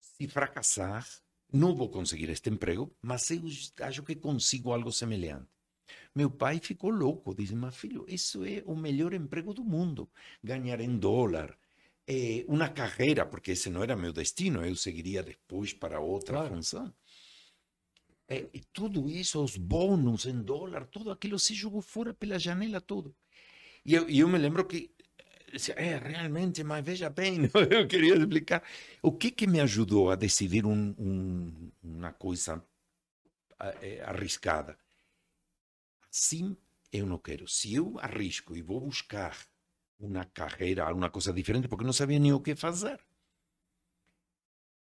se fracassar, não vou conseguir este emprego, mas eu acho que consigo algo semelhante. Meu pai ficou louco, disse, mas filho, isso é o melhor emprego do mundo, ganhar em dólar, é, uma carreira, porque esse não era meu destino, eu seguiria depois para outra Claro. função. É, e tudo isso, os bônus em dólar, tudo aquilo se jogou fora pela janela, tudo. E eu, e eu me lembro que, é, realmente, mas veja bem, eu queria explicar. O que que me ajudou a decidir um, um, uma coisa eh, arriscada? Assim, eu não quero. Se eu arrisco e vou buscar uma carreira, uma coisa diferente, porque não sabia nem o que fazer,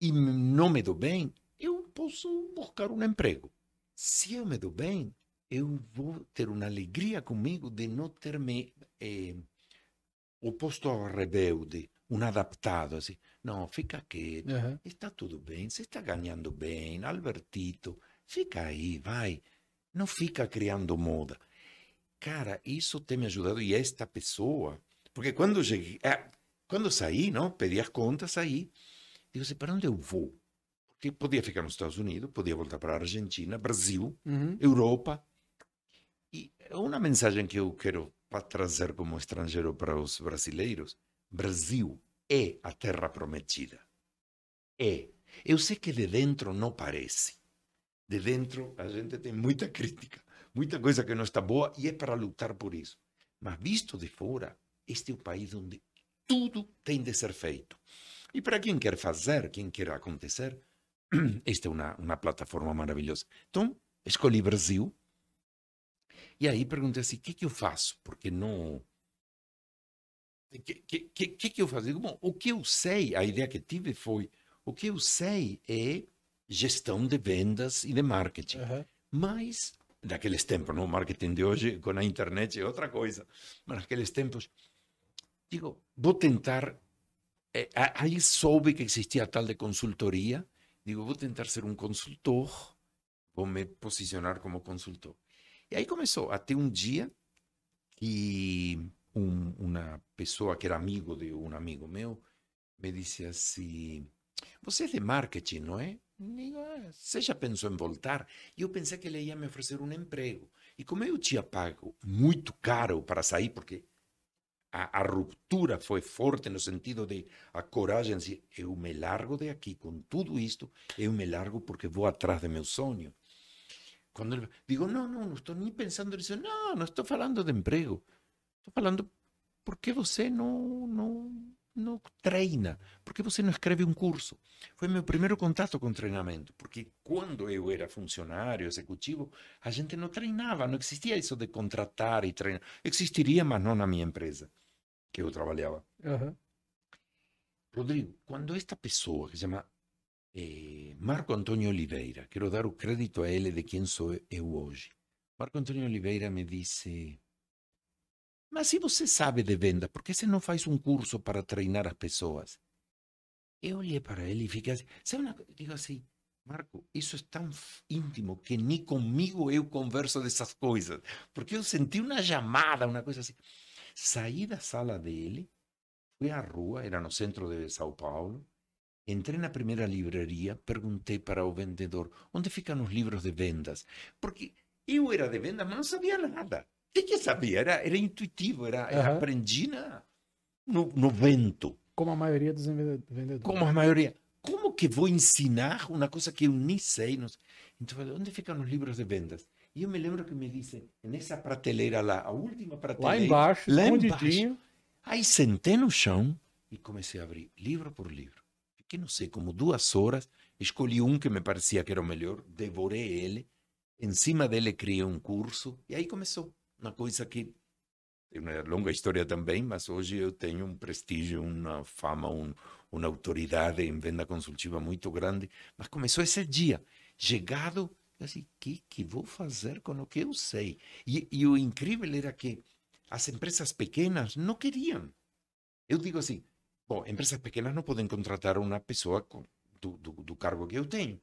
e não me dou bem, eu posso buscar um emprego. Se eu me dou bem, eu vou ter uma alegria comigo de não ter me eh, oposto ao rebelde, um adaptado, assim. Não, fica quieto, Aham. está tudo bem, você está ganhando bem, Albertito, fica aí, vai. Não fica criando moda. Cara, isso tem me ajudado. E esta pessoa, porque quando cheguei, quando eu saí, não, pedi as contas, saí, digo assim, para onde eu vou? Porque podia ficar nos Estados Unidos, podia voltar para a Argentina, Brasil, Uhum. Europa. E uma mensagem que eu quero pa- trazer como estrangeiro para os brasileiros: Brasil é a terra prometida. É. Eu sei que de dentro não parece. De dentro a gente tem muita crítica, muita coisa que não está boa e é para lutar por isso. Mas visto de fora, este é o país onde tudo tem de ser feito. E para quem quer fazer, quem quer acontecer, esta é uma, uma plataforma maravilhosa. Então, escolhi Brasil. E aí perguntei assim, o que, que eu faço? Porque não... O que, que, que, que eu faço? Digo, bom, o que eu sei, a ideia que tive foi, o que eu sei é gestão de vendas e de marketing. Aham. Mas, naqueles tempos, não? o marketing de hoje com a internet é outra coisa. Mas naqueles tempos, digo, vou tentar. eh, aí soube que existia a tal de consultoria. Digo, vou tentar ser um consultor, vou me posicionar como consultor. E aí começou. Até um dia que um, uma pessoa que era amigo de um amigo meu me disse assim: Você é de marketing, não é? Digo, "Ah, você já pensou em voltar? E eu pensei que ele ia me oferecer um emprego. E como eu tinha pago muito caro para sair, porque a, a ruptura foi forte no sentido de a coragem de eu me largo de aqui com tudo isto, eu me largo porque vou atrás de meu sonho. Quando ele, digo, não, não, não estou nem pensando nisso, não, não estou falando de emprego, estou falando por que você não, não, não treina, por que você não escreve um curso. Foi meu primeiro contato com treinamento, porque quando eu era funcionário executivo, a gente não treinava, não existia isso de contratar e treinar. Existiria, mas não na minha empresa que eu trabalhava. Rodrigo, quando esta pessoa que se chama eh, Marco Antônio Oliveira, quero dar o crédito a ele de quem sou eu hoje. Marco Antônio Oliveira me disse: mas se você sabe de venda, por que você não faz um curso para treinar as pessoas? Eu olhei para ele e fiquei assim, sabe uma coisa? Digo assim, Marco, isso é tão íntimo que nem comigo eu converso dessas coisas. Porque eu senti uma chamada, uma coisa assim. Saí da sala dele, fui à rua, era no centro de São Paulo, entrei na primeira livraria, perguntei para o vendedor onde ficam os livros de vendas. Porque eu era de vendas, mas não sabia nada. O que, sabia? Era, era intuitivo, era, era Aham. aprendi na, no, no vento. Como a maioria dos vende- vendedores. Como a maioria. Como que vou ensinar uma coisa que eu nem sei? Não sei. Então, falei, onde ficam os livros de vendas? E eu me lembro que me disse, nessa prateleira lá, a última prateleira. Lá embaixo, lá escondidinho. Aí sentei no chão e comecei a abrir livro por livro. Fiquei, não sei, como duas horas, escolhi um que me parecia que era o melhor, devorei ele, em cima dele criei um curso, e aí começou uma coisa que é uma longa história também, mas hoje eu tenho um prestígio, uma fama, um, uma autoridade em venda consultiva muito grande. Mas começou esse dia, chegado, eu assim, o que, que vou fazer com o que eu sei? E, e o incrível era que as empresas pequenas não queriam. Eu digo assim, bom, empresas pequenas não podem contratar uma pessoa com, do, do, do cargo que eu tenho,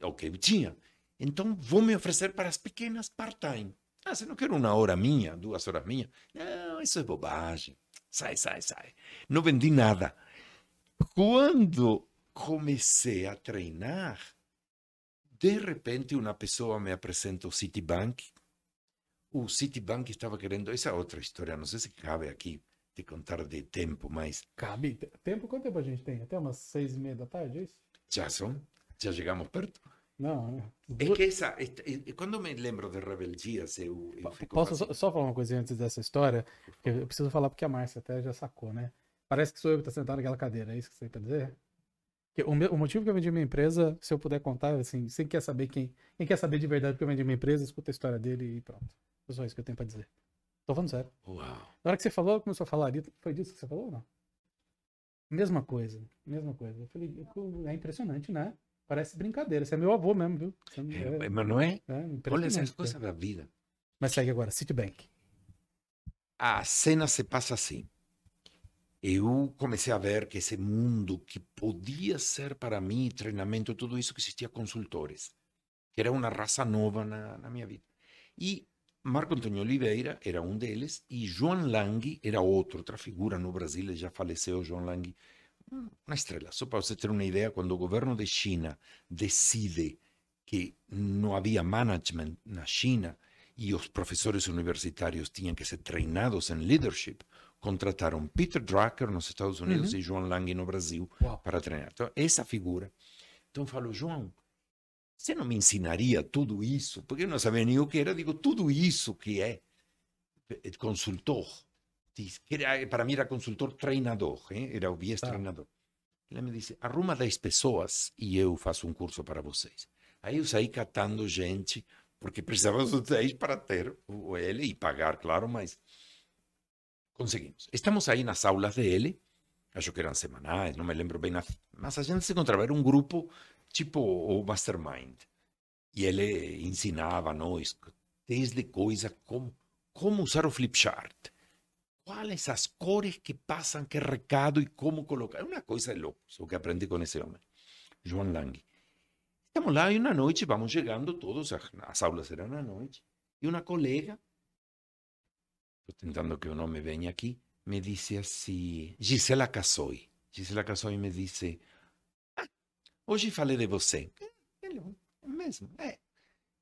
ou que eu tinha. Então, vou me oferecer para as pequenas part-time. Ah, você não quer uma hora minha, duas horas minha? Não, isso é bobagem. Sai, sai, sai. Não vendi nada. Quando comecei a treinar, de repente uma pessoa me apresenta o Citibank. O Citibank estava querendo. Essa é outra história, não sei se cabe aqui te contar de tempo, mas Cabe. Te- Tempo, quanto tempo a gente tem? Até umas seis e meia da tarde, é isso? já são, já chegamos perto. Não, é. É que essa, esta- e- quando me lembro de rebeldias, eu, eu Posso só, só falar uma coisinha antes dessa história? Que eu preciso falar porque a Márcia até já sacou, né? Parece que sou eu que tô sentado naquela cadeira, é isso que você quer dizer? Que o, meu- o motivo que eu vendi minha empresa, se eu puder contar, assim, você quer saber quem, quem quer saber de verdade porque eu vendi minha empresa, escuta a história dele e pronto. É só isso que eu tenho pra dizer. Tô falando sério. Uau. Na hora que você falou, começou a falar ali, foi disso que você falou ou não? Mesma coisa, mesma coisa. Eu falei, é impressionante, né? Parece brincadeira. Você é meu avô mesmo, viu? É, é- mas não é? é Olha essas coisas da vida. Mas segue agora, Citibank. A cena se passa assim. Eu comecei a ver que esse mundo que podia ser para mim treinamento, tudo isso que existia consultores, que era uma raça nova na, na minha vida. E Marco Antônio Oliveira era um deles e João Lang era outro, outra figura no Brasil, ele já faleceu, João Lang, uma estrela. Só para você ter uma ideia, quando o governo de China decide que não havia management na China e os professores universitários tinham que ser treinados em leadership, contrataram Peter Drucker nos Estados Unidos e João Lang no Brasil Uau. para treinar. Então, essa figura. Então, eu falo, João, você não me ensinaria tudo isso? Porque eu não sabia nem o que era. Digo, tudo isso que é consultor. Para mim era consultor treinador, hein? era o viés Tá. treinador. Ele me disse, arruma 10 pessoas e eu faço um curso para vocês. Aí eu saí catando gente, porque precisava dos 10 para ter o ele e pagar, claro, mas conseguimos. Estamos aí nas aulas dele, acho que eram semanais, não me lembro bem, mas a gente se encontrava, era um grupo tipo o Mastermind. E ele ensinava a nós desde coisa como como usar o flip chart, quais as cores que passam, que recado e como colocar. É uma coisa de o que aprendi com esse homem, João Lang. Estamos lá e uma noite vamos chegando todos, as- as aulas eram à noite, e uma colega, estou tentando que o nome venha aqui, me disse assim, Gisela Cassoy. Gisela Cassoy me disse, hoje falei de você. Ele, é mesmo, é.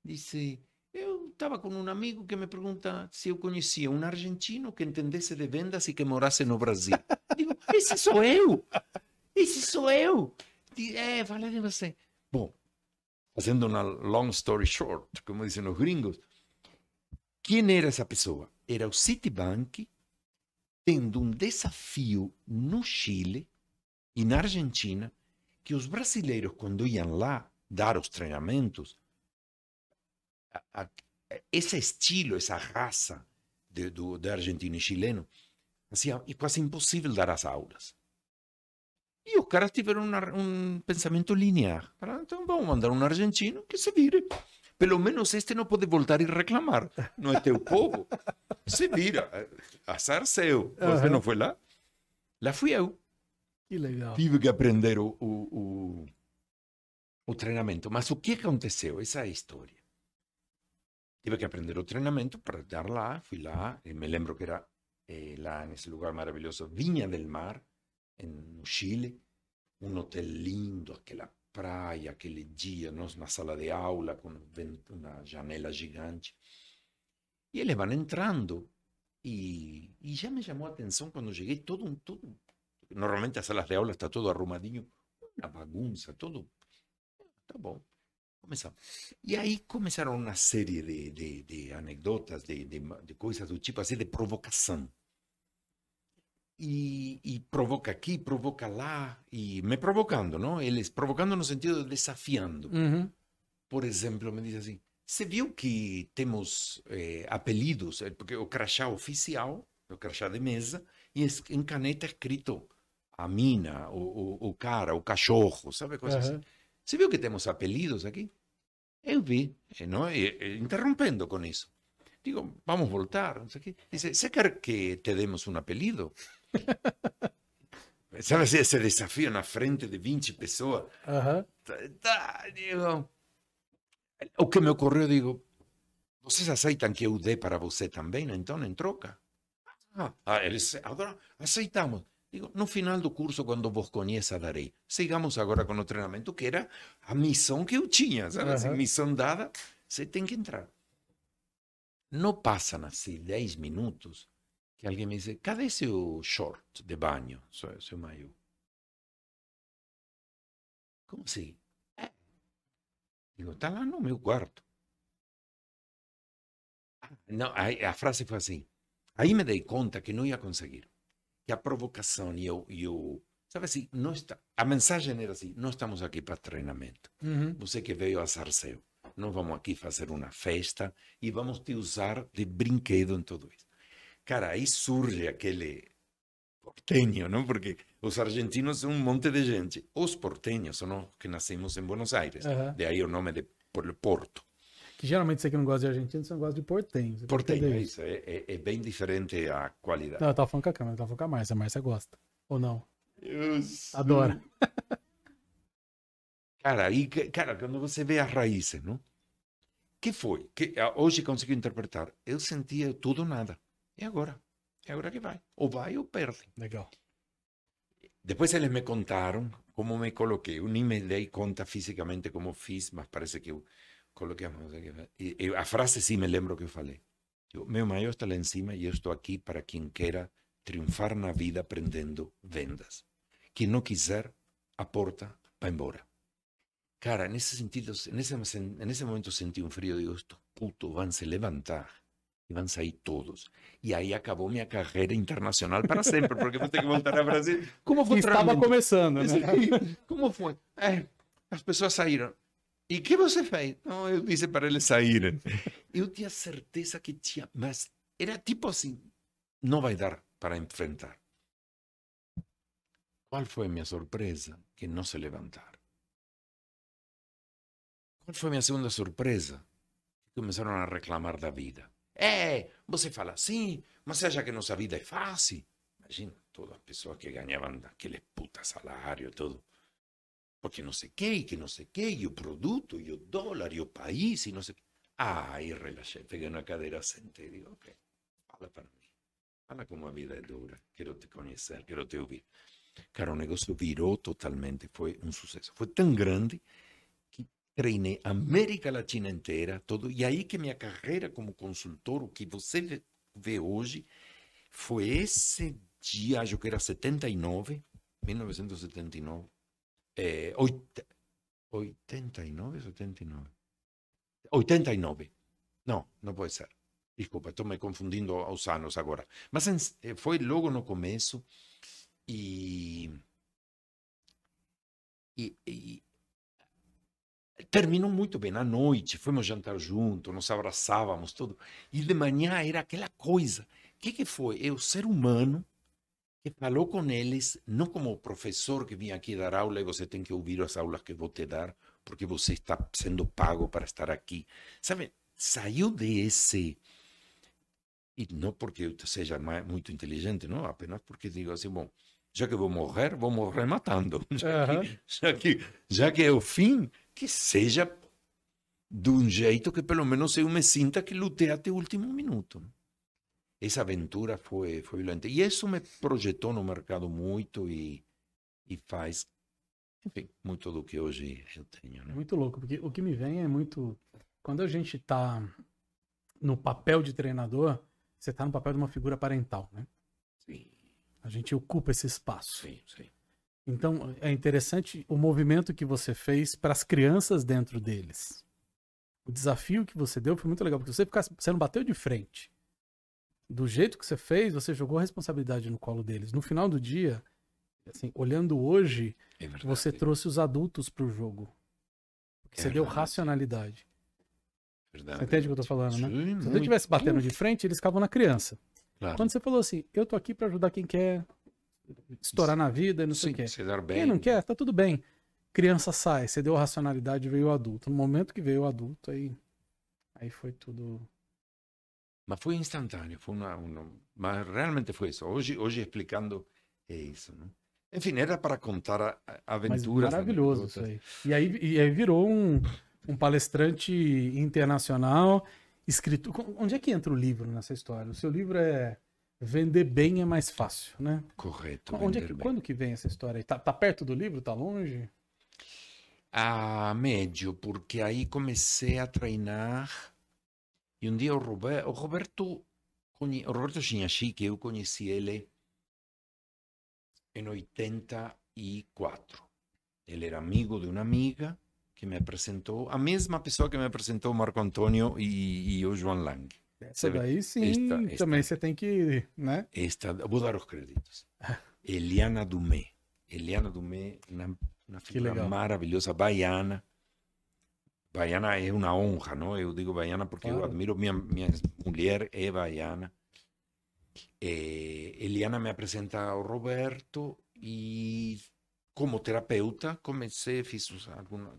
Disse, eu estava com um amigo que me pergunta se eu conhecia um argentino que entendesse de vendas e que morasse no Brasil. Digo, esse sou eu! Esse sou eu! É, falei de você. Bom, fazendo uma long story short, como dizem os gringos, quem era essa pessoa? Era o Citibank tendo um desafio no Chile e na Argentina que os brasileiros, quando iam lá dar os treinamentos, a- a- esse estilo, essa raça de, do, de argentino e chileno, assim, é quase impossível dar as aulas. E os caras tiveram uma- um pensamento linear. Falaram, então vamos mandar um argentino que se vire. pelo menos este não pode voltar e reclamar. Não é teu povo. Se vira. Azar seu. Você Aham. não foi lá? Lá fui eu. Que legal. Tive que aprender o, o, o, o treinamento. Mas o que aconteceu? Essa é a história. Tive que aprender o treinamento para dar lá. Fui lá. E me lembro que era eh, lá nesse lugar maravilhoso, Viña del Mar, em, no Chile. Um hotel lindo, aquela praia, aquele dia, nós na sala de aula, com uma janela gigante. E eles vão entrando. E, e já me chamou a atenção quando cheguei, todo um. Todo, normalmente as salas de aula está todo arrumadinho, uma bagunça, todo. Tá bom. Começamos. E aí começaram uma série de, de, de anedotas, de, de, ma- de coisas do tipo assim, de provocação. E, e provoca aqui, provoca lá, e me provocando, não? Eles provocando no sentido de desafiando. Uhum. Por exemplo, me diz assim: você viu que temos eh, apelidos? Eh, Porque o crachá oficial, o crachá de mesa, e es- em caneta escrito a mina, o, o, o cara, o cachorro, sabe? Coisas assim. Aham. Você viu que temos apelidos aqui? Eu vi, eh, não? E, e, interrompendo com isso. Digo, vamos voltar, não sei o quê. Dice, ¿você quer que te demos um apelido? Sabe assim, esse desafio na frente de 20 pessoas? Tá, tá, digo. O que me ocorreu, digo, vocês aceitam que eu dê para você também, então, em troca? Ah, ah, eles agora aceitamos. Digo, no final do curso, quando vos conheça, darei. Sigamos agora com o treinamento, que era a missão que eu tinha, sabe? Assim, Aham. missão dada, você tem que entrar. Não passam assim 10 minutos que alguém me diz, cadê seu short de banho, seu, seu maiô? Como assim? É. Digo, está lá no meu quarto. Ah, Não, aí a frase foi assim. Aí me dei conta que não ia conseguir. Que a provocação e o, e o sabe assim, não está, a mensagem era assim, não estamos aqui para treinamento. Uhum. Você que veio a Sarceu. Nós vamos aqui fazer uma festa e vamos te usar de brinquedo em tudo isso. Cara, aí surge aquele porteño, não? Porque os argentinos são um monte de gente. Os porteños são os que nascemos em Buenos Aires. De aí o nome de por- Porto. Que geralmente você que não gosta de argentino, você não gosta de portenho. Entender é isso. É, é- é bem diferente a qualidade. Não, eu tava falando com a câmera, eu tava falando com a Márcia. A Márcia gosta. Ou não? Deus. Adora. Cara, que- cara, quando você vê as raízes, não? que foi? Que hoje consigo interpretar. Eu sentia tudo ou nada. E agora? É agora que vai. Ou vai ou perde. Legal. Depois eles me contaram como me coloquei. Eu nem me dei conta fisicamente como fiz, mas parece que eu aqui. E, e a frase sim me lembro que eu falei. Eu, meu maior está lá em cima e eu estou aqui para quem queira triunfar na vida aprendendo vendas. Quem não quiser, a porta vai embora. Cara, nesse sentido, nesse, nesse momento senti um frio. Digo, estos putos vão se levantar e vão sair todos. E aí acabou minha carreira internacional para sempre, porque vou ter que voltar ao Brasil. Como foi estava começando, né? Como foi? É, as pessoas saíram. E que você fez? Não, eu disse para eles saírem. Eu tinha certeza que tinha, mas era tipo assim, não vai dar para enfrentar. Qual foi a minha surpresa? Que não se levantaram. Foi a minha segunda surpresa? Que começaram a reclamar da vida. É, você fala assim, mas você acha que nossa vida é fácil? Imagina, todas as pessoas que ganhavam aquele puta salário, tudo. Porque não sei o que, que não sei o que, e o produto, e o dólar, e o país, e não sei o que. Ah, aí relaxei, peguei na cadeira, sentei e digo, ok, fala para mim. Fala como a vida é dura, quero te conhecer, quero te ouvir. Cara, o negócio virou totalmente, foi um sucesso. Foi tão grande que treinei a América Latina inteira, todo, e aí que minha carreira como consultor, o que você vê, vê hoje, foi esse dia, acho que era 79, 1979, eh, oit- 89, 79, 89, não, não pode ser, desculpa, estou me confundindo aos anos agora, mas eh, foi logo no começo, e, e, e terminou muito bem à noite, fomos jantar juntos, nos abraçávamos, tudo. E de manhã era aquela coisa. O que, que foi? É o ser humano que falou com eles, não como o professor que vinha aqui dar aula e você tem que ouvir as aulas que vou te dar, porque você está sendo pago para estar aqui. Sabe, saiu desse. E não porque eu seja muito inteligente, não, apenas porque digo assim, bom, já que vou morrer, vou morrer matando. Já, Aham. que, já, que, já que é o fim, que seja de um jeito que pelo menos eu me sinta que lutei até o último minuto. Essa aventura foi, foi violenta. E isso me projetou no mercado muito e, e faz, enfim, muito do que hoje eu tenho. Né? muito louco, porque o que me vem é muito. Quando a gente tá no papel de treinador, você tá no papel de uma figura parental, né? Sim, A gente ocupa esse espaço. sim, sim. Então é interessante o movimento que você fez para as crianças dentro deles. O desafio que você deu foi muito legal, porque você, ficasse, você não bateu de frente. Do jeito que você fez, você jogou a responsabilidade no colo deles. No final do dia, assim, olhando hoje, É você trouxe os adultos para o jogo. Porque É você deu verdade. racionalidade. verdade. Você entende o que eu tô falando, né? Sim, Se você estivesse batendo de frente, eles ficavam na criança. Claro. Quando você falou assim, eu tô aqui para ajudar quem quer estourar na vida e não sei o quê. Quem não quer, tá tudo bem. Criança sai, você deu racionalidade, veio o adulto. No momento que veio o adulto, aí, aí foi tudo. Mas foi instantâneo, foi uma, mas realmente foi isso. Hoje, hoje explicando é isso, né? Enfim, era para contar a- a- Mas aventuras. maravilhoso isso aí. E aí, e aí virou um, um palestrante internacional, escrito. Onde é que entra o livro nessa história? O seu livro é Vender Bem é Mais Fácil, né? Correto. Onde é que, bem. quando que vem essa história aí? Tá, tá perto do livro? Tá longe? A médio, porque aí comecei a treinar e um dia o Roberto, o Roberto, o Roberto que eu conheci ele em 84. Ele era amigo de uma amiga que me apresentou, a mesma pessoa que me apresentou o Marco Antônio e, e o João Lang. Essa daí sim, Esta- esta- também você tem que, né? Esta, vou dar os créditos. Eliana Dumé. Eliana Dumé, uma, uma figura maravilhosa, baiana. Baiana é uma honra, não? Eu digo baiana porque eu Claro. admiro minha minha mulher é baiana. Eh, Eliana me apresenta ao Roberto e como terapeuta comecei fiz os- alguma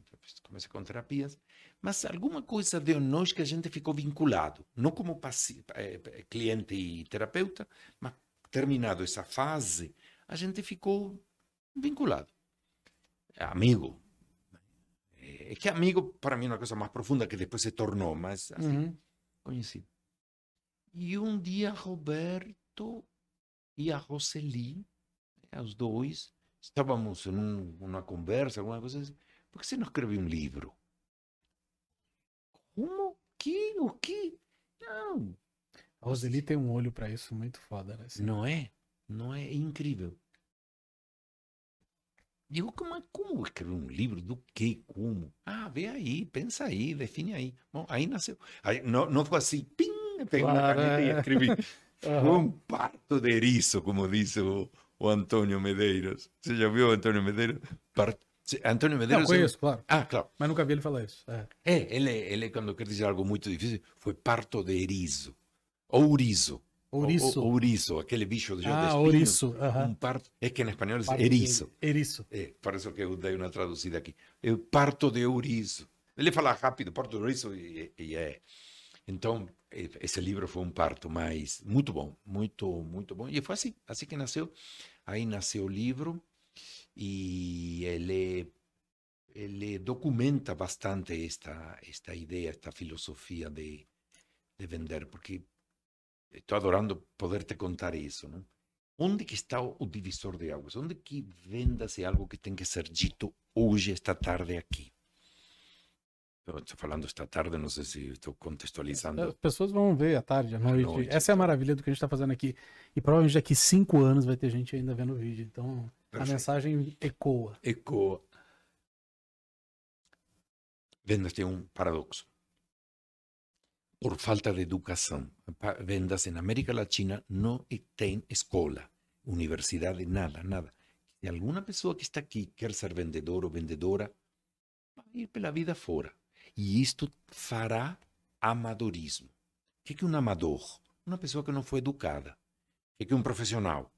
comecei com terapias mas alguma coisa deu nós que a gente ficou vinculado não como eh, cliente e terapeuta mas terminado essa fase a gente ficou vinculado amigo é que amigo para mim é uma coisa mais profunda que depois se tornou mas assim, Uhum. conhecido. E um dia Roberto e a Roseli, eh, os dois, estávamos em um, uma conversa, alguma coisa assim, por que você não escreve um livro? Como? Que? O que? Não, A Roseli tem um olho pra isso muito foda, né? Não é. Não é, é incrível. Digo, como, é- como escrever um livro? Do que? Como? Ah, vê aí, pensa aí, define aí. Bom, aí nasceu. Aí, não, não foi assim, pim, peguei uma Claro, caneta e é. escrevi. Aham. Foi um parto de eriço, como disse o, o Antônio Medeiros. Você já viu o Antônio Medeiros? Par... Se- Antônio Não, Medeiros. é- conheço, claro. Ah, claro. Mas nunca vi ele falar isso. É. É, ele, ele, quando quer dizer algo muito difícil, foi parto de eriço. Ouriço. Ouriço. O- o- Ouriço, aquele bicho de ah, espinhos. ouriço. aham. Um parto. É que em espanhol é eriço. Eriço. É, por isso que eu dei uma traduzida aqui. Parto de ouriço. Ele fala rápido, parto de ouriço, e, e é. Então, esse livro foi um parto, mas muito bom, muito, muito bom. E foi assim, assim que nasceu. Aí nasceu o livro e ele, ele documenta bastante esta, esta ideia, esta filosofia de, de vender, porque estou adorando poder te contar isso? Onde que está o divisor de águas? Onde que venda-se algo que tem que ser dito hoje, esta tarde aqui? Eu estou falando esta tarde, não sei se estou contextualizando. As pessoas vão ver à tarde, à noite. noite, Essa é a então. maravilha do que a gente está fazendo aqui. E provavelmente daqui cinco anos vai ter gente ainda vendo o vídeo. Então a Perfeito. mensagem ecoa. Ecoa. Vendas tem um paradoxo. Por falta de educação, pa- vendas na América Latina não tem escola, universidade, nada, nada. Se alguma pessoa que está aqui quer ser vendedor ou vendedora, vai ir pela vida fora. E isto fará amadorismo. O que é um amador? Uma pessoa que não foi educada. O que é um profissional?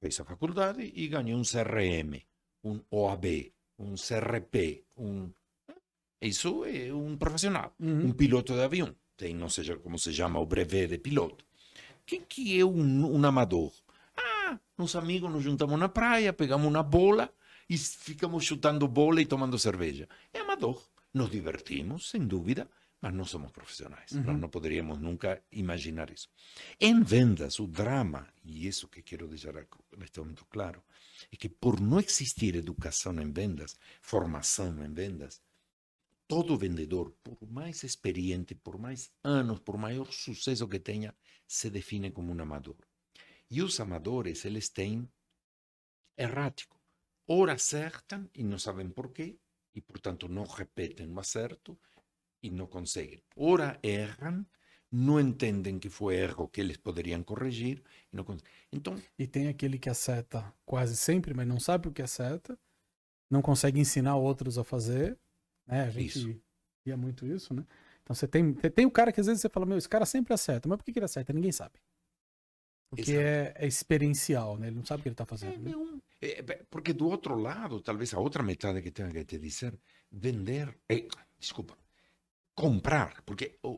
Fez a faculdade e ganhou um CRM, um OAB, um CRP, um... Isso é um profissional, Uhum. um piloto de avião. Tem, não seja como se chama, o brevet de piloto. Quem que é um, um amador? Ah, uns amigos nos juntamos na praia, pegamos uma bola e ficamos chutando bola e tomando cerveja. É amador. Nos divertimos, sem dúvida, mas não somos profissionais. Uhum. Nós não poderíamos nunca imaginar isso. Em vendas, o drama, e isso que quero deixar neste momento claro, é que por não existir educação em vendas, formação em vendas, todo vendedor, por mais experiente, por mais anos, por maior sucesso que tenha, se define como um amador. E os amadores, eles têm errático. Ora acertam e não sabem porquê, e portanto não repetem o acerto e não conseguem. Ora erram, não entendem que foi erro que eles poderiam corrigir e não conseguem. Então, E tem aquele que acerta quase sempre, mas não sabe o que acerta, não consegue ensinar outros a fazer, né? A gente Isso. via muito isso, né? Então você tem, tem- tem o cara que às vezes você fala, meu, esse cara sempre acerta, mas por que, que ele acerta? Ninguém sabe. Porque é, é experiencial, né? Ele não sabe o que ele tá É, fazendo. né? é um- é, porque do outro lado, talvez a outra metade que tenha que te dizer, vender, é, desculpa, comprar, porque o,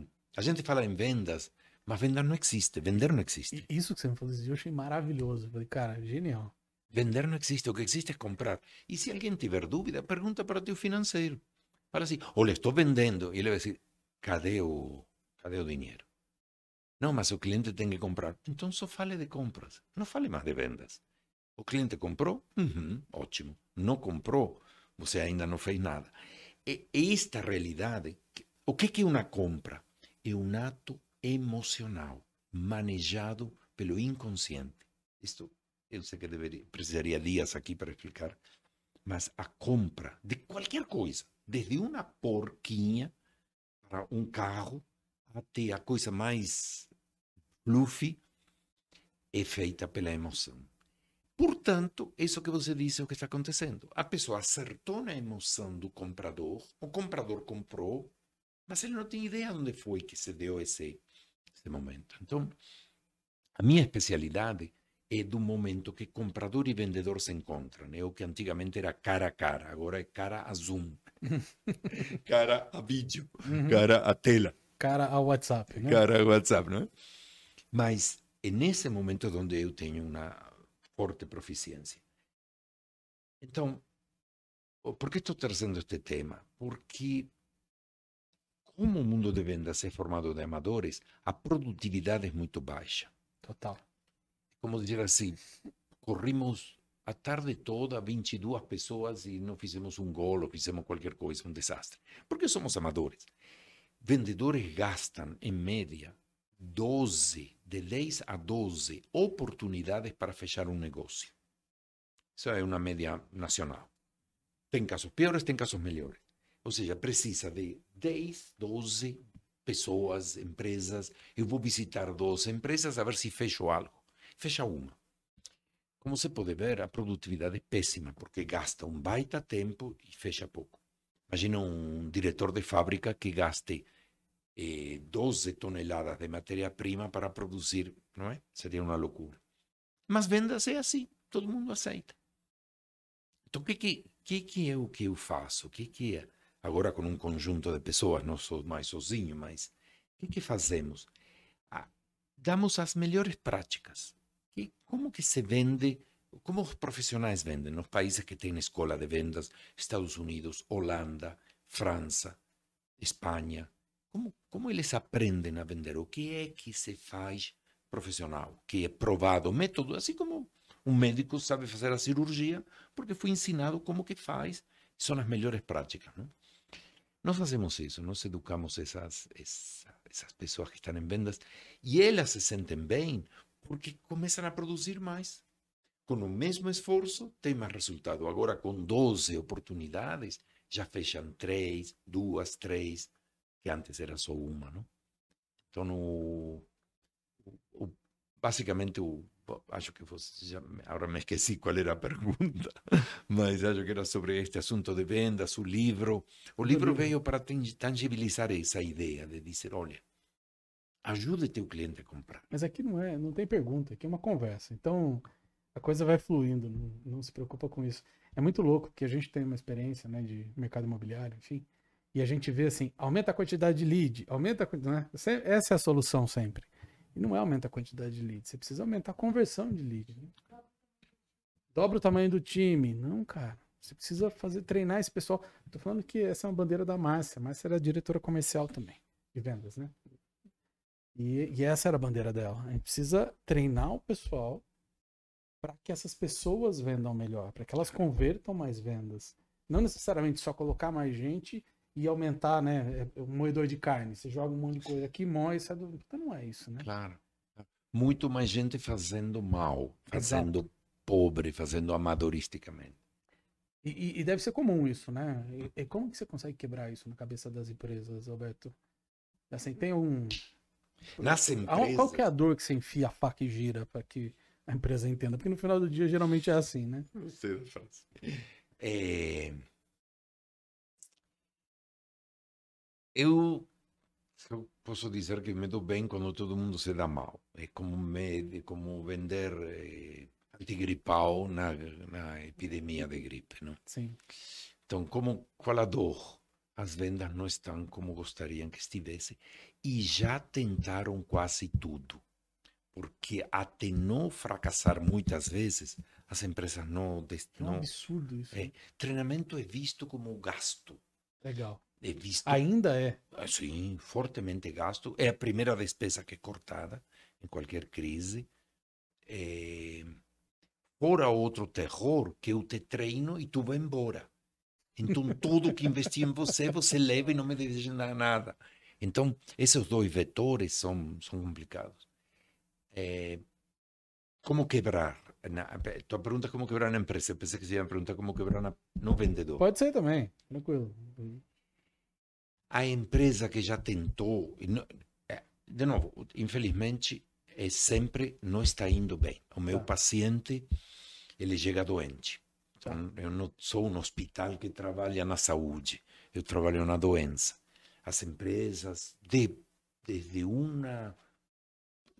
o- a gente fala em vendas, mas venda não existe, vender não existe. E isso que você me falou eu achei maravilhoso. Eu falei, cara, genial. Vender não existe, o que existe é comprar. E se alguém tiver dúvida, pergunta para o teu financeiro. Fala assim, olha, estou vendendo. E ele vai dizer, cadê o, cadê o dinheiro? Não, mas o cliente tem que comprar. Então só fale de compras, não fale mais de vendas. O cliente comprou? Uhum, ótimo. Não comprou? Você ainda não fez nada. E esta realidade, que- o que que é uma compra? É um ato emocional manejado pelo inconsciente. Isto eu sei que deveria, precisaria dias aqui para explicar, mas a compra de qualquer coisa, desde uma porquinha para um carro até a coisa mais fluffy, é feita pela emoção. Portanto, isso que você disse é o que está acontecendo. A pessoa acertou na emoção do comprador, o comprador comprou, mas ele não tem ideia onde foi que se deu esse, esse momento. Então, a minha especialidade é do momento que comprador e vendedor se encontram. É o que antigamente era cara a cara, agora é cara a Zoom, cara a vídeo, Uhum. cara a tela Cara ao WhatsApp, né? cara WhatsApp, não é? Mas é nesse momento onde eu tenho uma forte proficiência. Então, por que estou trazendo este tema? Porque como o mundo de vendas é formado de amadores, a produtividade é muito baixa. Total. Como dizer assim, corrimos a tarde toda, 22 pessoas e não fizemos um gol ou fizemos qualquer coisa, um desastre. Porque somos amadores. Vendedores gastam, em média, 12, de 10 a 12 oportunidades para fechar um negócio. Isso é uma média nacional. Tem casos piores, tem casos melhores. Ou seja, precisa de 10, 12 pessoas, empresas. Eu vou visitar 12 empresas a ver se fecho algo. Fecha uma. Como você pode ver, a produtividade é péssima, porque gasta um baita tempo e fecha pouco. Imagina um diretor de fábrica que gaste eh, 12 toneladas de matéria-prima para produzir, não é? Seria uma loucura. Mas vendas é assim, todo mundo aceita. Então, o que, que, que é o que eu faço? O que, que é? Agora com um conjunto de pessoas, não sou mais sozinho, mas o que, que fazemos? Ah, damos as melhores práticas. Que, como que se vende, como os profissionais vendem nos países que têm escola de vendas, Estados Unidos, Holanda, França, Espanha, como, como eles aprendem a vender? O que é que se faz profissional? Que é provado, método, assim como um médico sabe fazer a cirurgia, porque foi ensinado como que faz, são as melhores práticas. Não? Nós fazemos isso, nós educamos essas, essa, essas pessoas que estão em vendas e elas se sentem bem porque começam a produzir mais. Com o mesmo esforço, tem mais resultado. Agora, com 12 oportunidades, já fecham três, duas, três, que antes era só uma, não? Então, o, o, basicamente, o, acho que você já, agora me esqueci qual era a pergunta, mas acho que era sobre este assunto de vendas, o livro. O livro livro. veio para tangibilizar essa ideia de dizer, olha, ajude teu cliente a comprar. Mas aqui não é, não tem pergunta, aqui é uma conversa. Então a coisa vai fluindo, não, não se preocupa com isso. É muito louco porque a gente tem uma experiência, né, de mercado imobiliário, enfim. E a gente vê assim, aumenta a quantidade de lead, aumenta a quantidade. Né? Essa é a solução sempre. E não é aumenta a quantidade de lead, você precisa aumentar a conversão de lead. Né? Dobra o tamanho do time. Não, cara. Você precisa fazer treinar esse pessoal. Tô falando que essa é uma bandeira da Márcia. A Márcia era diretora comercial também, de vendas, né? E, e essa era a bandeira dela. A gente precisa treinar o pessoal para que essas pessoas vendam melhor, para que elas convertam mais vendas. Não necessariamente só colocar mais gente e aumentar, né, é, o moedor de carne. Você joga um monte de coisa aqui, moe, sai do... Então não é isso, né? Claro. Muito mais gente fazendo mal, fazendo Exato. pobre, fazendo amadoristicamente. E, e, deve ser comum isso, né? E, e, como que você consegue quebrar isso na cabeça das empresas, Alberto? Assim, tem um... Nas empresas... Qual que é a dor que você enfia a faca e gira para que a empresa entenda? Porque no final do dia geralmente é assim, né? Não sei. É... Eu, eu posso dizer que me dou bem quando todo mundo se dá mal. É como, me, como vender eh, antigripal na, na epidemia de gripe, não? Sim. Então, como, qual a dor? As vendas não estão como gostariam que estivesse e já tentaram quase tudo. Porque até não fracassar muitas vezes, as empresas não... É um absurdo isso. É, treinamento é visto como gasto. Legal. É visto, Ainda é? Ah, sim, fortemente gasto. É a primeira despesa que é cortada em qualquer crise. É... Fora outro terror, que eu te treino e tu vai embora. Então, tudo que investi em você, você leva e não me deixa nada. Então, esses dois vetores são, são complicados. É... Como quebrar? Na, tua pergunta é como quebrar na empresa. Eu pensei que você ia perguntar como quebrar na, no vendedor. Pode ser também, tranquilo a empresa que já tentou, é, de novo, infelizmente, é sempre não está indo bem. O meu tá. paciente, ele chega doente. Então, eu não sou um hospital que trabalha na saúde, eu trabalho na doença. As empresas, de, desde uma,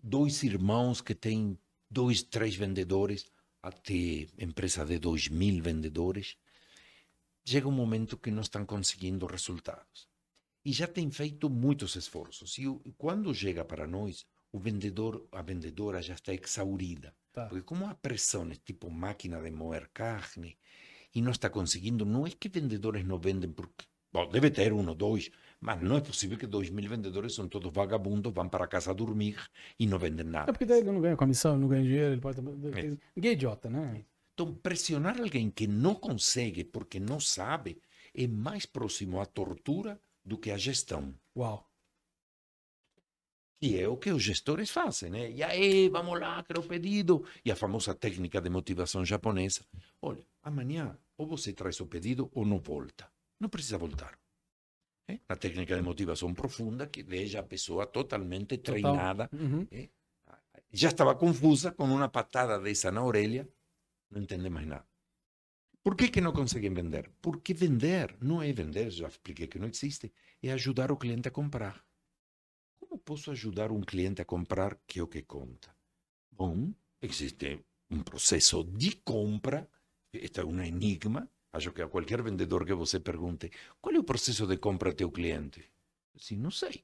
dois irmãos que têm dois, três vendedores, até empresa de dois mil vendedores, chega um momento que não estão conseguindo resultados e já tem feito muitos esforços. E quando chega para nós, o vendedor, a vendedora já está exaurida. Tá. Porque como a pressão é tipo máquina de moer carne e não está conseguindo, não é que vendedores não vendem porque... Bom, deve ter um ou dois, mas não é possível que dois mil vendedores são todos vagabundos, vão para casa dormir e não vendem nada. É porque daí ele não ganha comissão, não ganha dinheiro, ele pode... É. Ninguém é idiota, né? Então, pressionar alguém que não consegue porque não sabe é mais próximo à tortura do que a gestão. Uau! Que é o que os gestores fazem, né? E aí, vamos lá, quero o pedido. E a famosa técnica de motivação japonesa. Olha, amanhã ou você traz o pedido ou não volta. Não precisa voltar. É? A técnica de motivação profunda que deixa a pessoa totalmente treinada. Uhum. É? Já estava confusa com uma patada dessa na orelha, não entende mais nada. Por que, que não conseguem vender? Porque vender não é vender, já expliquei que não existe, é ajudar o cliente a comprar. Posso ajudar um cliente a comprar que é o que conta? Bom, existe um processo de compra, este é um enigma, acho que a qualquer vendedor que você pergunte, qual é o processo de compra teu cliente? Assim, não sei.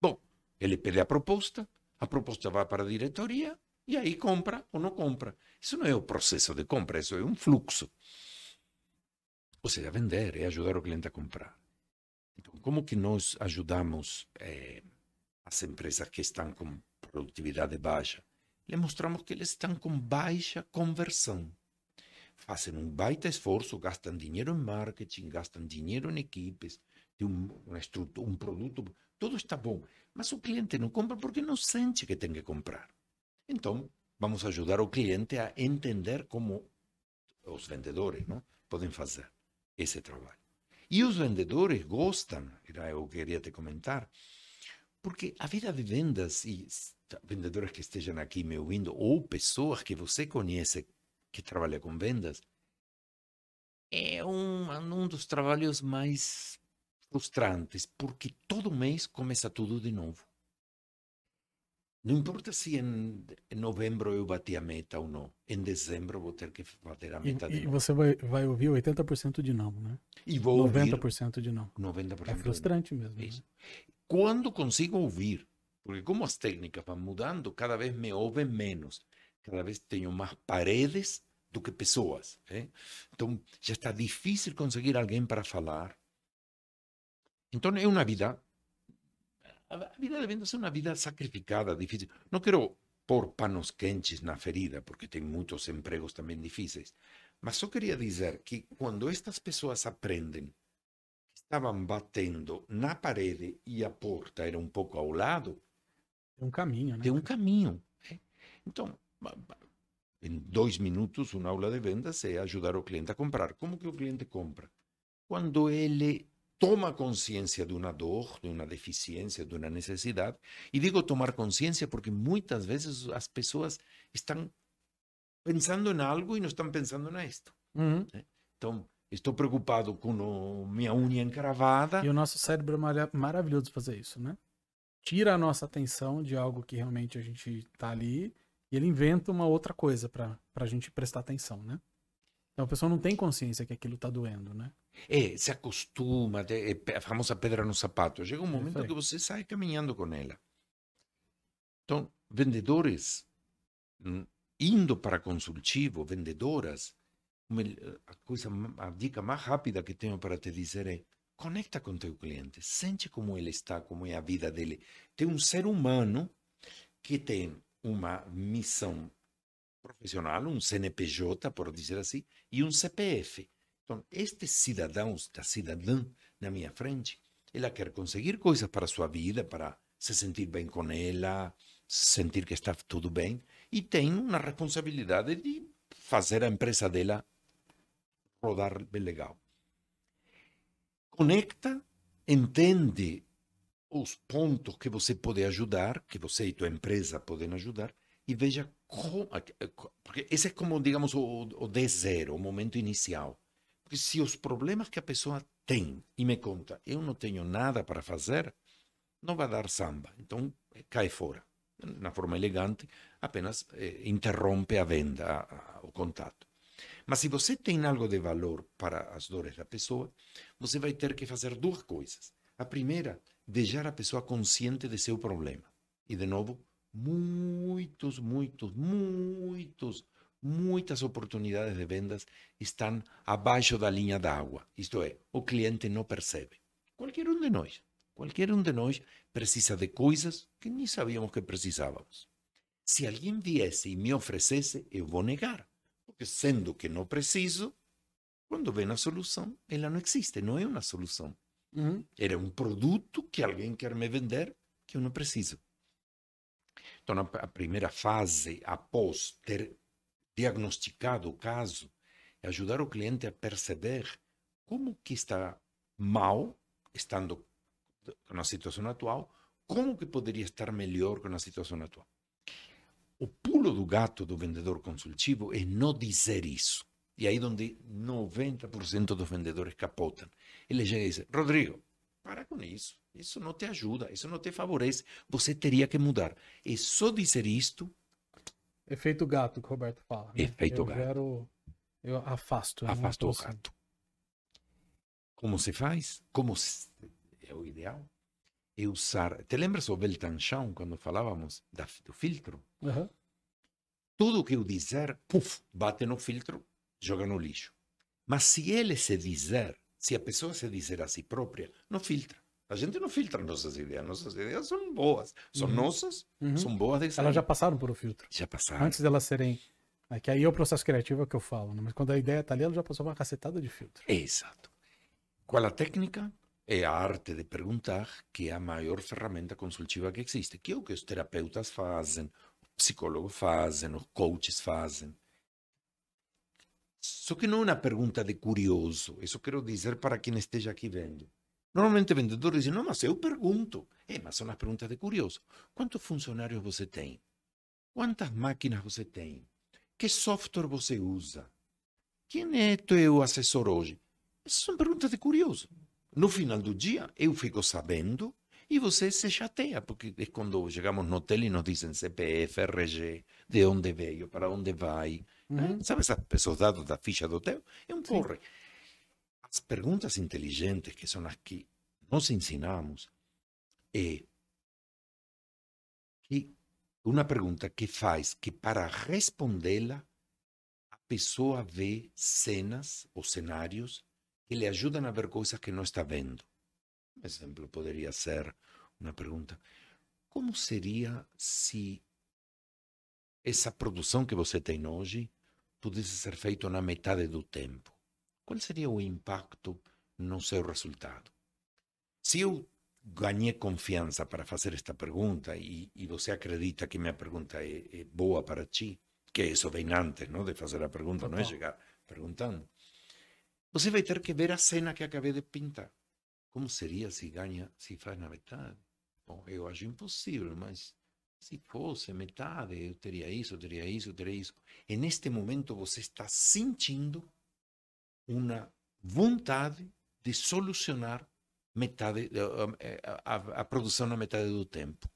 Bom, ele pede a proposta, a proposta vai para a diretoria, e aí compra ou não compra. Isso não é o processo de compra, isso é um fluxo. Ou seja, vender é ajudar o cliente a comprar. Então, como que nós ajudamos eh, as empresas que estão com produtividade baixa? Le mostramos que eles estão com baixa conversão. Fazem um baita esforço, gastam dinheiro em marketing, gastam dinheiro em equipes, tem um, um produto, tudo está bom. Mas o cliente não compra porque não sente que tem que comprar. Então, vamos ajudar o cliente a entender como os vendedores não, podem fazer esse trabalho. E os vendedores gostam, era eu queria te comentar, porque a vida de vendas, e vendedores que estejam aqui me ouvindo, ou pessoas que você conhece que trabalham com vendas, é um, um dos trabalhos mais frustrantes, porque todo mês começa tudo de novo. Não importa se em, em novembro eu bati a meta ou não. Em dezembro vou ter que bater a E, meta de e novo. você vai, vai ouvir 80% de não, né? E vou ouvir 90% de não. 90% É frustrante mesmo. né? Quando consigo ouvir, porque como as técnicas vão mudando, cada vez me ouvem menos. Cada vez tenho mais paredes do que pessoas. eh? Então já está difícil conseguir alguém para falar. Então é uma vida. A vida de vendas é uma vida sacrificada, difícil. Não quero pôr panos quentes na ferida, porque tem muitos empregos também difíceis. Mas só queria dizer que quando estas pessoas aprendem estavam batendo na parede e a porta era um pouco ao lado, Tem um caminho, né? tem um caminho. né? Então, em dois minutos, uma aula de vendas é ajudar o cliente a comprar. Como que o cliente compra? Quando ele toma consciência de uma dor, de uma deficiência, de uma necessidade. E digo tomar consciência porque muitas vezes as pessoas estão pensando em algo e não estão pensando nisto. Uhum. Então, estou preocupado com minha unha encravada. E o nosso cérebro é mara- maravilhoso fazer isso, né? Tira a nossa atenção de algo que realmente a gente tá ali e ele inventa uma outra coisa pra, pra gente prestar atenção, né? Então a pessoa não tem consciência que aquilo tá doendo, né? É, se acostuma, é, é a famosa pedra no sapato. Chega um isso momento que você sai caminhando com ela. Então, vendedores hum, indo para consultivo, vendedoras, a coisa, a dica mais rápida que tenho para te dizer é conecta com teu cliente, sente como ele está, como é a vida dele. Tem um ser humano que tem uma missão profissional, um CNPJ, por dizer assim, e um CPF. Então, este cidadão, esta cidadã na minha frente, ela quer conseguir coisas para a sua vida, para se sentir bem com ela, sentir que está tudo bem, e tem uma responsabilidade de fazer a empresa dela rodar bem legal. Conecta, entende os pontos que você pode ajudar, que você e tua empresa podem ajudar, e veja como. Porque esse é como, digamos, o, o D0, o momento inicial. Porque se os problemas que a pessoa tem e me conta, eu não tenho nada para fazer, não vai dar samba. Então, cai fora. Na forma elegante, apenas eh, interrompe a venda, a- a- o contato. Mas se você tem algo de valor para as dores da pessoa, você vai ter que fazer duas coisas. A primeira, deixar a pessoa consciente de seu problema. E, de novo, muitos, muitos, muitos, muitas oportunidades de vendas estão abaixo da linha d'água. Isto é, o cliente não percebe. Qualquer um de nós, qualquer um de nós precisa de coisas que nem sabíamos que precisávamos. Se alguém viesse e me oferecesse, eu vou negar. Sendo que não preciso, quando vem a solução, ela não existe, não é uma solução. Era um produto que alguém quer me vender que eu não preciso. Então, a primeira fase, após ter diagnosticado o caso, é ajudar o cliente a perceber como que está mal, estando na situação atual, como que poderia estar melhor com a situação atual. O pulo do gato do vendedor consultivo é não dizer isso. E aí onde 90% dos vendedores capotam. Ele e diz, Rodrigo, para com isso. Isso não te ajuda, isso não te favorece. Você teria que mudar. É só dizer isto, Efeito gato que o Roberto fala. né? Efeito eu gato. Gero, eu afasto. eu o gato. Como se faz? Como se- é o ideal? É usar. Te lembras o Beltanchon, quando falávamos da, do filtro? Aham. Tudo que eu dizer, puf, bate no filtro, joga no lixo. Mas se ele se dizer, se a pessoa se dizer a si própria, não filtra. A gente não filtra nossas ideias. Nossas ideias são boas. São Uhum. nossas, Uhum. são boas de Elas já passaram por o filtro. já passaram. Antes delas serem. É que aí é o processo criativo é o que eu falo, né? Mas quando a ideia tá ali, ela já passou uma cacetada de filtro. Exato. Qual a técnica? É a arte de perguntar, que é a maior ferramenta consultiva que existe, que é o que os terapeutas fazem, os psicólogos fazem, os coaches fazem. Só que não é uma pergunta de curioso, isso quero dizer para quem esteja aqui vendo. Normalmente vendedores dizem, não, mas eu pergunto. É, mas são as perguntas de curioso. Quantos funcionários você tem? Quantas máquinas você tem? Que software você usa? Quem é teu assessor hoje? Essas são perguntas de curioso. No final do dia, eu fico sabendo E você se chateia, porque é quando chegamos no hotel e nos dizem CPF, RG, de onde veio, para onde vai. Uhum. Sabe essa- esses dados da ficha do hotel? É um porre. As perguntas inteligentes, que são as que nós ensinamos, é que uma pergunta que faz que para respondê-la a pessoa vê cenas ou cenários que lhe ajudam a ver coisas que não está vendo. Um exemplo poderia ser uma pergunta: como seria se essa produção que você tem hoje pudesse ser feita na metade do tempo? Qual seria o impacto no seu resultado? Se eu ganhei confiança para fazer esta pergunta e, e você acredita que minha pergunta é, é boa para ti, que isso vem antes não, de fazer a pergunta, não é chegar perguntando, você vai ter que ver a cena que acabei de pintar. Como seria se ganha, se faz na metade? Bom, eu acho impossível, mas se fosse metade, eu teria isso, eu teria isso, eu teria isso. E neste momento você está sentindo uma vontade de solucionar metade eh, a, a, a produção na metade do tempo.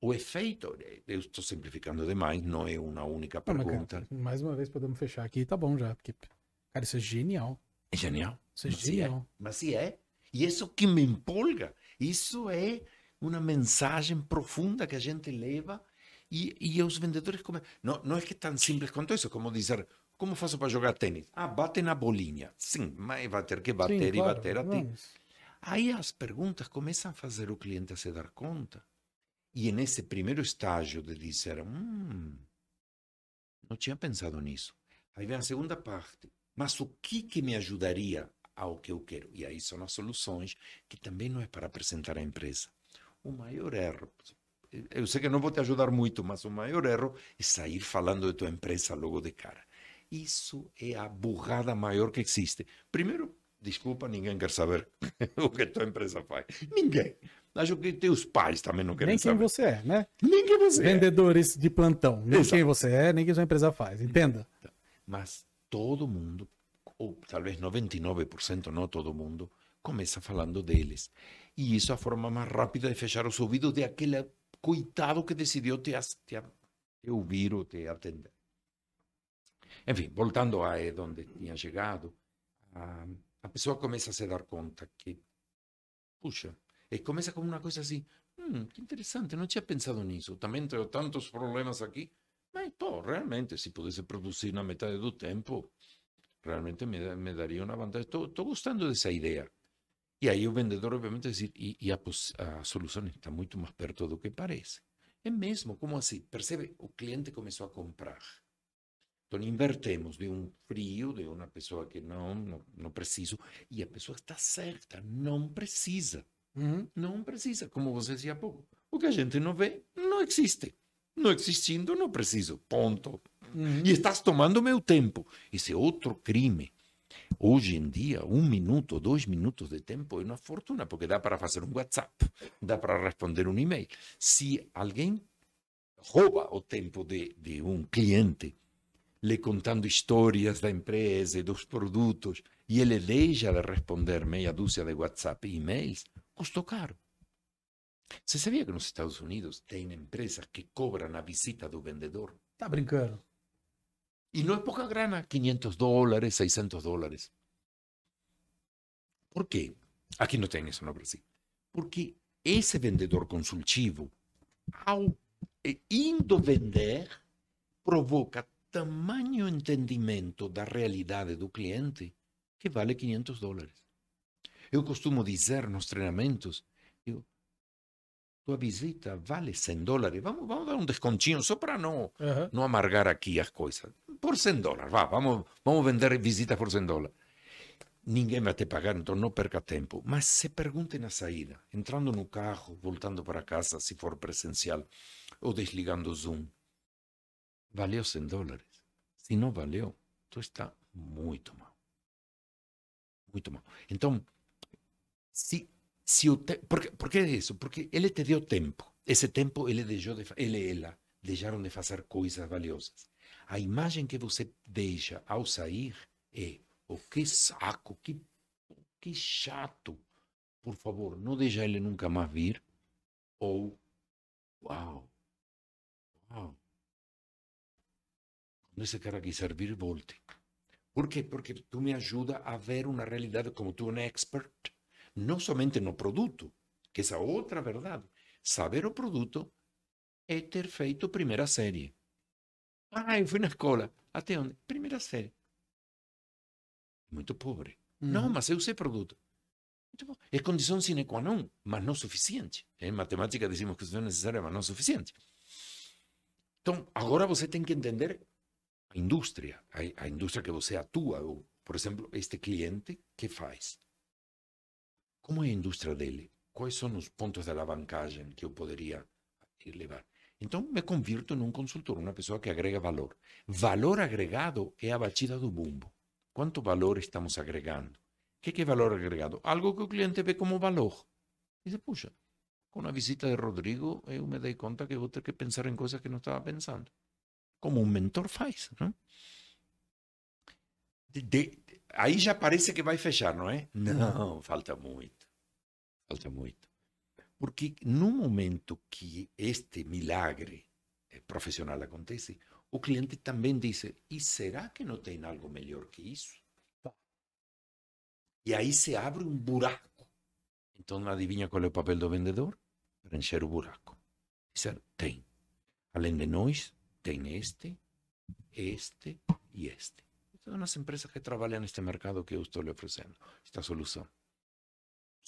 O efeito, eh, eu estou simplificando demais, não é uma única pergunta. cara, mais uma vez podemos fechar aqui, tá bom já. Porque, cara, isso é genial. É genial. Isso é Mas é. genial. Mas se é. E isso que me empolga. Isso é uma mensagem profunda que a gente leva e, e os vendedores come... não, não é que é tão simples quanto isso, como dizer, como faço para jogar tênis? Ah, bate na bolinha. Sim, mas vai ter que bater Sim, e claro, bater a ti. vamos. Aí as perguntas começam a fazer o cliente a se dar conta. E nesse primeiro estágio de dizer, hum, não tinha pensado nisso. Aí vem a segunda parte. Mas o que, que me ajudaria ao que eu quero? E aí são as soluções, que também não é para apresentar à empresa. O maior erro, eu sei que não vou te ajudar muito, mas o maior erro é sair falando de tua empresa logo de cara. Isso é a burrada maior que existe. Primeiro, desculpa, ninguém quer saber o que tua empresa faz. Ninguém. Acho que teus pais também não querem Nem quem saber. você é, né? Nem quem você é. Vendedores de plantão. Nem Exato. quem você é, nem quem sua empresa faz. Entenda. Mas todo mundo, ou talvez 99%, não todo mundo, começa falando deles. E isso é a forma mais rápida de fechar os ouvidos de aquele coitado que decidiu te, te, te ouvir ou te atender. Enfim, voltando a eh, onde tinha chegado, a, a pessoa começa a se dar conta que, puxa, e começa como uma coisa assim, hum, que interessante, não tinha pensado nisso. Também tenho tantos problemas aqui, mas, pô, realmente, se pudesse produzir na metade do tempo, realmente me, me daria uma vantagem. Estou gostando dessa ideia. E aí o vendedor, obviamente, diz, e, e a, a solução está muito mais perto do que parece. É mesmo, como assim? Percebe? O cliente começou a comprar. Então, invertemos de um frio, de uma pessoa que não, não, não preciso, e a pessoa está certa, não precisa. Não precisa, como você dizia há pouco. O que a gente não vê, não existe. Não existindo, não preciso. Ponto. Uhum. E estás tomando meu tempo. Esse é outro crime. Hoje em dia, um minuto, dois minutos de tempo é uma fortuna, porque dá para fazer um WhatsApp, dá para responder um e-mail. Se alguém rouba o tempo de, de um cliente, lhe contando histórias da empresa e dos produtos, e ele deixa de responder meia dúzia de WhatsApp e e-mails, custou caro. Você sabia que nos Estados Unidos tem empresas que cobram a visita do vendedor? Tá brincando. E não é pouca grana, 500 dólares, 600 dólares. Por quê? Aqui não tem isso no Brasil. Porque esse vendedor consultivo, ao eh, indo vender, provoca tamanho entendimento da realidade do cliente que vale 500 dólares. Eu costumo dizer nos treinamentos, digo, tua visita vale 100 dólares, vamos, vamos dar um descontinho só para não Aham. não amargar aqui as coisas. Por 100 dólares, vá, vamos, vamos vender visitas por 100 dólares. Ninguém vai te pagar, então não perca tempo. Mas se pergunte na saída, entrando no carro, voltando para casa, se for presencial, ou desligando o Zoom. Valeu 100 dólares? Se não valeu, tu está muito mal. Muito mal. Então, se, se o te... por, que, por que isso? Porque ele te deu tempo. Esse tempo ele deixou de ele ela deixaram de fazer coisas valiosas. A imagem que você deixa ao sair é o que saco, que, que chato. por favor, não deixa ele nunca mais vir. Ou, uau, uau, quando esse cara quiser vir, volte. Por quê? Porque tu me ajuda a ver uma realidade como tu, um expert, não somente no produto, que essa outra verdade. Saber o produto é ter feito primeira série. Ah, eu fui na escola. Até onde? Primeira série. Muito pobre. Uhum. Não, mas eu sei produto. É condição sine qua non, mas não suficiente. Em matemática dizemos que isso é necessário, mas não suficiente. Então, agora você tem que entender a indústria, a, a indústria que você atua. Ou, por exemplo, este cliente, que faz? Como é a indústria dele? Quais são os pontos de alavancagem que eu poderia levar? Então, me convirto num consultor, uma pessoa que agrega valor. Valor agregado é a batida do bumbo. Quanto valor estamos agregando? O que, é valor agregado? Algo que o cliente vê como valor. E diz, puxa, com a visita de Rodrigo, eu me dei conta que vou ter que pensar em coisas que não estava pensando. Como um mentor faz, não? De, aí já parece que vai fechar, não é? Não, falta muito. Falta muito. Porque no momento que este milagre profissional acontece, o cliente também diz: e será que não tem algo melhor que isso? E aí se abre um buraco. Então, adivinha qual é o papel do vendedor? Preencher o buraco. Dizer: tem. Além de nós, tem este, este e este. São as empresas que trabalham neste mercado que eu estou lhe esta solução.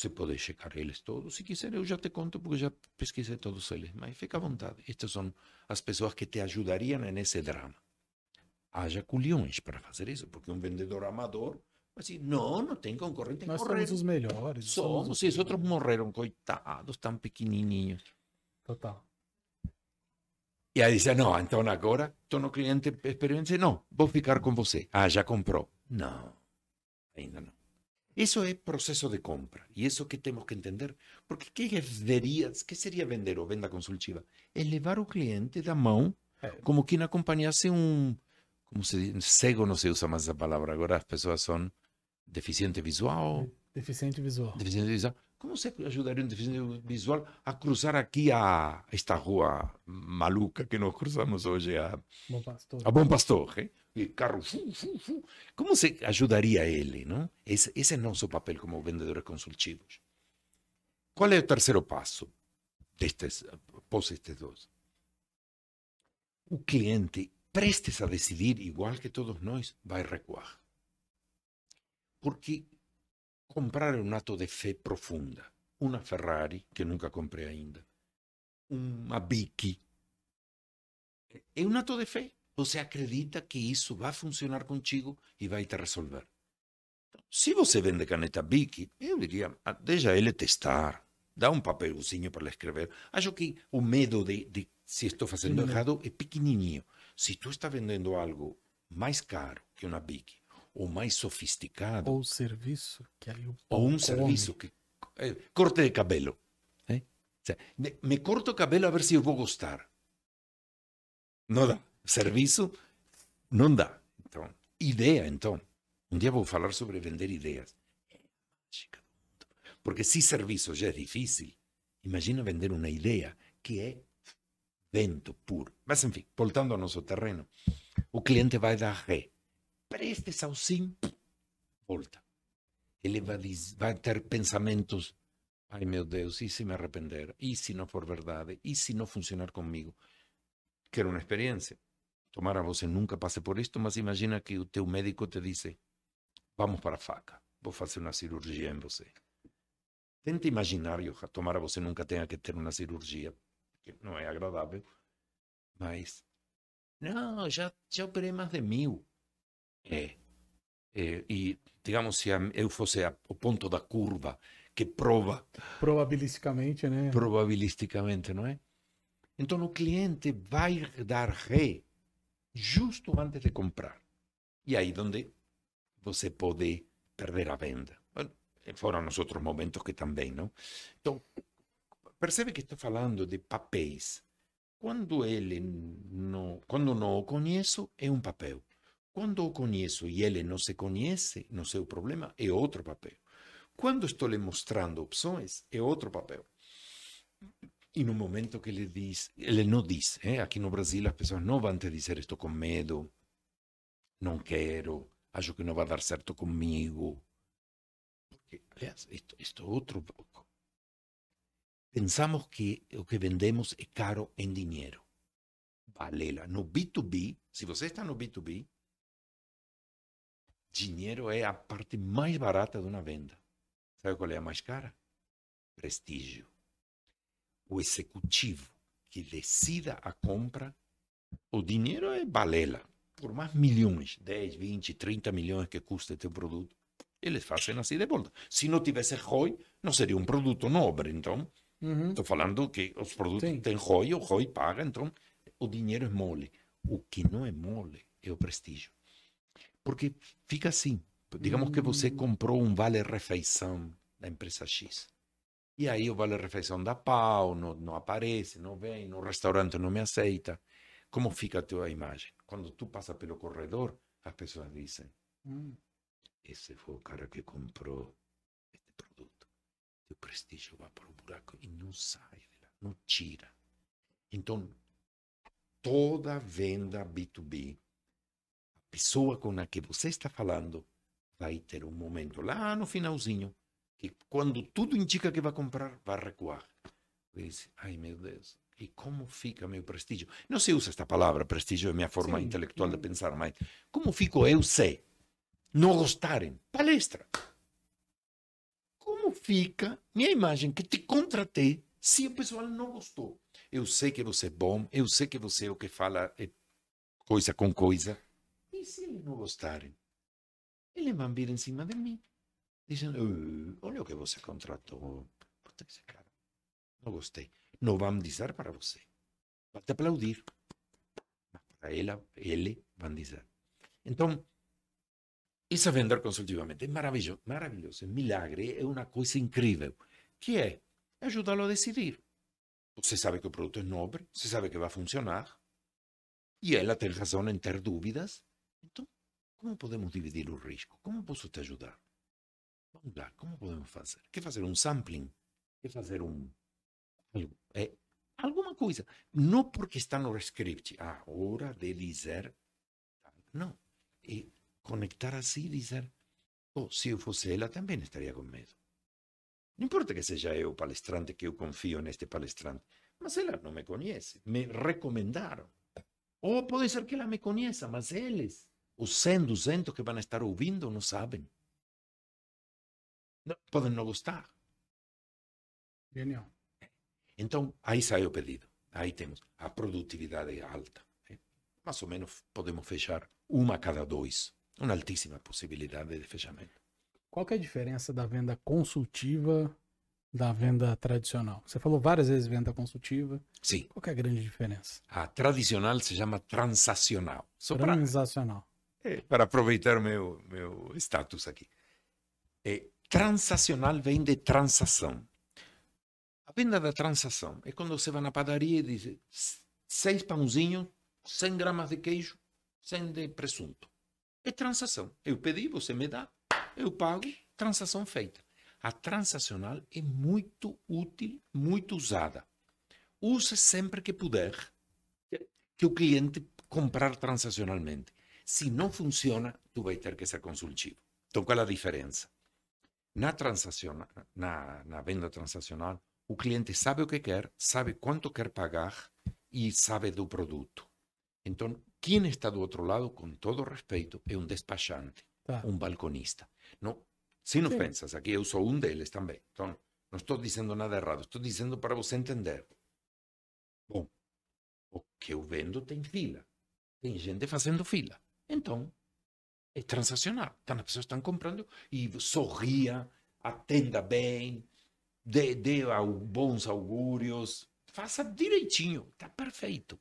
Você pode checar eles todos. Se quiser, eu já te conto, porque já pesquisei todos eles. Mas fica à vontade. Estas são as pessoas que te ajudariam nesse drama. Haja culhões para fazer isso, porque um vendedor amador vai dizer: não, não tem concorrente. Nós correram. somos os melhores. Somos, os... e os outros morreram, coitados, tão pequenininhos. Total. E aí diz: não, então agora estou no cliente experiência. Não, vou ficar com você. Ah, já comprou. Não, ainda não. Isso é processo de compra. E isso que temos que entender. Porque que deveria, que seria vender ou venda consultiva? É levar o cliente da mão, É. como quem acompanhasse um. Como se diz? Cego não se usa mais essa palavra. Agora as pessoas são deficiente visual. Deficiente visual. Deficiente visual. Como você ajudaria um deficiente visual a cruzar aqui a esta rua maluca que nós cruzamos hoje, a, Bom pastor. a Bom Pastor? hein? E carro, fu, fu, fu. Como você ajudaria ele? Não? Esse, esse é nosso papel como vendedores consultivos. Qual é o terceiro passo destes, após estes dois? O cliente, prestes a decidir, igual que todos nós, vai recuar. Porque comprar é um ato de fé profunda. Uma Ferrari, que nunca comprei ainda. Uma Bici. É um ato de fé. Você acredita que isso vai funcionar contigo e vai te resolver. Então, se você vende caneta Bic, eu diria, ah, deixa ele testar. Dá um papelzinho para ele escrever. Acho que o medo de, de se estou fazendo Sim. errado é pequenininho. Se tu está vendendo algo mais caro que uma Bic, ou mais sofisticado, Ou serviço, que aí o ou um come. serviço que eh, corte de cabelo. sea, me, me corto o cabelo a ver se eu vou gostar. Não dá. Serviço, não dá. Então, ideia, então. Um dia vou falar sobre vender ideias. Porque se serviço já é difícil, imagina vender uma ideia que é vento puro. Mas, enfim, voltando ao nosso terreno, o cliente vai dar ré. Prestes ao sim, volta. Ele vai, vai ter pensamentos. Ai meu Deus, e se me arrepender? E se não for verdade? E se não funcionar comigo? Quero uma experiência. Tomara você nunca passe por isto, mas imagina que o teu médico te disse: Vamos para a faca, vou fazer uma cirurgia em você. Tenta imaginar, Johan, tomara você nunca tenha que ter uma cirurgia, que não é agradável, mas. Não, já, já operei mais de mil. É. É, e, digamos, se eu fosse a- o ponto da curva que prova Probabilisticamente, né? probabilisticamente, não é? Então o cliente vai dar ré justo antes de comprar. E aí onde você pode perder a venda. Bueno, Foram os outros momentos que também, não? Então, percebe que estou falando de papéis. Quando ele não, quando não o conheço, é um papel. Quando o conheço e ele não se conhece, não sei o problema, é outro papel. Quando estou lhe mostrando opções, é outro papel. E no momento que ele diz, ele não diz, eh? aqui no Brasil as pessoas não vão te dizer estou com medo, não quero, acho que não vai dar certo comigo. Porque, aliás, isto, isto é outro pouco. Pensamos que o que vendemos é caro em dinheiro. Balela. No B2B, se você está no B2B, dinheiro é a parte mais barata de uma venda. Sabe qual é a mais cara? Prestígio. O executivo que decida a compra, o dinheiro é balela. Por mais milhões, 10, 20, 30 milhões que custa teu produto, eles fazem assim de volta. Se não tivesse ROI, não seria um produto nobre. Então, Uhum. estou falando que os produtos Sim. têm ROI, o ROI paga, então o dinheiro é mole. O que não é mole é o prestígio. Porque fica assim. Digamos que você Hum. comprou um vale-refeição da empresa X. E aí o vale-refeição dá pau, não, não aparece, não vem, no restaurante não me aceita. Como fica a tua imagem? Quando tu passa pelo corredor, as pessoas dizem, Hum. esse foi o cara que comprou este produto. Teu prestígio vai para o buraco e não sai de lá, não tira. Então, toda venda B2B, a pessoa com a que você está falando vai ter um momento lá no finalzinho que quando tudo indica que vai comprar, vai recuar. E diz, ai meu Deus, e como fica meu prestígio? Não se usa esta palavra, prestígio é minha forma Sim, intelectual de sim. pensar, mas como fico eu sei? Não gostarem, palestra. Como fica minha imagem que te contratei se o pessoal não gostou? Eu sei que você é bom, eu sei que você é o que fala é coisa com coisa. E se eles não gostarem? Eles vão vir em cima de mim. "Ah, olha o que você contratou. Puta esse cara. Não gostei. Não vão dizer para você. Vão te aplaudir. Para ela, ele, vão dizer. Então, isso é vender consultivamente. É maravilhoso, maravilhoso. É milagre. É uma coisa incrível. Que é ajudá-lo a decidir. Você sabe que o produto é nobre, você sabe que vai funcionar. E ela tem razão em ter dúvidas. Então, como podemos dividir o risco? Como posso te ajudar? Vamos lá, como podemos fazer? Quer fazer um sampling? Quer fazer um. É, alguma coisa. Não porque está no script. A hora de dizer. Não. É conectar assim e dizer. Oh, se eu fosse ela, também estaria importa que seja eu palestrante, que eu confio neste palestrante. Mas ela não me conhece. Me recomendaram. Ou pode ser que ela me conheça, mas eles, os 100, 200 que vão estar ouvindo, não sabem. Podem não gostar. Genial. Então, aí sai o pedido. Aí temos a produtividade alta. né? Mais ou menos podemos fechar uma a cada dois. Uma altíssima possibilidade de fechamento. Qual que é a diferença da venda consultiva da venda tradicional? Você falou várias vezes venda consultiva. Sim, Qual que é a grande diferença? a tradicional se chama transacional. Só para Transacional. É, para aproveitar meu meu status aqui. É, transacional vem de transação. A venda da transação é quando você vai na padaria e diz "S- seis pãozinhos, 100 gramas de queijo, 100 de presunto. É transação. Eu pedi, você me dá, eu pago, transação feita. A transacional é muito útil, muito usada. Use sempre que puder que o cliente comprar transacionalmente. Se não funciona, tu vai ter que ser consultivo. Então, qual é a diferença? Na, transaciona- na, na venda transacional, o cliente sabe o que quer, sabe quanto quer pagar e sabe do produto. Então, quem está do outro lado, com todo respeito, é um despachante, Tá. um balconista. Não, sem Sim. ofensas, aqui eu sou um deles também. Então, não estou dizendo nada errado, estou dizendo para você entender. Bom, o que eu vendo tem fila. Tem gente fazendo fila. Então, é transacional. Então, as pessoas estão comprando e sorria, atenda bem, dê, dê bons augúrios, faça direitinho, está perfeito.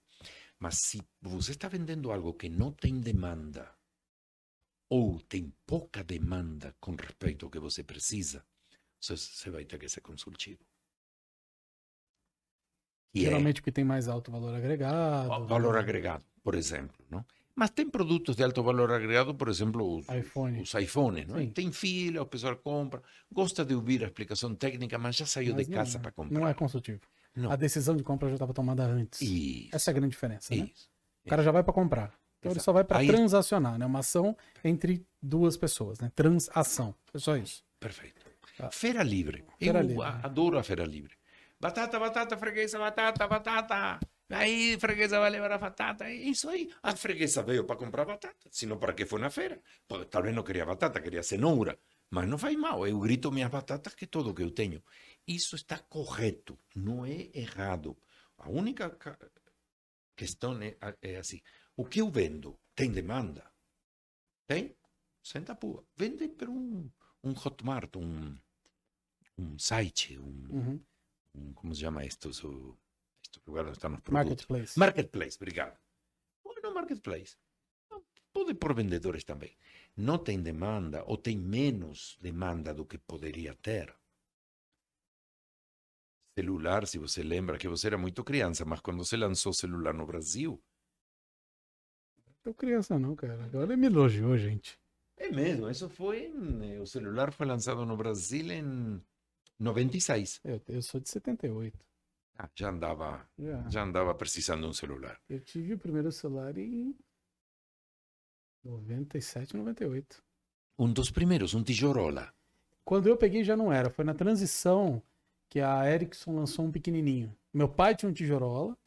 Mas se você está vendendo algo que não tem demanda, ou tem pouca demanda com respeito ao que você precisa, você, vai ter que ser consultivo. E é- Geralmente porque tem mais alto valor agregado. Va- valor agregado, por exemplo, não? Mas tem produtos de alto valor agregado, por exemplo, os iPhone. os iPhones, não é? Tem fila, o pessoal compra, gosta de ouvir a explicação técnica, mas já saiu Mas de casa é- para comprar. Não é consultivo. Não. A decisão de compra já estava tomada antes. Isso, Essa é a grande diferença, né? isso. O cara já vai para comprar. Então ele Exato. só vai para Aí- transacionar, né? Uma ação entre duas pessoas, né? Transação. É só isso. Perfeito. Tá. Feira livre. Feira Eu livre. a- adoro a feira livre. Batata, batata, freguesa, batata, batata. Aí, freguesa vai levar a batata. É isso aí. A freguesa veio para comprar batata. Senão, para que foi na feira? Pô, Talvez não queria batata, queria cenoura. Mas não faz mal. Eu grito minhas batatas, que é tudo que eu tenho. Isso está correto. Não é errado. A única ca- questão é, é assim. O que eu vendo tem demanda? Tem? Senta a pua. Vende para um, um Hotmart, um, um site, um, Uhum. um- como se chama estos, o, os produtos? Marketplace. Marketplace, obrigado. Põe no Marketplace. Pode por vendedores também. Não tem demanda ou tem menos demanda do que poderia ter. Celular, se você lembra que você era muito criança, mas quando você lançou celular no Brasil, Tô criança não, cara. Agora ele me elogiou, gente. É mesmo, isso foi. eh, O celular foi lançado no Brasil em 96. Eu, eu sou de 78. Ah, já andava, Já. já andava precisando de um celular. Eu tive o primeiro celular em 97, 98. Um dos primeiros, um tijorola. Quando eu peguei já não era. Foi na transição que a Ericsson lançou um pequenininho. Meu pai tinha um tijorola.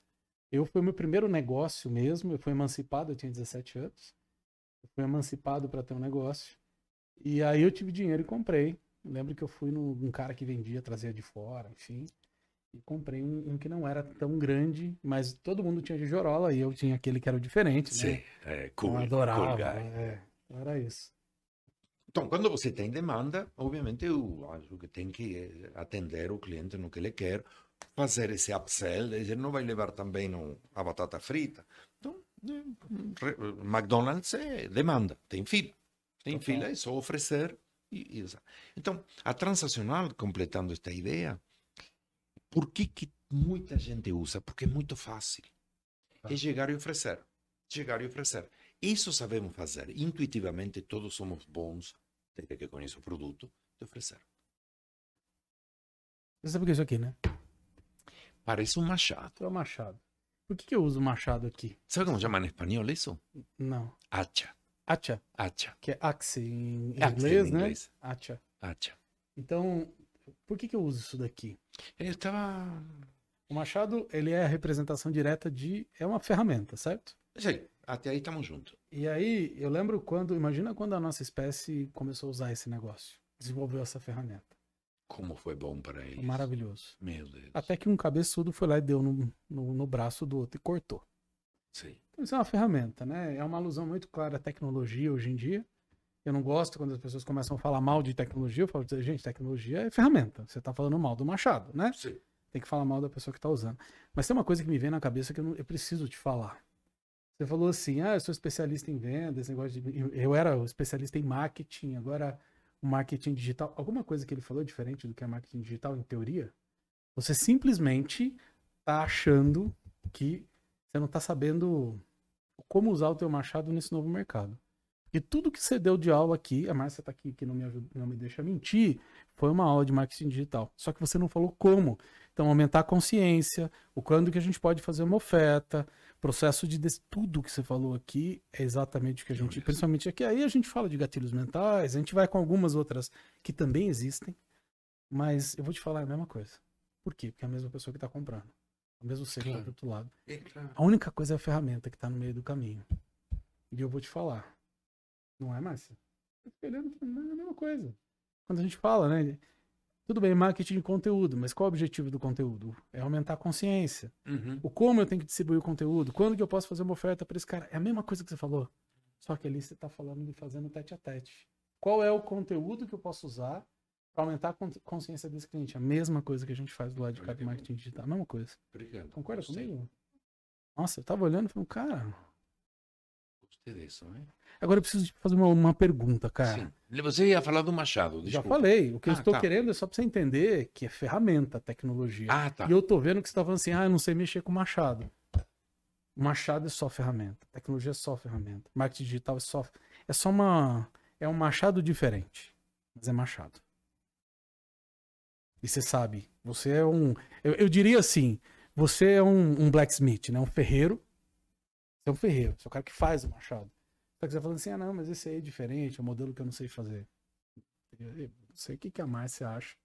Eu foi o meu primeiro negócio mesmo. Eu fui emancipado, eu tinha 17 anos. Eu fui emancipado para ter um negócio. E aí eu tive dinheiro e comprei. Eu lembro que eu fui num um cara que vendia, trazia de fora, enfim. E comprei um, um que não era tão grande, mas todo mundo tinha tijorola e eu tinha aquele que era o diferente, né? Sim, é Eu cool, adorava. cool guy. é. Então era isso. Então, quando você tem demanda, obviamente eu acho que tem que eh, atender o cliente no que ele quer, fazer esse upsell, ele não vai levar também no, a batata frita. Então, re- McDonald's é demanda, tem fila. Tem Total. fila, é só oferecer. E, e então, a transacional, completando esta ideia, por que, que muita gente usa? Porque é muito fácil. É chegar e oferecer. Chegar e oferecer. Isso sabemos fazer. Intuitivamente, todos somos bons, desde que conheço o produto, de oferecer. Você sabe o que é isso aqui, né? Parece um machado. É o machado. Por que, que eu uso machado aqui? Sabe como chama em espanhol isso? Não. Hacha. Hacha, Hacha. que é axe em Axe inglês, em né? inglês. Hacha. Hacha. Então, por que, que eu uso isso daqui? Eu estava. O machado, ele é a representação direta de... É uma ferramenta, certo? Sim, até aí estamos juntos. E aí, eu lembro quando... Imagina quando a nossa espécie começou a usar esse negócio. Desenvolveu essa ferramenta. Como foi bom para Foi eles. maravilhoso. Meu Deus. Até que um cabeçudo foi lá e deu no, no, no braço do outro e cortou. Sim. Então, isso é uma ferramenta, né? É uma alusão muito clara à tecnologia hoje em dia. Eu não gosto quando as pessoas começam a falar mal de tecnologia. Eu falo, gente, tecnologia é ferramenta. Você está falando mal do machado, né? Sim. Tem que falar mal da pessoa que está usando. Mas tem uma coisa que me vem na cabeça que eu, não- eu preciso te falar. Você falou assim, ah, eu sou especialista em venda, esse negócio de... Eu, era especialista em marketing, agora o marketing digital. Alguma coisa que ele falou diferente do que é marketing digital, em teoria? Você simplesmente está achando que você não está sabendo como usar o teu machado nesse novo mercado. E tudo que você deu de aula aqui, a Márcia está aqui que não me, ajuda, não me deixa mentir, foi uma aula de marketing digital. Só que você não falou como. Então, aumentar a consciência, o quando que a gente pode fazer uma oferta, processo de tudo que você falou aqui é exatamente o que a gente, principalmente aqui, aí a gente fala de gatilhos mentais, a gente vai com algumas outras que também existem, mas eu vou te falar a mesma coisa. Por quê? Porque é a mesma pessoa que está comprando. O mesmo ser que está Claro. do outro lado. É claro. A única coisa é a ferramenta que está no meio do caminho. E eu vou te falar. Não é, Márcia? Eu fiquei olhando não, é a mesma coisa. Quando a gente fala, né? Tudo bem, marketing de conteúdo, mas qual é o objetivo do conteúdo? É aumentar a consciência. Uhum. O como eu tenho que distribuir o conteúdo, quando que eu posso fazer uma oferta para esse cara. É a mesma coisa que você falou. Só que ali você está falando de fazendo tete a tete. Qual é o conteúdo que eu posso usar para aumentar a con- consciência desse cliente? A mesma coisa que a gente faz do lado de cá do marketing digital. A mesma coisa. Obrigado. Concorda comigo? Nossa, eu tava olhando e falei, cara. Né? Agora eu preciso fazer uma, uma pergunta, cara. Sim. Você ia falar do Machado, Já desculpa. falei. O que eu Ah, estou tá. querendo é só pra você entender que é ferramenta tecnologia. Ah, tá. E eu tô vendo que você tá falando assim, ah, eu não sei mexer com machado. Machado é só ferramenta. Tecnologia é só ferramenta. Marketing digital é só. É só uma. É um machado diferente. Mas é machado. E você sabe, você é um. Eu, eu diria assim: você é um, um, blacksmith, né? Um ferreiro. Você é um ferreiro. Você é o cara que faz o machado. Só que você falando assim: ah, não, mas esse aí é diferente, é um modelo que eu não sei fazer. Eu não sei o que, que a Márcia acha.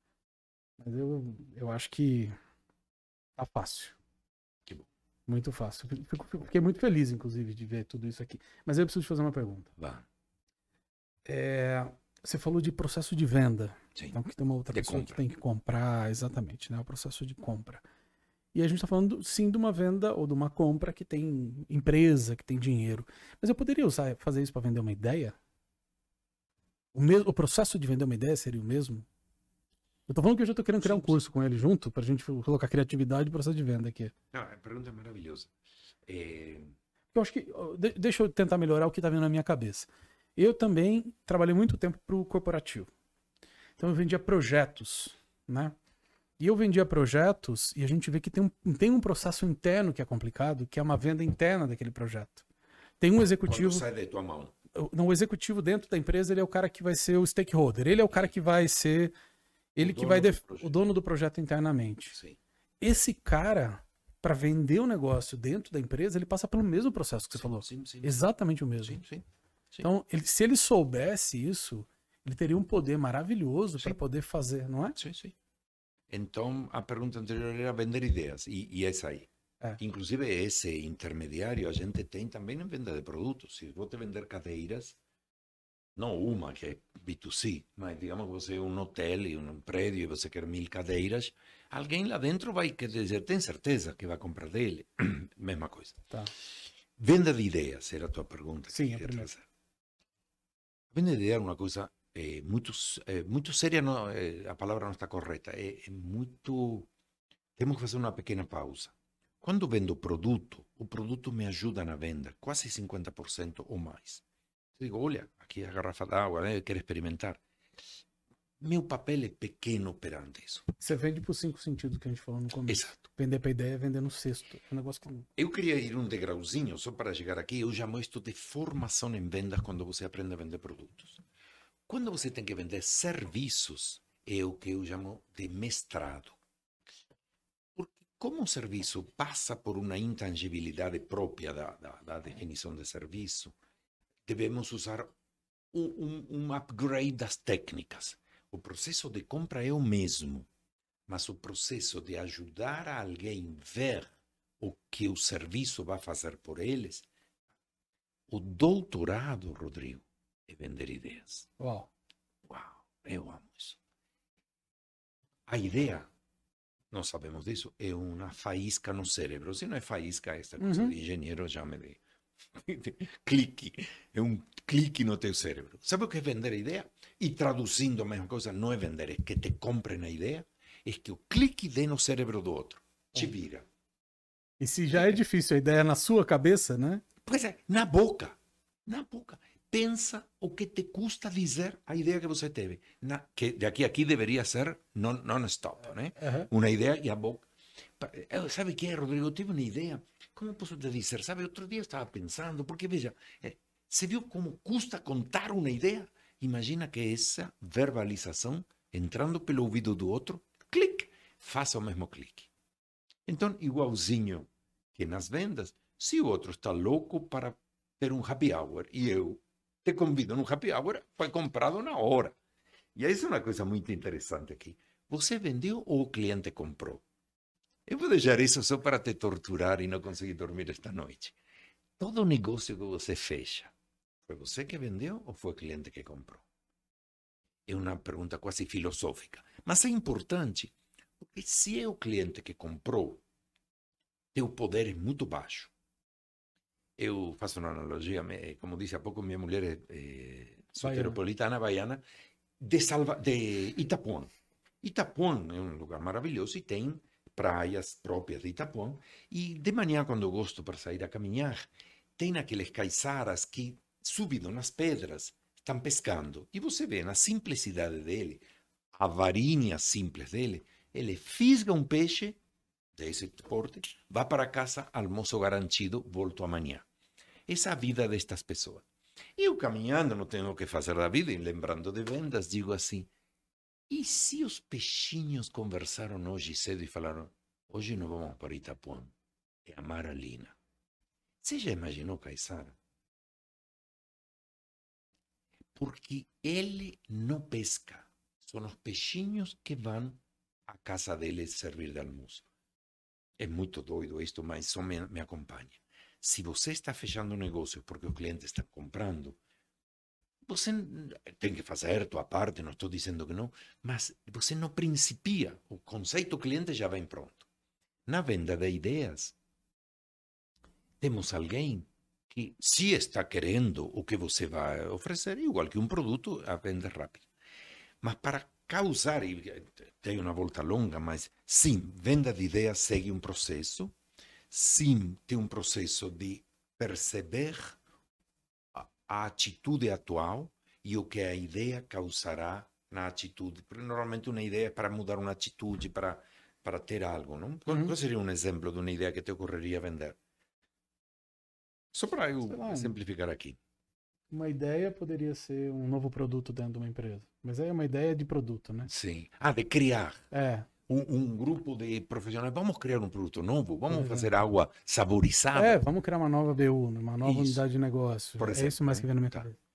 Mas eu, eu acho que tá fácil. Que bom. Muito fácil. Fico, fiquei muito feliz, inclusive, de ver tudo isso aqui. Mas eu preciso te fazer uma pergunta. Vá. É, você falou de processo de venda. Sim. Então, que tem uma outra De pessoa compra. que tem que comprar, exatamente, né? O processo de compra. E a gente está falando, sim, de uma venda ou de uma compra que tem empresa, que tem dinheiro. Mas eu poderia usar, fazer isso para vender uma ideia? O, mesmo, o processo de vender uma ideia seria o mesmo? Eu tô falando que eu já tô querendo criar um curso com ele junto, pra gente colocar criatividade e processo de venda aqui. Não, a pergunta é maravilhosa. É, Eu acho que. Deixa eu tentar melhorar o que tá vindo na minha cabeça. Eu também trabalhei muito tempo pro corporativo. Então eu vendia projetos, né? E eu vendia projetos e a gente vê que tem um, tem um processo interno que é complicado, que é uma venda interna daquele projeto. Tem um quando executivo. sai da tua mão. o- não, o executivo dentro da empresa, ele é o cara que vai ser o stakeholder. Ele é o cara que vai ser. Ele que dono vai. def-. O dono do projeto internamente. Sim. Esse cara, para vender o negócio dentro da empresa, ele passa pelo mesmo processo que você falou. Sim, sim. Exatamente o mesmo. Sim, sim. Sim. Então, ele- se ele soubesse isso, ele teria um poder maravilhoso para Sim. poder fazer, não é? Sim, sim. Então, a pergunta anterior era vender ideias, e, e essa aí. É. Inclusive, esse intermediário a gente tem também em venda de produtos. Se te vender cadeiras, não uma que é B2C, mas digamos que você é um hotel e um prédio e você quer mil cadeiras, alguém lá dentro vai querer dizer, tem certeza que vai comprar dele? Mesma coisa. Tá. Venda de ideias era a tua pergunta. Sim, a queria primeira. trazer. Venda de ideias é uma coisa eh, muito, eh, muito séria, não, eh, a palavra não está correta. É, é muito. Temos que fazer uma pequena pausa. Quando vendo produto, o produto me ajuda na venda, quase 50% ou mais. Eu digo, olha, aqui é a garrafa d'água, né? quero experimentar. Meu papel é pequeno perante isso. Você vende por cinco sentidos que a gente falou no começo. Exato. Vender para ideia, vender no sexto. É um negócio que. Eu queria ir um degrauzinho só para chegar aqui. Eu chamo isto de formação em vendas quando você aprende a vender produtos. Quando você tem que vender serviços, é o que eu chamo de mestrado. Porque como o serviço passa por uma intangibilidade própria da, da, da definição de serviço, devemos usar um, um, um upgrade das técnicas. O processo de compra é o mesmo, mas o processo de ajudar alguém ver o que o serviço vai fazer por eles, o doutorado, Rodrigo, é vender ideias. Uau. Uau, eu amo isso. A ideia, nós sabemos disso, é uma faísca no cérebro. Se não é faísca, essa coisa Uhum. de engenheiro chama de clique. É um clique no teu cérebro. Sabe o que é vender ideia? E traduzindo a mesma coisa, não é vender, é que te comprem a ideia, é que o clique dê no cérebro do outro. Te vira. E se já é difícil a ideia na sua cabeça, né? Pois é, na boca. Na boca. Pensa o que te custa dizer a ideia que você teve. Na, que de aqui a aqui deveria ser non- non-stop, né? Aham. Uma ideia e a boca. Pa- eh, Sabe o que é, Rodrigo? Eu tive uma ideia. Como posso te dizer? Sabe, outro dia estava pensando, porque veja, eh, você viu como custa contar uma ideia? Imagina que essa verbalização, entrando pelo ouvido do outro, clique, faça o mesmo clique. Então, igualzinho que nas vendas, se o outro está louco para ter um happy hour e eu te convido num happy hour, foi comprado na hora. E isso é uma coisa muito interessante aqui. Você vendeu ou o cliente comprou? Eu vou deixar isso só para te torturar e não conseguir dormir esta noite. Todo negócio que você fecha, foi você que vendeu ou foi o cliente que comprou? É uma pergunta quase filosófica. Mas é importante, porque se é o cliente que comprou, teu poder é muito baixo. Eu faço uma analogia, me- como disse há pouco, minha mulher é, é soteropolitana, baiana, de, Salva, de Itapuã. Itapuã é um lugar maravilhoso e tem praias próprias de Itapuã. E de manhã, quando eu gosto para sair a caminhar, tem aqueles caiçaras que, subindo nas pedras, estão pescando. E você vê na simplicidade dele, a varinha simples dele, ele fisga um peixe, desse porte, vá para casa, almoço garantido, volto amanhã. Essa vida destas pessoas. Eu caminhando, não tenho o que fazer da vida, e lembrando de vendas, digo assim, e se os peixinhos conversaram hoje cedo e falaram, hoje não vamos para Itapuã, é a Maralina. Você já imaginou, Caissara? Porque ele não pesca. São os peixinhos que vão à casa dele servir de almoço. É muito doido isto, mas só me, me acompanha. Se você está fechando um negócio porque o cliente está comprando, você tem que fazer a tua parte, não estou dizendo que não, mas você não principia. O conceito cliente já vem pronto. Na venda de ideias, temos alguém que se está querendo o que você vai oferecer, igual que um produto, a venda rápida. Mas para causar, e tem uma volta longa, mas sim, venda de ideias segue um processo, sim, tem um processo de perceber a, a atitude atual e o que a ideia causará na atitude. Porque normalmente uma ideia é para mudar uma atitude, para, para ter algo, não? Qual, uhum. qual seria um exemplo de uma ideia que te ocorreria vender? Só para eu lá, simplificar aqui. Uma ideia poderia ser um novo produto dentro de uma empresa. Mas aí é uma ideia de produto, né? Sim. Ah, de criar. É. Um, um grupo de profissionais, vamos criar um produto novo, vamos é. fazer água saborizada. É, vamos criar uma nova BU, né? uma nova isso. unidade de negócio. Por exemplo, é isso mais que vem na minha tá. cabeça.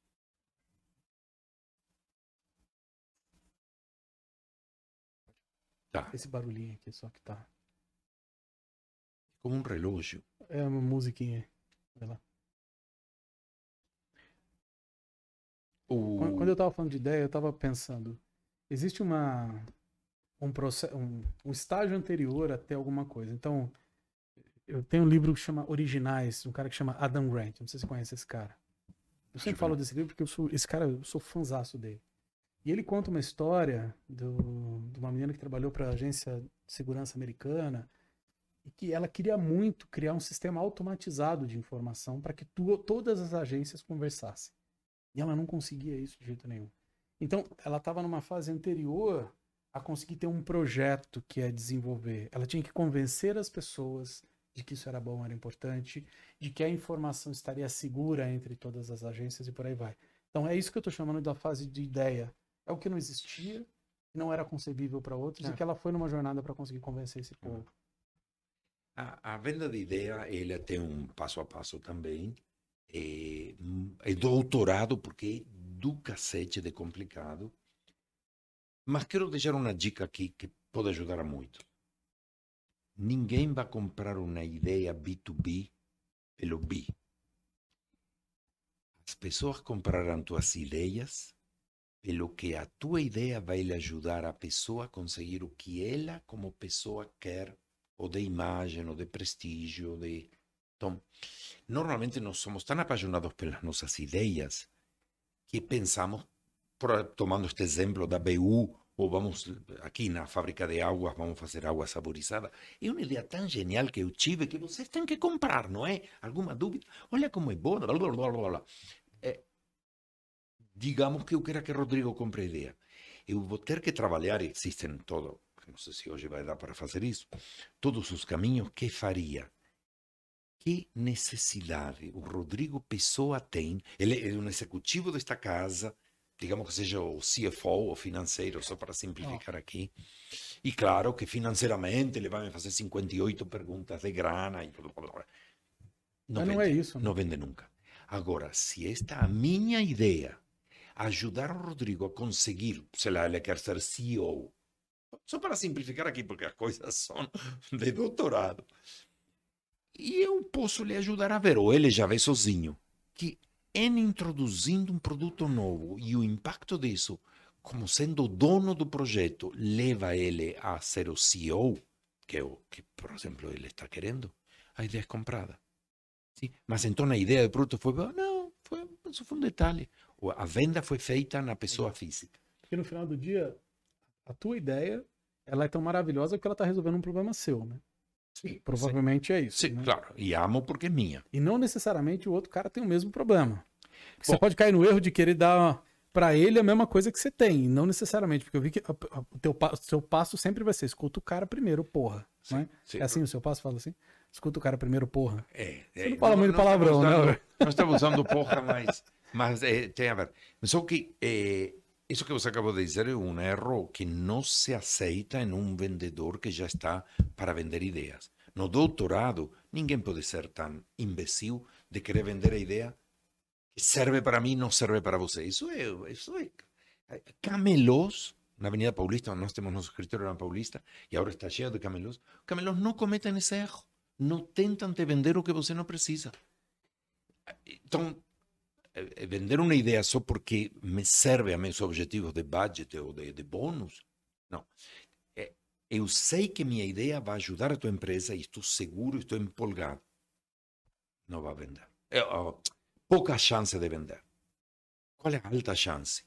Tá. Esse barulhinho aqui só que tá. Como um relógio. É uma musiquinha. Vai lá. O... Quando eu estava falando de ideia, eu estava pensando, existe uma um, processo, um, um estágio anterior até alguma coisa. Então, eu tenho um livro que chama Originais, um cara que chama Adam Grant. Não sei se você conhece esse cara. Eu sempre falo desse livro porque eu sou, esse cara, eu sou fãzaço dele. E ele conta uma história do, de uma menina que trabalhou para a agência de segurança americana e que ela queria muito criar um sistema automatizado de informação para que tu, todas as agências conversassem. E ela não conseguia isso de jeito nenhum. Então, ela estava numa fase anterior a conseguir ter um projeto que é desenvolver. Ela tinha que convencer as pessoas de que isso era bom, era importante, de que a informação estaria segura entre todas as agências e por aí vai. Então, é isso que eu estou chamando da fase de ideia. É o que não existia, não era concebível para outros, é. e que ela foi numa jornada para conseguir convencer esse povo. A, a, venda de ideia, ele tem um passo a passo também. É, é doutorado, porque é do cacete de complicado. Mas quero deixar uma dica aqui que pode ajudar muito. Ninguém vai comprar uma ideia B2B pelo B. As pessoas comprarão tuas ideias pelo que a tua ideia vai lhe ajudar a pessoa a conseguir o que ela, como pessoa, quer ou de imagem, ou de prestígio, de... Então, normalmente nós somos tão apaixonados pelas nossas ideias que pensamos, por, tomando este exemplo da BU, ou vamos aqui na fábrica de águas, vamos fazer água saborizada. É uma ideia tão genial que eu tive que vocês têm que comprar, não é? Alguma dúvida? Olha como é boa. Blá, blá, blá, blá. É, digamos que eu quero que Rodrigo compre a ideia. Eu vou ter que trabalhar, existem todo não sei se hoje vai dar para fazer isso, todos os caminhos, que faria? Que necessidade o Rodrigo Pessoa tem? Ele é um executivo desta casa, digamos que seja o CFO, o financeiro, só para simplificar oh. aqui. E claro que financeiramente ele vai me fazer 58 perguntas de grana e blá, blá, blá. Não, Mas vende, não é isso. Né? Não vende nunca. Agora, se esta a minha ideia ajudar o Rodrigo a conseguir, sei lá, ele quer ser CEO, só para simplificar aqui, porque as coisas são de doutorado. E eu posso lhe ajudar a ver, ou ele já vê sozinho, que em introduzindo um produto novo e o impacto disso, como sendo o dono do projeto, leva ele a ser o CEO, que é o que, por exemplo, ele está querendo, a ideia é comprada. Sim? Mas então a ideia do produto foi, não, foi, isso foi um detalhe. A venda foi feita na pessoa física. Porque no final do dia, a tua ideia ela é tão maravilhosa que ela está resolvendo um problema seu, né? Sim, Provavelmente sim. é isso. Sim, né? claro. E amo porque é minha. E não necessariamente o outro cara tem o mesmo problema. Bom, você pode cair no erro de querer dar para ele é a mesma coisa que você tem, não necessariamente, porque eu vi que o teu o seu passo sempre vai ser escuta o cara primeiro, porra. Sim, não é? sim. é assim o seu passo fala assim? Escuta o cara primeiro, porra. É, Você não fala muito palavrão, estamos né? Não estamos usando porra, mas, mas é, tem a ver. Só que é, isso que você acabou de dizer é um erro que não se aceita em um vendedor que já está para vender ideias. No doutorado, ninguém pode ser tão imbecil de querer vender a ideia que serve para mim, não serve para você. Isso é, isso é camelós na Avenida Paulista, nós temos nosso escritório na Paulista e agora está cheio de camelós. Camelós não cometem esse erro. Não tentam te vender o que você não precisa. Então, eh, eh, vender uma ideia só porque me serve a meus objetivos de budget ou de, de bônus, não. Eh, Eu sei que minha ideia vai ajudar a tua empresa e estou seguro, estou empolgado. Não vai vender. É, pouca chance de vender. Qual é a alta chance?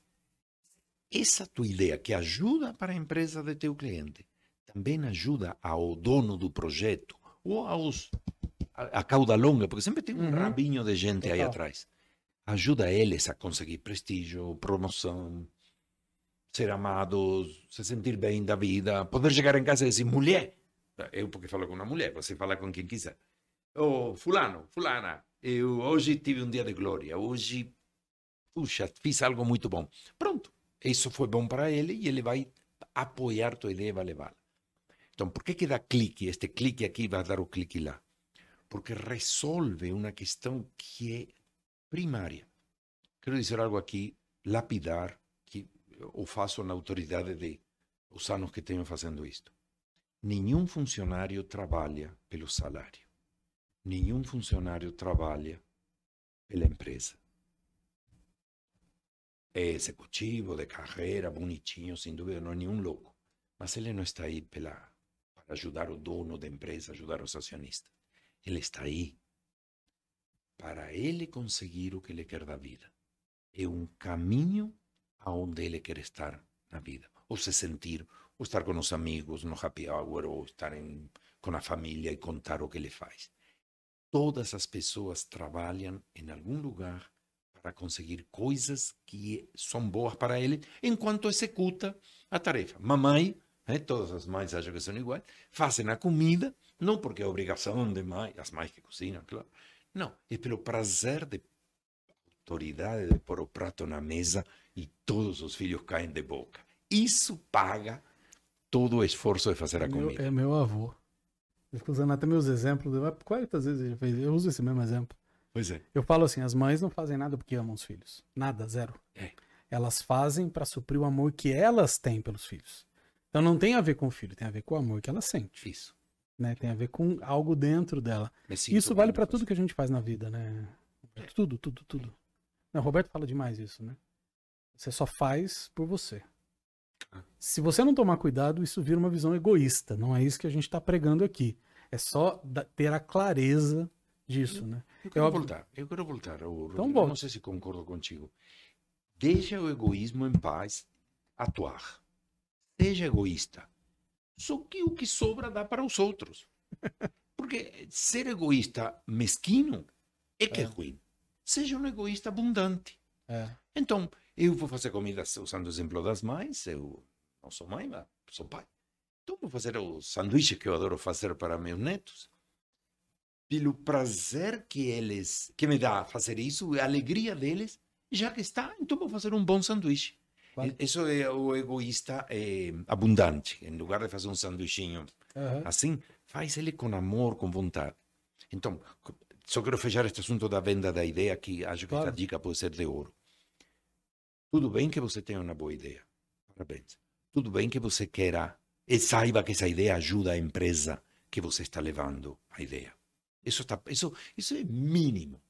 Essa tua ideia que ajuda para a empresa de teu cliente também ajuda ao dono do projeto ou aos a, a cauda longa, porque sempre tem um Uhum. rabinho de gente aí Total. atrás. Ajuda eles a conseguir prestígio, promoção, ser amados, se sentir bem da vida, poder chegar em casa e dizer, mulher, eu porque falo com uma mulher, você fala com quem quiser. Ô, fulano, fulana, eu hoje tive um dia de glória, hoje, puxa, fiz algo muito bom. Pronto, isso foi bom para ele e ele vai apoiar tua ideia e vai levá-la. Então, por que que dá clique? Este clique aqui vai dar o clique lá. Porque resolve uma questão que é primária. Quero dizer algo aqui, lapidar, que eu faço na autoridade de os anos que tenho fazendo isto. Nenhum funcionário trabalha pelo salário. Nenhum funcionário trabalha pela empresa. É executivo, de carreira, bonitinho, sem dúvida, não é nenhum louco. Mas ele não está aí pela, para ajudar o dono da empresa, ajudar os acionistas. Ele está aí para ele conseguir o que ele quer da vida. É um caminho aonde ele quer estar na vida. Ou se sentir, ou estar com os amigos no happy hour, ou estar em, com a família e contar o que ele faz. Todas as pessoas trabalham em algum lugar para conseguir coisas que são boas para ele, enquanto executa a tarefa. Mamãe, né, todas as mães acham que são iguais, fazem a comida, não porque é obrigação de mãe, as mães que cozinham, claro. Não, é pelo prazer de autoridade de pôr o prato na mesa e todos os filhos caem de boca. Isso paga todo o esforço de fazer a Meu- comida. é meu avô. Eu fico usando até meus exemplos. Quantas vezes ele fez? Eu uso esse mesmo exemplo. Pois é. Eu falo assim, as mães não fazem nada porque amam os filhos. Nada, zero. É. Elas fazem para suprir o amor que elas têm pelos filhos. Então não tem a ver com o filho, tem a ver com o amor que ela sente. Isso. Né? Tem a ver com algo dentro dela. Isso vale para tudo que a gente faz na vida, né? Tudo, tudo, tudo. Não, o Roberto fala demais isso, né? Você só faz por você. Ah. Se você não tomar cuidado, isso vira uma visão egoísta. Não é isso que a gente está pregando aqui. É só ter a clareza disso, né? Eu quero óbvio- voltar, eu quero voltar. Rodrigo. Então Eu volte. não sei se concordo contigo. Deixa o egoísmo em paz atuar. Seja egoísta. Só que o que sobra dá para os outros. Porque ser egoísta mesquinho é que é, É. ruim. Seja um egoísta abundante. É. Então, eu vou fazer comida usando o exemplo das mães. Eu não sou mãe, mas sou pai. Então, vou fazer os sanduíches que eu adoro fazer para meus netos. Pelo prazer que eles, que me dá fazer isso, a alegria deles, já que está, então vou fazer um bom sanduíche. Claro. Isso é o egoísta eh, abundante. Em lugar de fazer um sanduichinho Aham. assim, faz ele com amor, com vontade. Então, só quero fechar este assunto da venda da ideia, que acho que Claro. esta dica pode ser de ouro. Tudo bem que você tenha uma boa ideia. Parabéns. Tudo bem que você queira e saiba que essa ideia ajuda a empresa que você está levando a ideia. Isso, está, isso, isso é mínimo.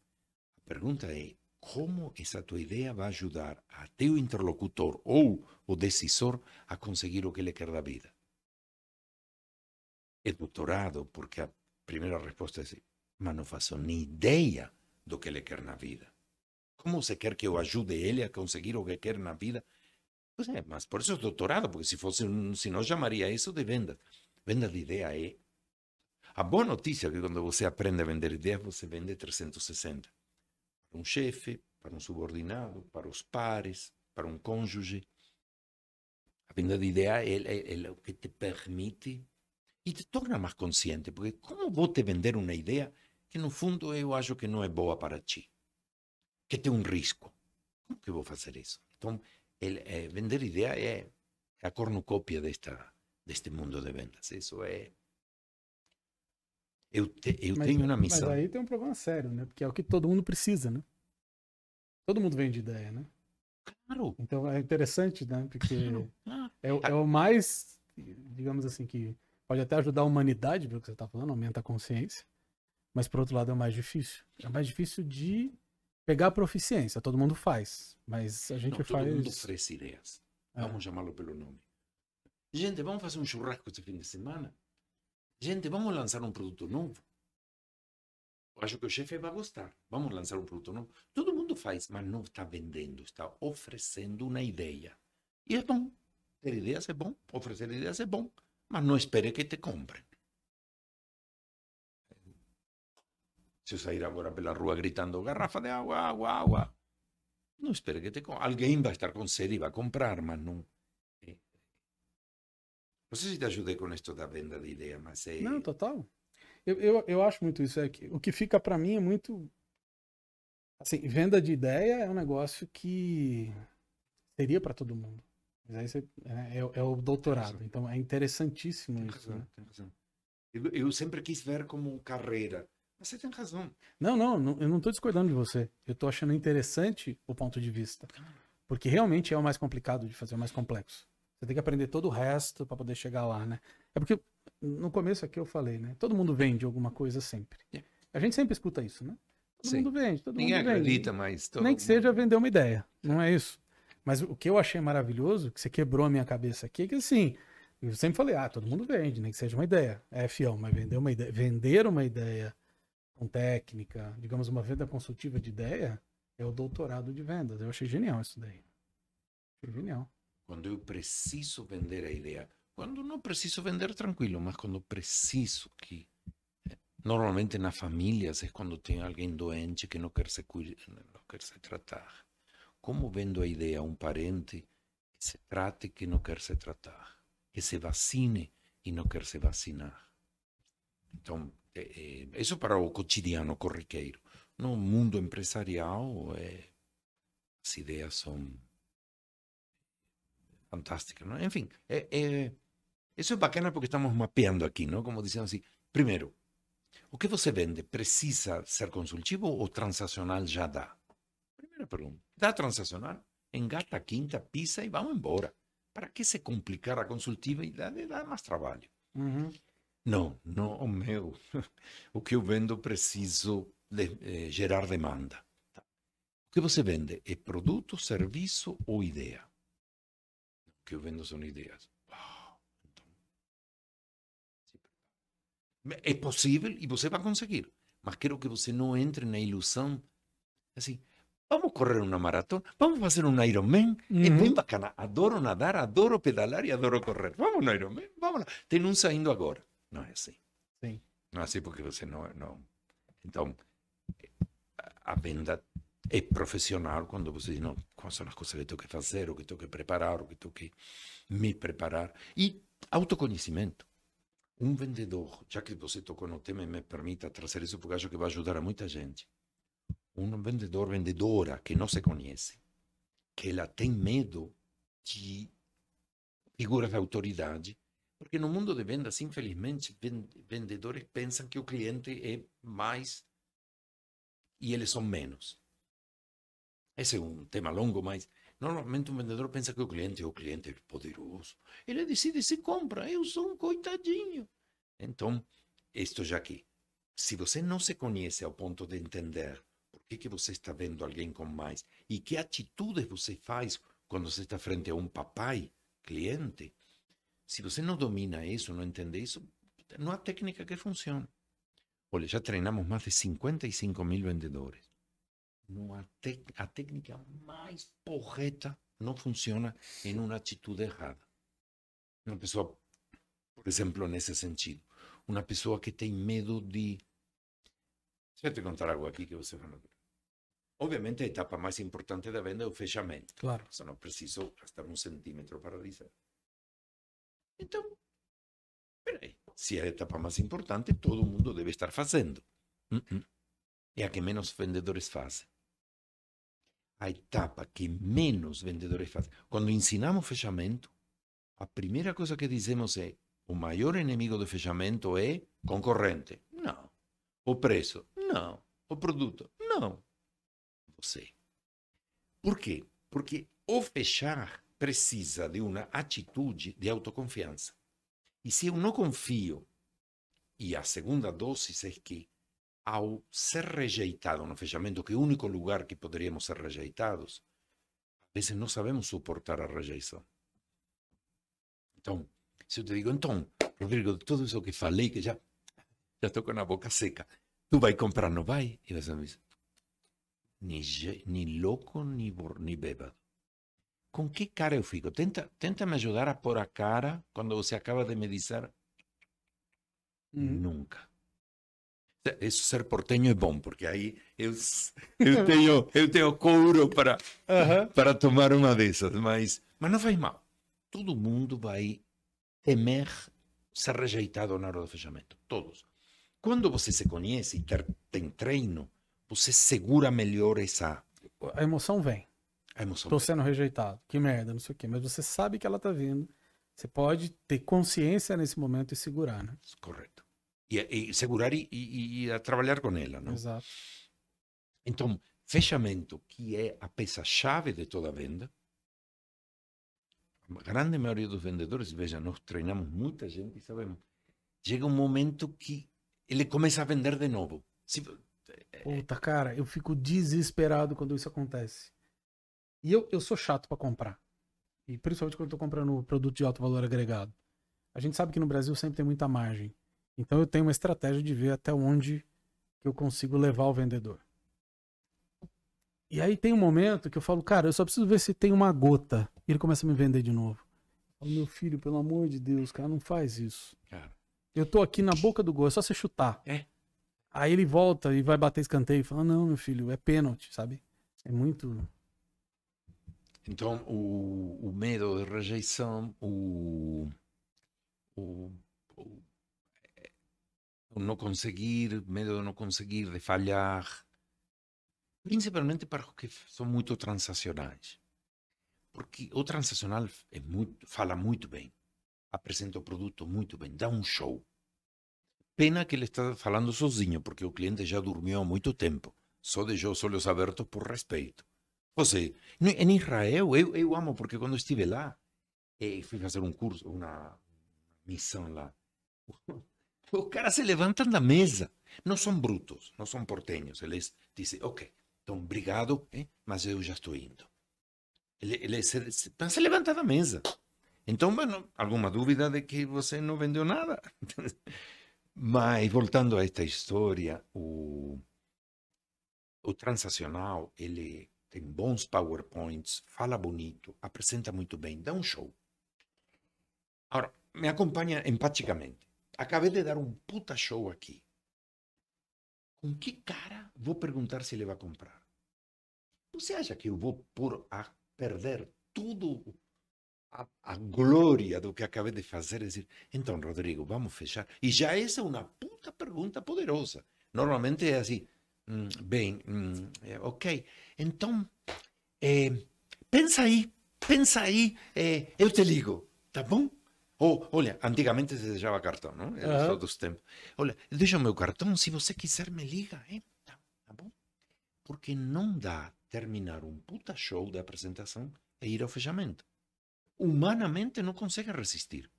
A pergunta é como essa tua ideia vai ajudar a teu interlocutor ou o decisor a conseguir o que ele quer da vida. É doutorado, porque a primeira resposta é mas não faço nem ideia do que ele quer na vida. Como você quer que eu ajude ele a conseguir o que quer na vida? Pois é, mas por isso é doutorado, porque se fosse um, se não chamaria isso de venda. Venda de ideia é. A boa notícia é que quando você aprende a vender ideias, você vende 360. Um chefe, para um subordinado, para os pares, para um cônjuge. A venda de ideia é, é, é o que te permite e te torna mais consciente, porque como vou te vender uma ideia que no fundo eu acho que não é boa para ti, que tem um risco? Como que vou fazer isso? Então, ele, é, vender ideia é a cornucópia desta, deste mundo de vendas. Isso é eu, te, eu Mas- tenho uma missão. Mas aí tem um problema sério, né? Porque é o que todo mundo precisa, né? Todo mundo vende ideia, né? Claro, Então é interessante, né? Porque claro, é, o- é o mais, digamos assim, que pode até ajudar a humanidade, pelo que você está falando, aumenta a consciência. Mas por outro lado é o mais difícil. É mais difícil de pegar a proficiência. Todo mundo faz, mas a gente Não, todo faz. mundo oferece ideias. É. Vamos chamá-lo pelo nome. Gente, vamos fazer um churrasco este fim de semana? Gente, vamos lançar um produto novo? Acho que o chefe vai gostar. Vamos lançar um produto novo. Todo mundo faz, mas não está vendendo, está oferecendo uma ideia. E é bom. Ter ideias é bom, oferecer ideias é bom, mas não espere que te comprem. Se eu sair agora pela rua gritando garrafa de água, água, água, não espere que te comprem. Alguém vai estar com sede e vai comprar, mas não. Não sei se te ajudei com isto da venda de ideia, mas é. Não, total. Eu, eu, eu acho muito isso. É que, o que fica pra mim é muito. Assim, venda de ideia é um negócio que seria pra todo mundo. Mas aí você, é, é- é o doutorado. Então é interessantíssimo Tem isso. razão, né? tem razão. Eu, eu sempre quis ver como carreira. Mas você tem razão. Não, não, não, eu não tô discordando de você. Eu tô achando interessante o ponto de vista. Porque realmente é o mais complicado de fazer, o mais complexo. Você tem que aprender todo o resto pra poder chegar lá, né? É porque no começo aqui eu falei, né? Todo mundo vende alguma coisa sempre. É. A gente sempre escuta isso, né? Todo Sim. mundo vende, todo Ninguém mundo vende. acredita, mas. todo Nem que mundo- seja vender uma ideia, não é isso. Mas o que eu achei maravilhoso, que você quebrou a minha cabeça aqui, é que assim, eu sempre falei, ah, todo mundo vende, nem que seja uma ideia. É fiel, mas vender uma ideia, vender uma ideia com técnica, digamos, uma venda consultiva de ideia, é o doutorado de vendas. Eu achei genial isso daí. Achei genial. Quando eu preciso vender a ideia. Quando não preciso vender, tranquilo, mas quando preciso que. eh, Normalmente nas famílias é quando tem alguém doente que não quer se, cuide, não se tratar. Como vendo a ideia a um parente que se trate que não quer se tratar? Que se vacine e não quer se vacinar? Então, é, é, isso para o cotidiano corriqueiro. No mundo empresarial, é, as ideias são fantásticas. Não? Enfim, é, é, isso é bacana porque estamos mapeando aqui, não? como dizendo assim, primeiro, o que você vende precisa ser consultivo ou transacional já dá? Primeira pergunta. Dá transacional? Engata a quinta, pisa e vamos embora. Para que se complicar a consultiva e dá, mais trabalho? Não, não, o meu. O que eu vendo preciso de- eh, gerar demanda. Tá. O que você vende é produto, serviço ou ideia? Que eu vendo são ideias. Uau, então, se. É possível e você vai conseguir. Mas quero que você não entre na ilusão assim. Vamos correr uma maratona, vamos fazer um Ironman. É Uhum. bem bacana. Adoro nadar, adoro pedalar e adoro correr. Vamos no Ironman, vamos lá. Tem um saindo agora. Não é assim. Sim. Não é assim porque você não. não. Então, a- a venda é profissional quando você diz, não, quais são as coisas que tenho que fazer, o que tenho que preparar, o que tenho que me preparar. E autoconhecimento. Um vendedor, já que você tocou no tema e me permita trazer isso, porque acho que vai ajudar a muita gente. Um vendedor, vendedora que não se conhece, que ela tem medo de figuras de autoridade, porque no mundo de vendas, infelizmente, ven- vendedores pensam que o cliente é mais e eles são menos. Esse é um tema longo, mas normalmente um vendedor pensa que o cliente é o cliente poderoso. Ele decide se compra, eu sou um coitadinho. Então, isto já aqui. Se você não se conhece ao ponto de entender por que, que você está vendo alguém com mais e que atitudes você faz quando você está frente a um papai cliente, se você não domina isso, não entende isso, não há técnica que funcione. Olha, já treinamos mais de 55 mil vendedores. Tec- a técnica mais porreta não funciona em uma atitude errada. Uma pessoa, por exemplo, nesse sentido, uma pessoa que tem medo de. Deixa eu te contar algo aqui que você vai notar. Ovviamente a etapa mais importante da venda é o fechamento. Claro. Se não preciso gastar um centímetro para dizer. Então, peraí. Se é a etapa mais importante, todo mundo deve estar fazendo. Uh -uh. É a que menos vendedores fazem. A etapa que menos vendedores fazem. Quando ensinamos fechamento, a primeira coisa que dizemos é: o maior inimigo do fechamento é concorrente. Não. O preço. Não. O produto. Não. Você. Por quê? Porque o fechar precisa de uma atitude de autoconfiança. E se eu não confio, e a segunda dose é que, ao ser rejeitado no fechamento, que é o único lugar que poderíamos ser rejeitados, às vezes não sabemos suportar a rejeição. Então, se eu te digo, então, Rodrigo, tudo isso que falei, que já, já estou com a boca seca, tu vai comprar, não vai? E você me diz, ni, ni louco, ni, ni bêbado. Com que cara eu fico? Tenta, tenta me ajudar a pôr a cara quando você acaba de me dizer. Uhum. Nunca. Isso ser portenho é bom, porque aí eu, eu, tenho, eu tenho couro para, uhum. para tomar uma dessas. Mas, mas não faz mal. Todo mundo vai temer ser rejeitado na hora do fechamento. Todos. Quando você se conhece e ter, tem treino, você segura melhor essa. A emoção vem. A emoção Tô sendo rejeitado. Que merda, não sei o quê. Mas você sabe que ela tá vindo. Você pode ter consciência nesse momento e segurar, né? Correto. E, e segurar e, e, e trabalhar com ela, não? Exato. Então, fechamento, que é a peça-chave de toda a venda, a grande maioria dos vendedores, veja, nós treinamos muita gente e sabemos, chega um momento que ele começa a vender de novo. Se, Puta, cara, eu fico desesperado quando isso acontece. E eu, eu sou chato para comprar. E principalmente quando eu tô comprando produto de alto valor agregado. A gente sabe que no Brasil sempre tem muita margem. Então eu tenho uma estratégia de ver até onde que eu consigo levar o vendedor. E aí tem um momento que eu falo, cara, eu só preciso ver se tem uma gota. E ele começa a me vender de novo. Eu falo, meu filho, pelo amor de Deus, cara, não faz isso. Cara. Eu tô aqui na boca do gol, é só você chutar. É. Aí ele volta e vai bater escanteio e fala, não, meu filho, é pênalti, sabe? É muito. Então, o, o medo de rejeição, o, o, o, o não conseguir, medo de não conseguir, de falhar, principalmente para os que são muito transacionais. Porque o transacional é muito, fala muito bem, apresenta o produto muito bem, dá um show. Pena que ele está falando sozinho, porque o cliente já dormiu há muito tempo. Só deixou os olhos abertos por respeito. Você, em Israel, eu, eu amo, porque quando estive lá, eh, fui fazer um curso, uma missão lá. Os caras se levantam da mesa. Não são brutos, não são portenhos. Eles dizem, ok, então obrigado, eh, mas eu já estou indo. Ele, ele se, se, se levanta da mesa. Então, bueno, alguma dúvida de que você não vendeu nada? Mas, voltando a esta história, o, o transacional, ele tem bons PowerPoints, fala bonito, apresenta muito bem, dá um show. Agora, me acompanha empaticamente. Acabei de dar um puta show aqui. Com que cara vou perguntar se ele vai comprar? Você acha que eu vou por a perder tudo a, a, glória do que acabei de fazer? É dizer, então, Rodrigo, vamos fechar. E já essa é uma puta pergunta poderosa. Normalmente é assim, hum, bem, hum, é, ok. Então, é, pensa aí, pensa aí, é, eu te ligo, tá bom? Ou, olha, antigamente se deixava cartão, não? Era uhum. dos tempos. Olha, deixa o meu cartão, se você quiser me liga, hein? Tá, tá bom? Porque não dá terminar um puta show de apresentação e ir ao fechamento. Humanamente não consegue resistir.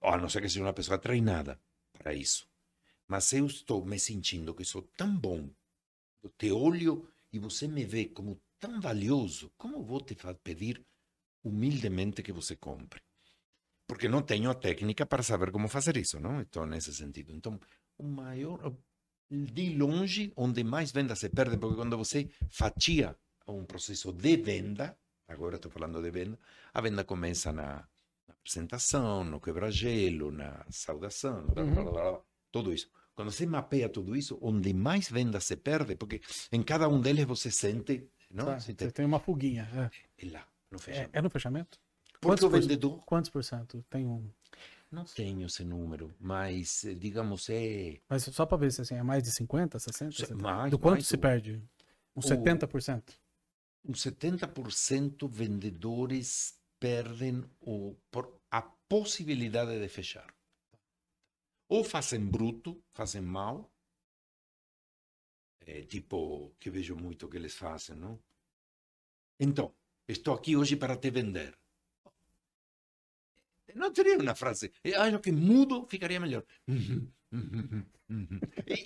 A não ser que seja uma pessoa treinada para isso. Mas eu estou me sentindo que sou tão bom, eu te olho e você me vê como tão valioso, como vou te pedir humildemente que você compre? Porque não tenho a técnica para saber como fazer isso, não? Então, nesse sentido. Então, o maior, de longe, onde mais venda se perde, porque quando você fatia um processo de venda, agora estou falando de venda, a venda começa na, na apresentação, no quebra-gelo, na saudação, blá, blá, blá, tudo isso. Quando você mapeia tudo isso, onde mais venda se perde, porque em cada um deles você sente. Não? Tá, Você Você tem- tem uma fuguinha. É. É lá, no É, fechamento. é no fechamento? Porque quantos o por- vendedor. Quantos por cento? Tem um. Não tenho esse número, mas eh, digamos é. Mas só para ver se assim, é mais de 50, 60? 70? Mais, Do quanto mais, se o- perde? Uns o- 70%? uns 70% vendedores perdem o, por a possibilidade de fechar. Ou fazem bruto, fazem mal, é, tipo, que vejo muito que eles fazem, não? Então, estou aqui hoje para te vender. Não teria uma frase. Eu acho que mudo ficaria melhor.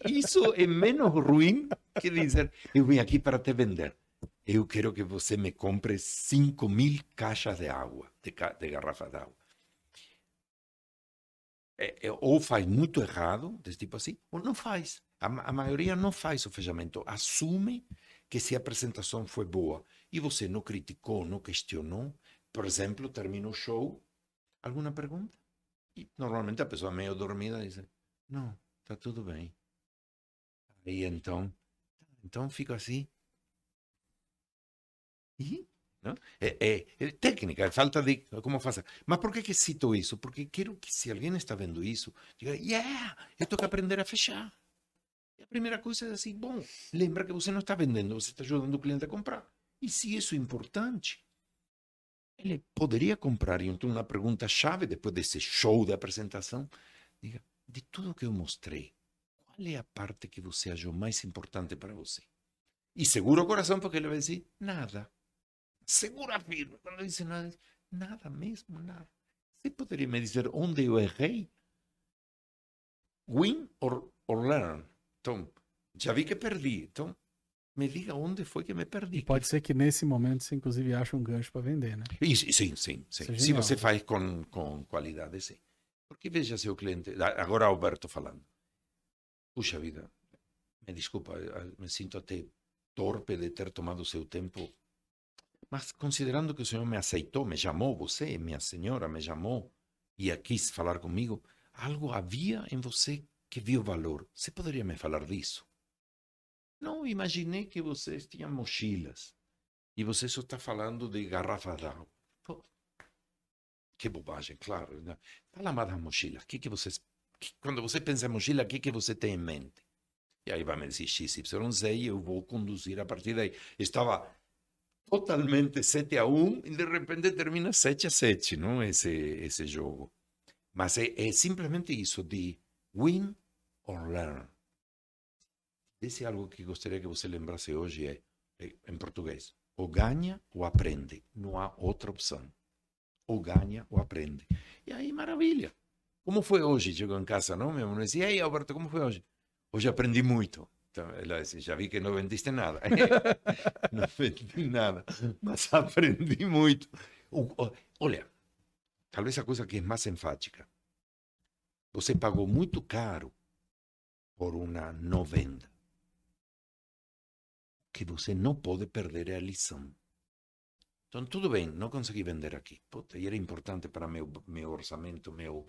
Isso é menos ruim que dizer, eu vim aqui para te vender. Eu quero que você me compre 5 mil caixas de água, de, ca- de garrafa. É, é, ou faz muito errado, desse tipo assim, ou não faz. A, a maioria não faz o fechamento. Assume que se a apresentação foi boa e você não criticou, não questionou, por exemplo, termina o show, alguma pergunta? E normalmente a pessoa meio dormida diz, não, está tudo bem. Aí então, então fico assim. E, não? É, é- é técnica, é falta de como fazer. Mas por que, que cito isso? Porque quero que se alguém está vendo isso, diga, yeah, eu tenho que aprender a fechar. E a primeira coisa é assim, bom, lembra que você não está vendendo, você está ajudando o cliente a comprar. E se isso é importante, ele poderia comprar. E então, uma pergunta-chave, depois desse show de apresentação, diga, de tudo que eu mostrei, qual é a parte que você achou mais importante para você? E segura o coração, porque ele vai dizer, nada. Segura firme. Quando diz nada, nada mesmo, nada. Você poderia me dizer onde eu errei? Win or, or learn? Então, já vi que perdi. Então, me diga onde foi que me perdi. E pode ser que nesse momento você, inclusive, ache um gancho para vender, né? Isso, sim, sim, sim. É Se você faz com, com qualidade, sim. Porque veja seu cliente, a- agora Alberto falando. Puxa vida, me desculpa, eh, me sinto até torpe de ter tomado seu tempo. Mas considerando que o senhor me aceitou, me chamou, você, minha senhora, me chamou e quis falar comigo, algo havia em você que viu valor. Você poderia me falar disso? Não, imaginei que vocês tinham mochilas e você só está falando de garrafa d'água. Que bobagem, claro. né? Fala mais das mochilas. Que que vocês, que- quando você pensa em mochila, o que, que você tem em mente? E aí vai me dizer XYZ e eu vou conduzir a partir daí. Estava totalmente 7 a 1 e de repente termina 7 a 7, não? Esse, esse jogo. Mas é, é simplesmente isso de win or learn. Esse é algo que gostaria que você lembrasse hoje é, em português. Ou ganha ou aprende. Não há outra opção. Ou ganha ou aprende. E aí, maravilha. Como foi hoje? Chegou em casa, não? Minha mãe disse, ei, Alberto, como foi hoje? Hoje aprendi muito. Então, ela disse, já vi que não vendiste nada. não vendi nada, mas aprendi muito. Olha, talvez a coisa que é mais enfática. Você pagou muito caro por uma não venda. Que você não pode perder é a lição. Então, tudo bem, não consegui vender aqui. Puta, e era importante para meu, meu orçamento, meu,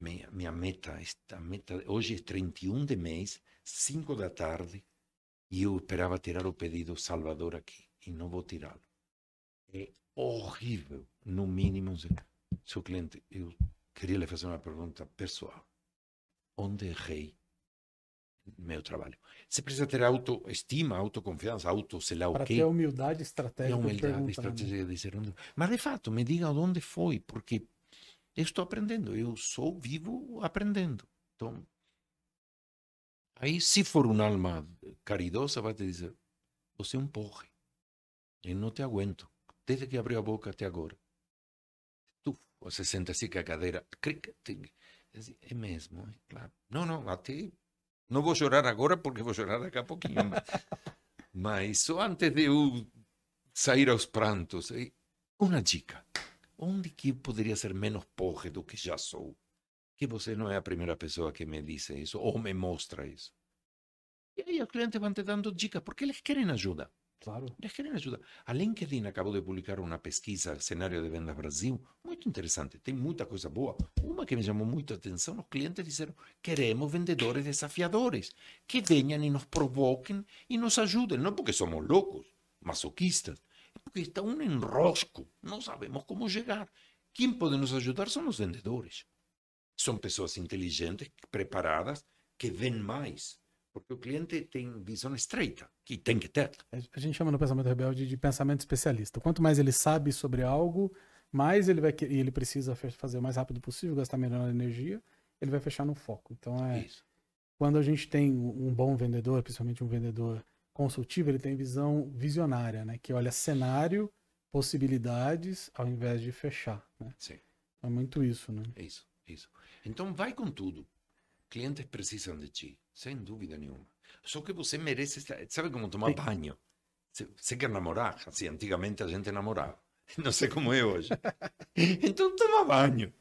minha, minha meta. Esta meta. Hoje é 31 de mês, 5 da tarde, e eu esperava tirar o pedido Salvador aqui, e não vou tirá-lo. É horrível, no mínimo. se- Seu cliente, eu queria lhe fazer uma pergunta pessoal. Onde errei no meu trabalho? Você precisa ter autoestima, autoconfiança, auto, sei lá o Para quê. ter humildade É estratégica. de humildade, né? estratégia de dizer onde. Mas de fato, me diga onde foi, porque eu estou aprendendo, eu sou vivo aprendendo. Então, aí se for uma alma caridosa, vai te dizer: você é um porre, eu não te aguento, desde que abriu a boca até agora. Tu, você senta assim com a cadeira, tic. é mesmo, é claro. Não, não, até não vou chorar agora porque vou chorar daqui a pouquinho. mas, mas só antes de eu sair aos prantos. E Uma dica. Onde que eu poderia ser menos porre do que já sou? Que você não é a primeira pessoa que me disse isso ou me mostra isso. E aí os clientes vão te dando dicas porque eles querem ajuda. Claro. Eles querem ajudar. A LinkedIn acabou de publicar uma pesquisa, cenário de vendas Brasil, muito interessante. Tem muita coisa boa. Uma que me chamou muito a atenção, os clientes disseram, queremos vendedores desafiadores, que venham e nos provoquem e nos ajudem. Não porque somos loucos, masoquistas, é porque está um enrosco. Não sabemos como chegar. Quem pode nos ajudar são os vendedores. São pessoas inteligentes, preparadas, que veem mais. Porque o cliente tem visão estreita, que tem que ter. A gente chama no pensamento rebelde de pensamento especialista. Quanto mais ele sabe sobre algo, mais ele vai e ele precisa fazer o mais rápido possível, gastar melhor energia, ele vai fechar no foco. Então é Isso. quando a gente tem um bom vendedor, principalmente um vendedor consultivo, ele tem visão visionária, né? Que olha cenário, possibilidades, ao invés de fechar. Né? Sim. É muito isso, né? Isso, isso. Então vai com tudo. Clientes precisam de ti, sem dúvida nenhuma. Só que você merece. Sabe como tomar Sim. banho? Você quer namorar? Assim, antigamente a gente namorava. Não sei como é hoje. então toma banho.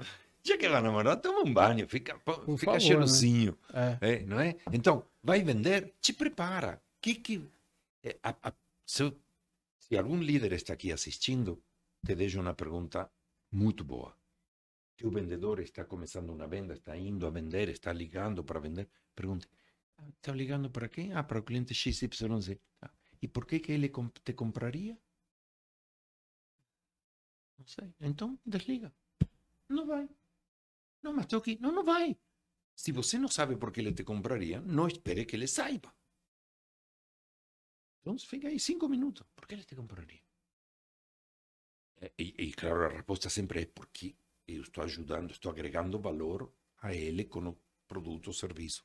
Já que vai namorar, toma um banho, fica, fica favor, cheirosinho. Né? É. É, não é? Então, vai vender, te prepara. Que, que, é, a, a, se, se algum líder está aqui assistindo, te deixo uma pergunta muito boa que o vendedor está começando uma venda, está indo a vender, está ligando para vender, pergunte, está ligando para quem? Ah, para o cliente XYZ. Ah, e por que que ele te compraria? Não sei. Então, desliga. Não vai. Não, mas estou aqui. Não, não vai. Se você não sabe por que ele te compraria, não espere que ele saiba. Então, fica aí cinco minutos. Por que ele te compraria? E, e, claro, a resposta sempre é porque eu estou ajudando, estou agregando valor a ele com o produto ou serviço.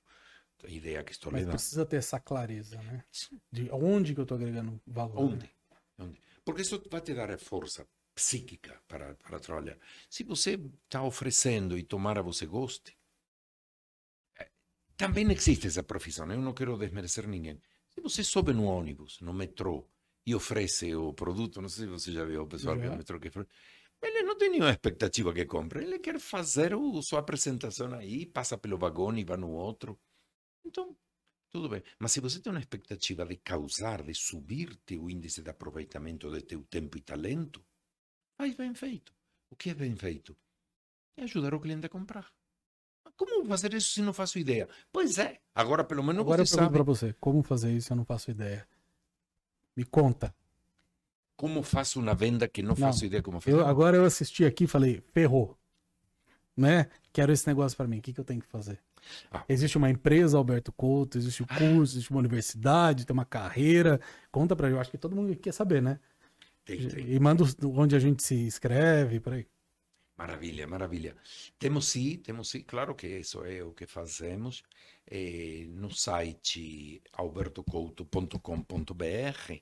A ideia que estou Mas levando. precisa ter essa clareza, né? De onde que eu estou agregando valor. Onde? Né? onde? Porque isso vai te dar força psíquica para, para trabalhar. Se você está oferecendo e tomara você goste, eh, também existe essa profissão. Eu não quero desmerecer ninguém. Se você sobe no ônibus, no metrô, e oferece o produto, não sei se você já viu o pessoal que é o metrô que oferece, ele não tem nenhuma expectativa que compre. Ele quer fazer o, sua apresentação aí, passa pelo vagão e vai no outro. Então, tudo bem. Mas se você tem uma expectativa de causar, de subir teu índice de aproveitamento de teu tempo e talento, faz bem feito. O que é bem feito? É ajudar o cliente a comprar. Como fazer isso se não faço ideia? Pois é. Agora, pelo menos Agora você eu sabe. para você, como fazer isso eu não faço ideia. Me conta. Como faço uma venda que não, não faço ideia como fazer? Eu, agora eu assisti aqui e falei, ferrou. Né? Quero esse negócio para mim. O que, que eu tenho que fazer? Ah. Existe uma empresa, Alberto Couto, existe um curso, existe uma universidade, tem uma carreira. Conta pra eu acho que todo mundo quer saber, né? Tem, tem. E manda onde a gente se inscreve, por aí. Maravilha, maravilha. Temos sim, temos sim, claro que isso é o que fazemos. É, no site albertocouto.com.br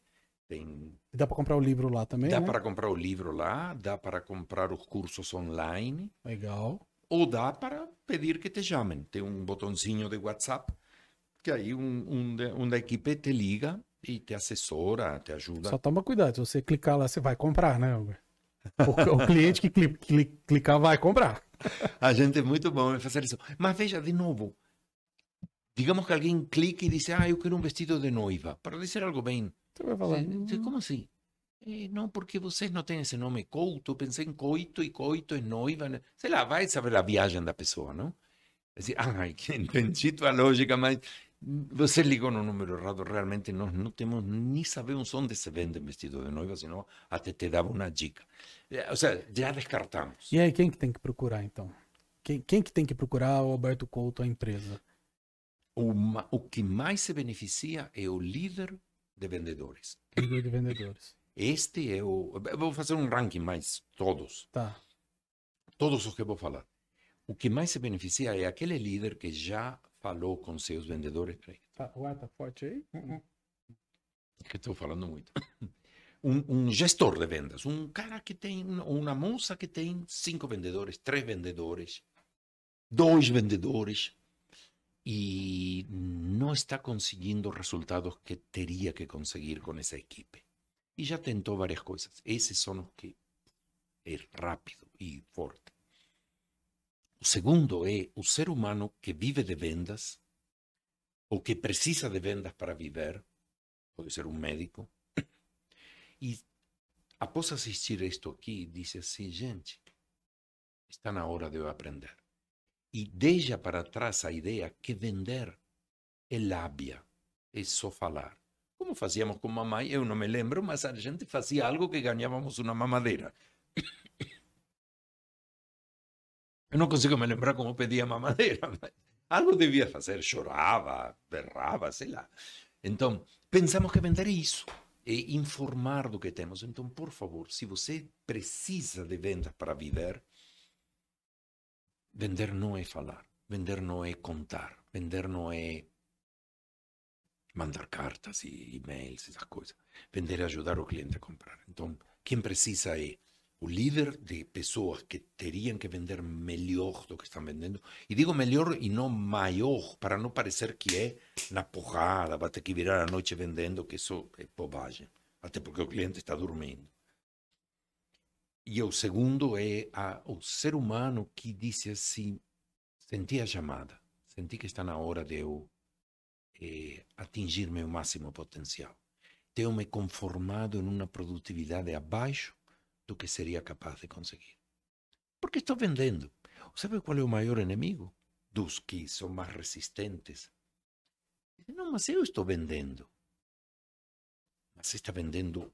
tem... Dá para comprar o livro lá também? Dá né? para comprar o livro lá, dá para comprar os cursos online. Legal. Ou dá para pedir que te chamem. Tem um botãozinho de WhatsApp que aí um, um, de, um da equipe te liga e te assessora, te ajuda. Só toma cuidado, se você clicar lá, você vai comprar, né, Hugo? O, o cliente que cli, cli, clicar vai comprar. A gente é muito bom em fazer isso. Mas veja, de novo, digamos que alguém clique e diz, ah, eu quero um vestido de noiva, para dizer algo bem você vai falar. Como assim? Eh, não, porque vocês não têm esse nome couto. Eu pensei em coito e coito é noiva. Sei lá, vai saber a viagem da pessoa, não? Assim, que entendi tua lógica, mas você ligou no número errado. Realmente nós não temos, nem sabemos onde se vende vestido de noiva, senão até te dava uma dica. Eh, ou seja, já descartamos. E aí, quem que tem que procurar, então? Quem, quem que tem que procurar o Alberto Couto, a empresa? O, o que mais se beneficia é o líder de vendedores. Líder de vendedores. Este é o. Eu vou fazer um ranking mais todos. Tá. Todos os que vou falar. O que mais se beneficia é aquele líder que já falou com seus vendedores. Tá, ué, tá forte aí? Uh -uh. Que estou falando muito. Um, um, gestor de vendas, um cara que tem, uma moça que tem cinco vendedores, três vendedores, dois vendedores, e não está conseguindo os resultados que teria que conseguir com essa equipe. E já tentou várias coisas. Esses são os que é rápido e forte. O segundo é o ser humano que vive de vendas ou que precisa de vendas para viver. Pode ser um médico, E após assistir isto aqui, disse assim, gente, está na hora de aprender. E deixa para trás a ideia que vender é lábia, é só falar. Como fazíamos com mamãe, eu não me lembro, mas a gente fazia algo que ganhávamos uma mamadeira. Eu não consigo me lembrar como pedia mamadeira, mas algo devia fazer, chorava, berrava, sei lá. Então, pensamos que vender é isso, é informar do que temos. Então, por favor, se você precisa de vendas para viver, vender não é falar, vender não é contar, vender não é mandar cartas e e-mails, essas coisas. Vender é ajudar o cliente a comprar. Então, quem precisa é o líder de pessoas que teriam que vender melhor do que estão vendendo. E digo melhor e não maior, para não parecer que é na porrada, vai ter que virar a noite vendendo, que isso é bobagem. Até porque o cliente está dormindo. E o segundo é a, o ser humano que disse assim: senti a chamada, senti que está na hora de eu eh, atingir meu máximo potencial. Tenho me conformado em uma produtividade abaixo do que seria capaz de conseguir. Porque estou vendendo. Sabe qual é o maior inimigo? Dos que são mais resistentes. Não, mas eu estou vendendo. Mas está vendendo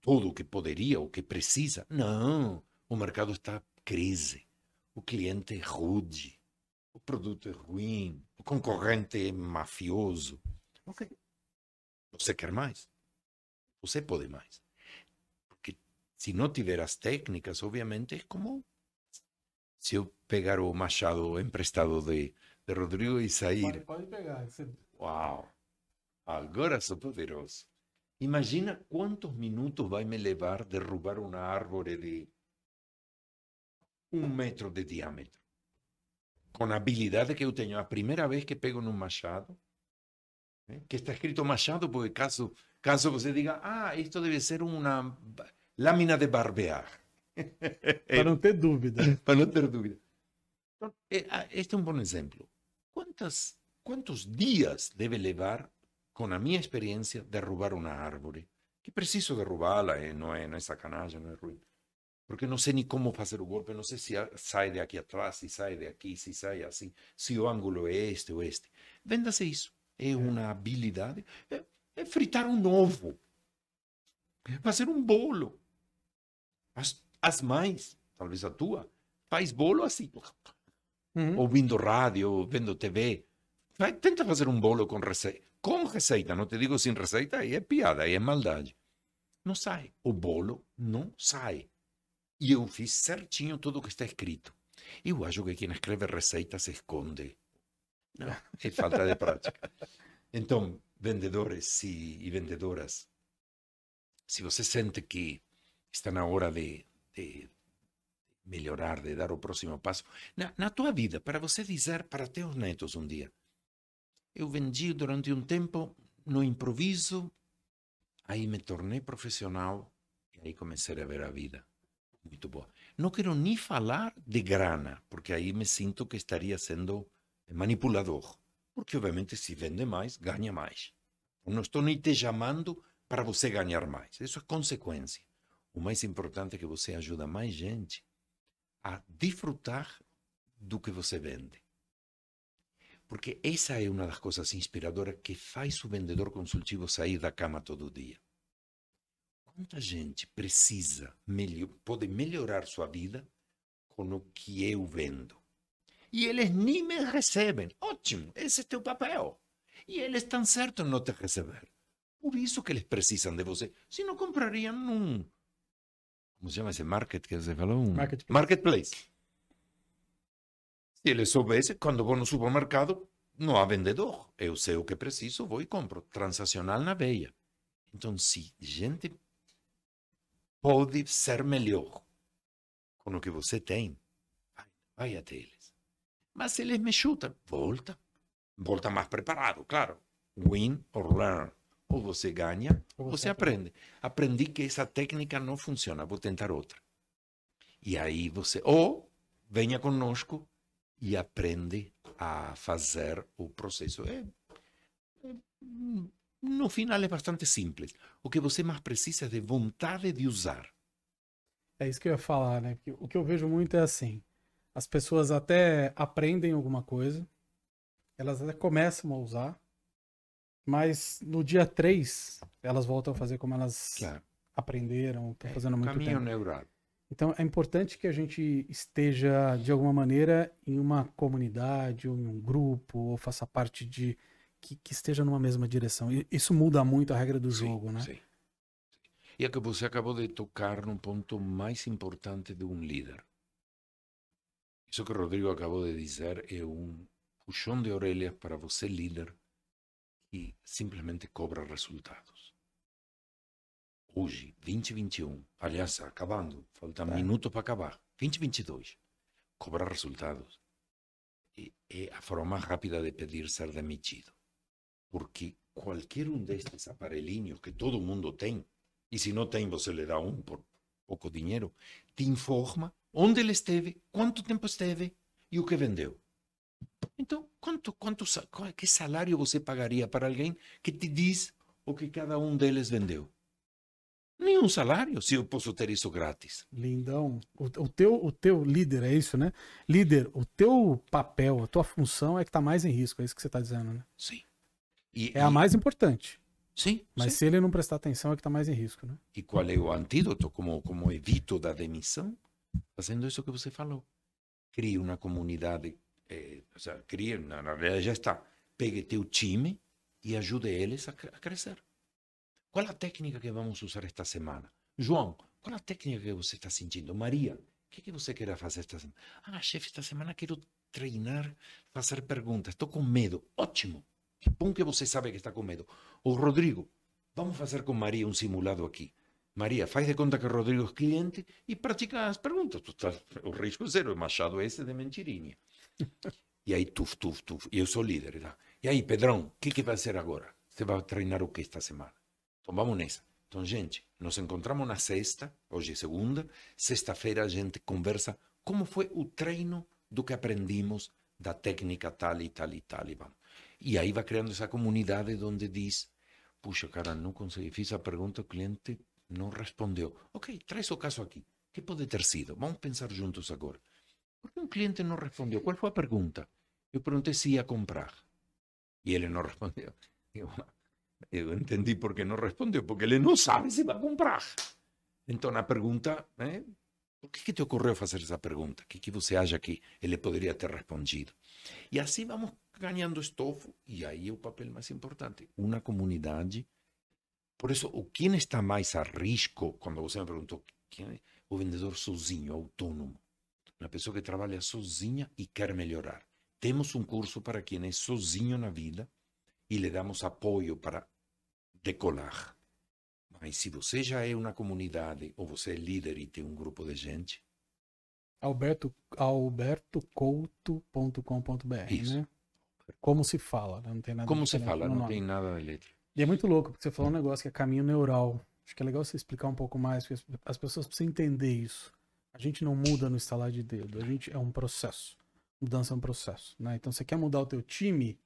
tudo o que poderia, o que precisa. Não, o mercado está crise. O cliente é rude. O produto é ruim. O concorrente é mafioso. Ok. Você quer mais? Você pode mais. Se não tiver as técnicas, obviamente, é como se eu pegar o machado emprestado de, de Rodrigo e sair. Pode, pode pegar. Você... Uau! Agora sou poderoso. Imagina quantos minutos vai me levar derrubar uma árvore de um metro de diâmetro. Com a habilidade que eu tenho. A primeira vez que pego num machado, né, que está escrito machado, porque caso, caso você diga, ah, isto deve ser uma lâmina de barbear. Para não ter dúvida. Para não ter dúvida. Então, este é um bom exemplo. Quantas, quantos dias deve levar, com a minha experiência, derrubar uma árvore? Que preciso derrubá-la, eh? não, é, não é sacanagem, não é ruim. Porque não sei nem como fazer o golpe, não sei se sai de aqui atrás, se sai de aqui, se sai assim, se o ângulo é este ou este. Venda-se isso. É uma habilidade. É, é fritar um ovo. Fazer um bolo. As, as mães, talvez a tua, faz bolo assim, uhum. ouvindo rádio, vendo TV. Vai, tenta fazer um bolo com receita. Com receita, não te digo sem receita, aí é piada, aí é maldade. Não sai. O bolo não sai. E eu fiz certinho tudo o que está escrito. Eu acho que quem escreve receita se esconde. Não, é falta de prática. Então, vendedores e vendedoras, se você sente que está na hora de, de melhorar, de dar o próximo passo. Na, na tua vida, para você dizer para teus netos um dia: Eu vendi durante um tempo no improviso, aí me tornei profissional e aí comecei a ver a vida. Muito boa. Não quero nem falar de grana, porque aí me sinto que estaria sendo manipulador. Porque, obviamente, se vende mais, ganha mais. Não estou nem te chamando para você ganhar mais. Isso é consequência. O mais importante é que você ajuda mais gente a desfrutar do que você vende. Porque essa é uma das coisas inspiradoras que faz o vendedor consultivo sair da cama todo dia. Quanta gente precisa, pode melhorar sua vida com o que eu vendo? E eles nem me recebem. Ótimo, esse é teu papel. E eles estão certos em não te receber. Por isso que eles precisam de você. Se não comprariam num, como se chama esse market que você falou? Um... Marketplace. Marketplace. Se ele soubesse, quando vou no supermercado, não há vendedor. Eu sei o que preciso, vou e compro. Transacional na veia. Então, se gente pode ser melhor com o que você tem, vai, vai até eles. Mas se eles me chutam, volta. Volta mais preparado, claro. Win or learn. Ou você ganha, ou você aprende. Aprendi que essa técnica não funciona, vou tentar outra. E aí você, ou venha conosco e aprende a fazer o processo. É, é no final é bastante simples. O que você mais precisa é de vontade de usar. É isso que eu ia falar, né? Porque o que eu vejo muito é assim: as pessoas até aprendem alguma coisa, elas até começam a usar, mas no dia 3 elas voltam a fazer como elas Claro. aprenderam, estão fazendo há muito Caminho tempo. neural. Então é importante que a gente esteja, de alguma maneira, em uma comunidade, ou em um grupo, ou faça parte de. que, que esteja numa mesma direção. E isso muda muito a regra do Sim, jogo, né? sim. E é que você acabou de tocar no ponto mais importante de um líder. Isso que o Rodrigo acabou de dizer é um puxão de orelhas para você, líder, que simplesmente cobra resultados. Hoje, 2021, aliás, acabando, falta Tá. minutos para acabar. 2022, cobra resultados. É a forma mais rápida de pedir ser demitido. Porque qualquer um destes aparelhinhos que todo mundo tem, e se não tem, você lhe dá um por pouco dinheiro, te informa onde ele esteve, quanto tempo esteve e o que vendeu. Então, quanto, quanto, que salário você pagaria para alguém que te diz o que cada um deles vendeu? Nenhum salário, se eu posso ter isso grátis. Lindão. O, o teu, o teu líder, é isso, né? Líder, o teu papel, a tua função é que tá mais em risco, é isso que você tá dizendo, né? Sim. E, É a e- mais importante. Sim, Mas sim. se ele não prestar atenção, é que tá mais em risco, né? E qual é o antídoto? Como, como evito da demissão? Fazendo isso que você falou. Crie uma comunidade. eh, ou seja, crie, na, na realidade já está. Pegue teu time e ajude eles a, a crescer. Qual a técnica que vamos usar esta semana? João, qual a técnica que você está sentindo? Maria, o que, que você quer fazer esta semana? Ah, chefe, esta semana quero treinar, fazer perguntas. Estou com medo. Ótimo. Que bom que você sabe que está com medo. O Rodrigo, vamos fazer com Maria um simulado aqui. Maria, faz de conta que o Rodrigo é cliente e pratica as perguntas. Tu tá, o risco zero, o machado é esse de mentirinha. E aí, tuf, tuf, tuf. E eu sou líder. Tá? E aí, Pedrão, o que, que vai ser agora? Você vai treinar o que esta semana? Vamos nessa. Então, gente, nos encontramos na sexta, hoje é segunda. Sexta-feira a gente conversa como foi o treino do que aprendimos da técnica tal e tal e tal. E, vamos. e aí vai criando essa comunidade onde diz: puxa, cara, não consegui, fiz a pergunta, o cliente não respondeu. Ok, traz o caso aqui. O que pode ter sido? Vamos pensar juntos agora. Por que um cliente não respondeu? Qual foi a pergunta? Eu perguntei se ia comprar. E ele não respondeu. Eu, eu entendi por que não respondeu, porque ele não sabe se vai comprar. Então a pergunta é: por que, que te ocorreu fazer essa pergunta? O que, que você acha que ele poderia ter respondido? E assim vamos ganhando estofo, e aí é o papel mais importante. Uma comunidade. Por isso, o quem está mais a risco, quando você me perguntou, quem é o vendedor sozinho, autônomo? Uma pessoa que trabalha sozinha e quer melhorar. Temos um curso para quem é sozinho na vida e lhe damos apoio para decolar. Mas se você já é uma comunidade ou você é líder e tem um grupo de gente, Alberto, albertocouto.com.br, Isso. né? Como se fala, né? Não tem nada como se fala, no não nome. tem nada de letra. E é muito louco, porque você falou um negócio que é caminho neural. Acho que é legal você explicar um pouco mais, porque as- as pessoas precisam entender isso. A gente não muda no estalar de dedo, a gente é um processo. Mudança é um processo, né? Então você quer mudar o teu time,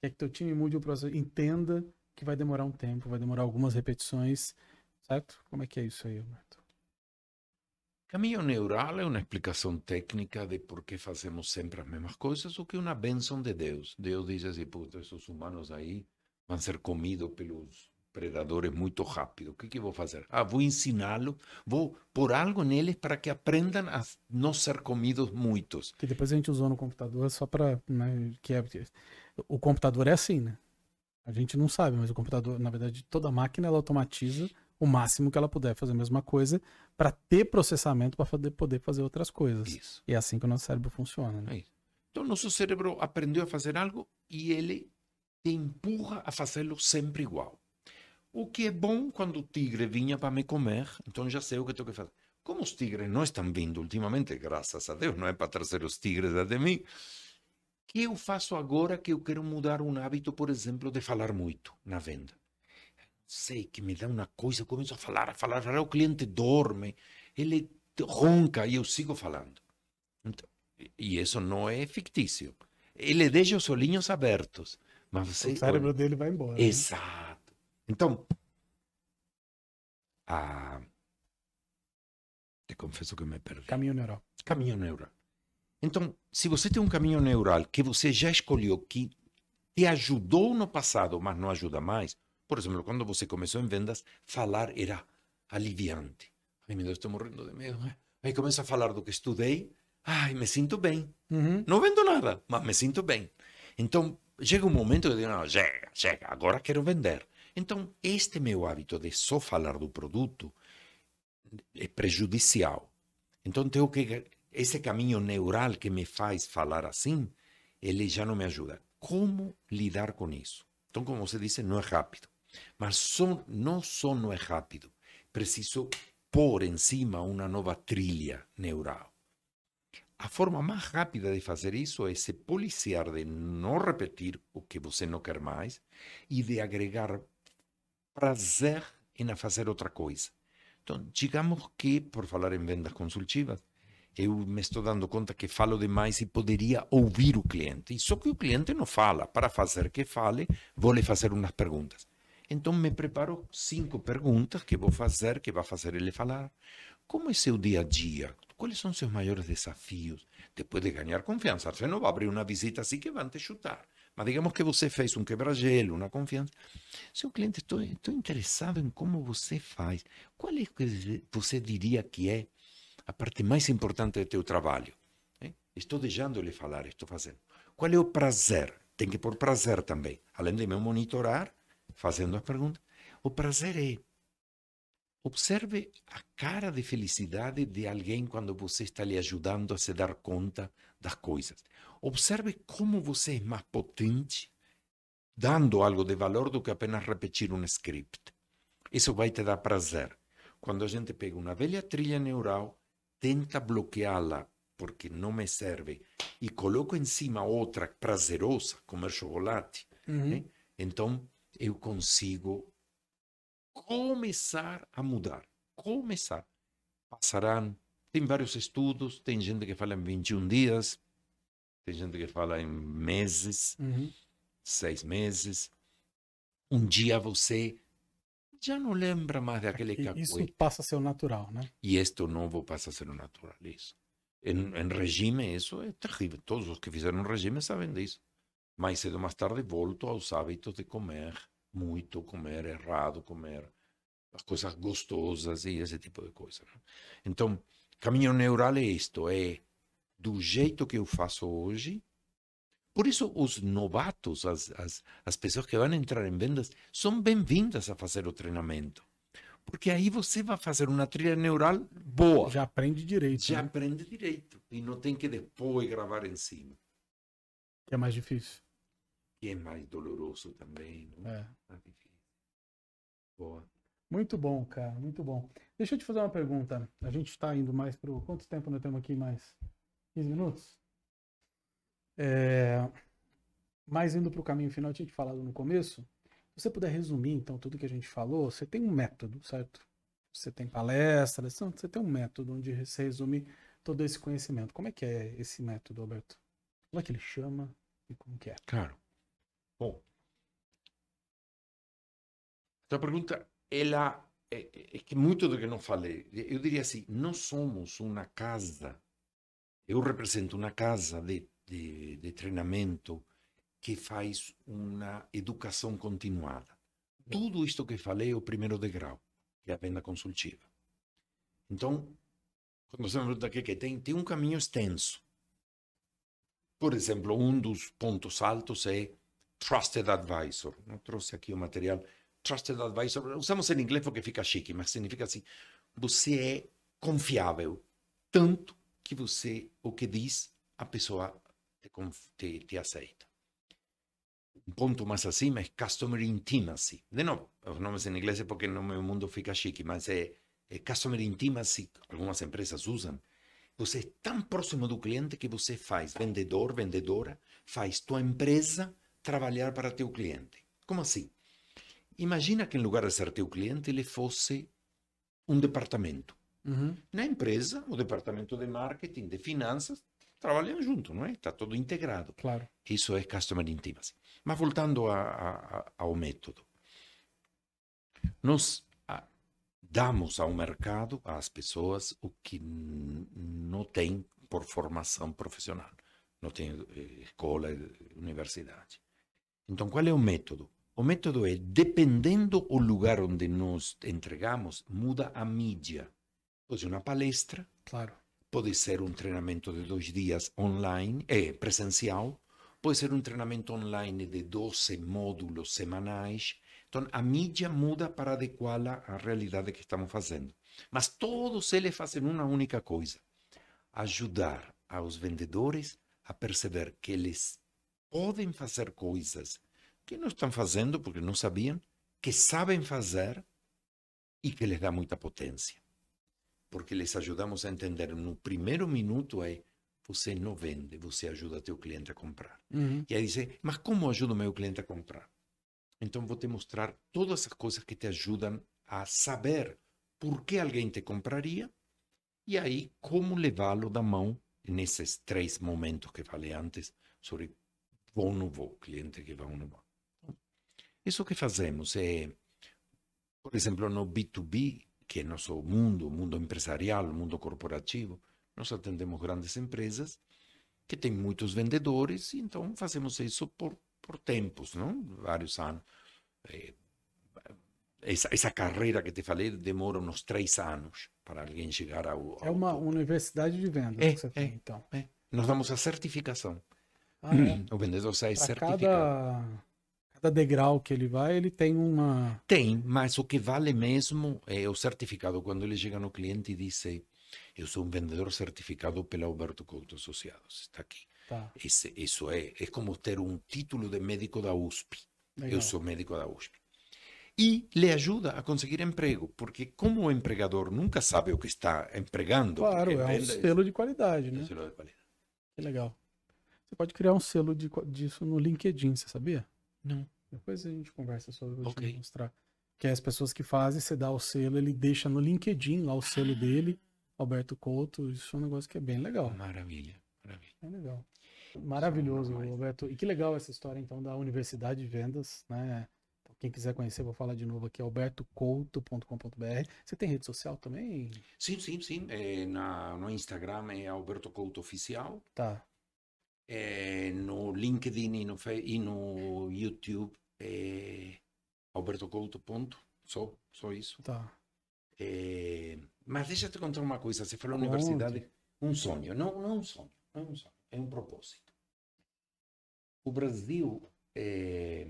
quer que teu time mude o processo, entenda que vai demorar um tempo, vai demorar algumas repetições, certo? Como é que é isso aí, Alberto? Caminho neural é uma explicação técnica de por que fazemos sempre as mesmas coisas, o que é uma bênção de Deus. Deus diz assim, puta, esses humanos aí vão ser comidos pelos predadores muito rápido. O que, que vou fazer? Ah, vou ensiná-lo, vou pôr algo neles para que aprendam a não ser comidos muitos. Que depois a gente usou no computador só para, né, que é o computador é assim, né? A gente não sabe, mas o computador, na verdade, toda máquina ela automatiza o máximo que ela puder fazer a mesma coisa para ter processamento para poder fazer outras coisas. Isso. E é assim que o nosso cérebro funciona. Né? É. Então, nosso cérebro aprendeu a fazer algo e ele te empurra a fazê-lo sempre igual. O que é bom quando o tigre vinha para me comer, então já sei o que tenho que fazer. Como os tigres não estão vindo ultimamente, graças a Deus, não é para trazer os tigres até mim, que eu faço agora que eu quero mudar um hábito, por exemplo, de falar muito na venda? Sei que me dá uma coisa, eu começo a falar, a falar, a falar, o cliente dorme, ele ronca e eu sigo falando. Então, e isso não é fictício. Ele deixa os olhinhos abertos, mas você... O cérebro dele vai embora. né? Exato. Então, a... te confesso que me perdi. Caminho neural. Caminho neural. Então, se você tem um caminho neural que você já escolheu, que te ajudou no passado, mas não ajuda mais, por exemplo, quando você começou em vendas, falar era aliviante. Ai, meu Deus, estou morrendo de medo. né? Aí começa a falar do que estudei. Ai, me sinto bem. Uhum. Não vendo nada, mas me sinto bem. Então, chega um momento que eu digo, não, chega, chega, agora quero vender. Então, este meu hábito de só falar do produto é prejudicial. Então, tenho que esse caminho neural que me faz falar assim, ele já não me ajuda. Como lidar com isso? Então, como você disse, não é rápido. Mas só, não só não é rápido, preciso pôr em cima uma nova trilha neural. A forma mais rápida de fazer isso é se policiar de não repetir o que você não quer mais e de agregar prazer em fazer outra coisa. Então, digamos que, por falar em vendas consultivas, eu me estou dando conta que falo demais e poderia ouvir o cliente. Só que o cliente não fala. Para fazer que fale, vou lhe fazer umas perguntas. Então, me preparo cinco perguntas que vou fazer, que vai fazer ele falar. Como é seu dia a dia? Quais são seus maiores desafios? Depois de ganhar confiança. Você não vai abrir uma visita assim que vão te chutar. Mas digamos que você fez um quebra-gelo, uma confiança. Seu cliente, estou interessado em como você faz. Qual é que você diria que é a parte mais importante do teu trabalho? hein? Estou deixando ele falar, estou fazendo. Qual é o prazer? Tem que pôr prazer também. Além de me monitorar, fazendo as perguntas. O prazer é Observe a cara de felicidade de alguém quando você está lhe ajudando a se dar conta das coisas. Observe como você é mais potente dando algo de valor do que apenas repetir um script. Isso vai te dar prazer. Quando a gente pega uma velha trilha neural, tenta bloqueá-la porque não me serve e coloca em cima outra prazerosa, comer chocolate, Uhum. né? então eu consigo começar a mudar. Começar. Passarão. Tem vários estudos, tem gente que fala em 21 dias, tem gente que fala em meses, Uhum. seis meses. Um dia você já não lembra mais daquele cacuete. Isso passa a ser o natural, né? E isto novo passa a ser o natural. Isso. Em, em regime, isso é terrível. Todos os que fizeram regime sabem disso. Mais cedo ou mais tarde volto aos hábitos de comer muito, comer errado, comer as coisas gostosas e esse tipo de coisa. né? Então, caminho neural é isto, é do jeito que eu faço hoje. Por isso, os novatos, as, as, as pessoas que vão entrar em vendas, são bem-vindas a fazer o treinamento. Porque aí você vai fazer uma trilha neural boa. Já aprende direito. Já né? aprende direito. E não tem que depois gravar em cima. Que é mais difícil. Que é mais doloroso também. Não? É. Mais difícil. Boa. Muito bom, cara, muito bom. Deixa eu te fazer uma pergunta. A gente está indo mais para Quanto tempo nós temos aqui mais? 15 minutos? É... Mais indo para o caminho final, eu tinha te falado no começo. Se você puder resumir, então, tudo que a gente falou, você tem um método, certo? Você tem palestras, não, você tem um método onde você resume todo esse conhecimento. Como é que é esse método, Alberto? Como é que ele chama e como que é? Claro. Bom. Tua pergunta, ela é, é que muito do que não falei. Eu diria assim, não somos uma casa. Eu represento uma casa de, de, de treinamento que faz uma educação continuada. Tudo isto que falei é o primeiro degrau, que é a venda consultiva. Então, quando você me pergunta o que, que tem, tem um caminho extenso. Por exemplo, um dos pontos altos é Trusted Advisor. Eu trouxe aqui o material. Trusted Advisor, usamos em inglês porque fica chique, mas significa assim: você é confiável, tanto que você, o que diz, a pessoa te, te, te aceita. Um ponto mais acima é Customer Intimacy. De novo, os nomes em inglês é porque no meu mundo fica chique, mas é, é Customer Intimacy, algumas empresas usam. Você é tão próximo do cliente que você faz, vendedor, vendedora, faz tua empresa trabalhar para teu cliente. Como assim? Imagina que em lugar de ser teu cliente, ele fosse um departamento. Uhum. Na empresa, o departamento de marketing, de finanças, trabalham junto, não é? Está tudo integrado. Claro. Isso é Customer Intimacy. Mas voltando a, a, ao método. nós damos ao mercado, às pessoas, o que não tem por formação profissional. Não tem eh, escola, universidade. Então, qual é o método? O método é, dependendo do lugar onde nós entregamos, muda a mídia. Pode ser uma palestra, Claro. Pode ser um treinamento de dois dias online, é, presencial, pode ser um treinamento online de 12 módulos semanais. Então, a mídia muda para adequá-la à realidade que estamos fazendo. Mas todos eles fazem uma única coisa: ajudar aos vendedores a perceber que eles podem fazer coisas que não estão fazendo porque não sabiam, que sabem fazer e que lhes dá muita potência porque les ajudamos a entender no primeiro minuto é você não vende, você ajuda teu cliente a comprar. Uhum. E aí diz, mas como ajudo meu cliente a comprar? Então vou te mostrar todas as coisas que te ajudam a saber por que alguém te compraria e aí como levá-lo da mão nesses três momentos que falei antes sobre vou ou não vou, cliente que vai ou não vai. Isso que fazemos é, por exemplo, no B2B, que é nosso mundo, mundo empresarial, mundo corporativo, nós atendemos grandes empresas que têm muitos vendedores, e então fazemos isso por, por tempos, não? Vários anos. Eh, essa, essa carreira que te falei demora uns três anos para alguém chegar ao. É ao uma topo. universidade de vendas É, que você é. tem, então. Nós damos a certificação. Ah, é. O vendedor sai Pra certificado. cada, cada degrau que ele vai, ele tem uma. Tem, mas o que vale mesmo é o certificado. Quando ele chega no cliente e diz: Eu sou um vendedor certificado pela Alberto Couto Associados. Está aqui. Tá, Esse, isso é, é como ter um título de médico da USP. legal. Eu sou médico da USP. E lhe ajuda a conseguir emprego, porque como o empregador nunca sabe o que está empregando, Claro, é um venda selo de qualidade, é né? um selo de qualidade. Que legal. Você pode criar um selo de, disso no LinkedIn, você sabia? Não. Depois a gente conversa sobre, vou Ok. te mostrar. Que é as pessoas que fazem, você dá o selo, ele deixa no LinkedIn lá o selo dele, Alberto Couto, isso é um negócio que é bem legal. Maravilha, maravilha. É legal. Maravilhoso. Roberto. E que legal essa história, então, da Universidade de Vendas, né? Então, quem quiser conhecer, vou falar de novo aqui, albertocouto.com.br. Você tem rede social também? Sim, sim, sim. É, na, no Instagram é Alberto Couto Oficial. Tá. É, no LinkedIn e no, e no YouTube é Alberto Couto, ponto. Só, só isso. Tá. É, mas deixa eu te contar uma coisa. Você falou Conte. universidade, um sonho. Não, não é um sonho, não é um sonho, é um propósito. O Brasil, é...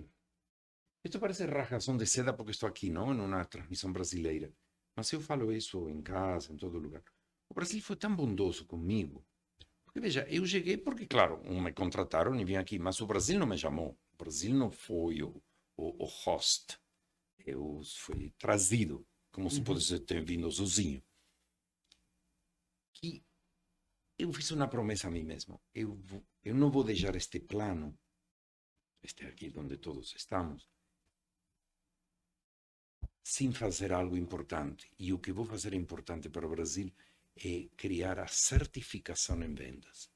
isto parece rasgação de seda porque estou aqui, não, numa transmissão brasileira. Mas eu falo isso em casa, em todo lugar. O Brasil foi tão bondoso comigo. Porque veja, eu cheguei porque, claro, me contrataram e vim aqui, mas o Brasil não me chamou. O Brasil não foi o, o, o host. Eu fui trazido como se Uhum. pudesse ter vindo sozinho. Que eu fiz uma promessa a mim mesmo. Eu, vou- eu não vou deixar este plano, este aqui onde todos estamos, sem fazer algo importante. E o que vou fazer importante para o Brasil é criar a certificação em vendas.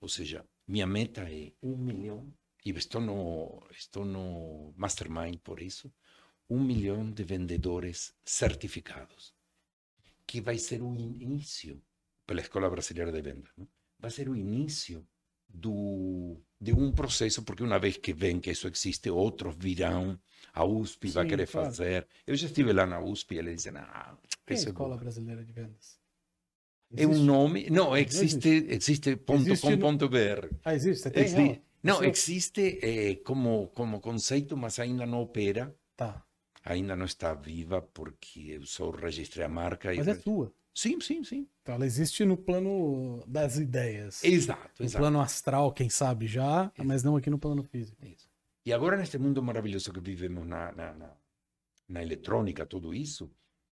Ou seja, minha meta é um milhão, e estou no, estou no Mastermind por isso, um milhão de vendedores certificados, que vai ser o início, pela Escola Brasileira de Vendas, né? vai ser o início do, de um processo, porque uma vez que vem que isso existe, outros virão, a USP vai Sim, querer claro. fazer. Eu já estive lá na USP e eles dizem, ah, Quem é a é Escola boa." Brasileira de Vendas? É um Existe? nome, não, existe, existe Existe com no- ponto BR. Ah, existe? Tem? Exi- não, Isso- existe eh, como, como conceito, mas ainda não opera, Tá. ainda não está viva, porque eu só registrei a marca. e Mas é regi- sua. Sim, sim, sim. Então ela existe no plano das ideias. Exato, No exato. plano astral, quem sabe já, mas não aqui no plano físico. Isso. E agora, neste mundo maravilhoso que vivemos na, na, na, na eletrônica, tudo isso,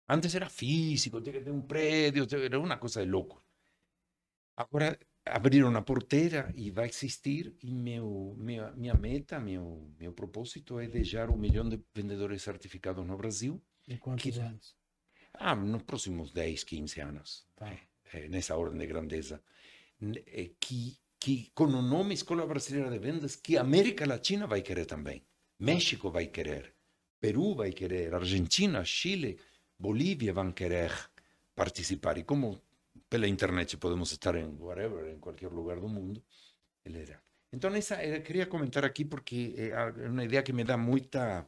antes era físico, tinha que ter um prédio, era uma coisa de louco. Agora abriram a porteira e vai existir, e meu, minha, minha meta, meu, meu propósito é deixar um milhão de vendedores certificados no Brasil, Em quantos Que- anos? ah, nos próximos 10, 15 anos. Tá. eh, nessa ordem de grandeza, n- eh, que, que com o nome Escola Brasileira de Vendas, que a América Latina vai querer também, México vai querer, Peru vai querer, Argentina, Chile, Bolívia vão querer participar. E como pela internet podemos estar em whatever, em qualquer lugar do mundo, ele era. Então, essa, queria comentar aqui porque é uma ideia que me dá muita.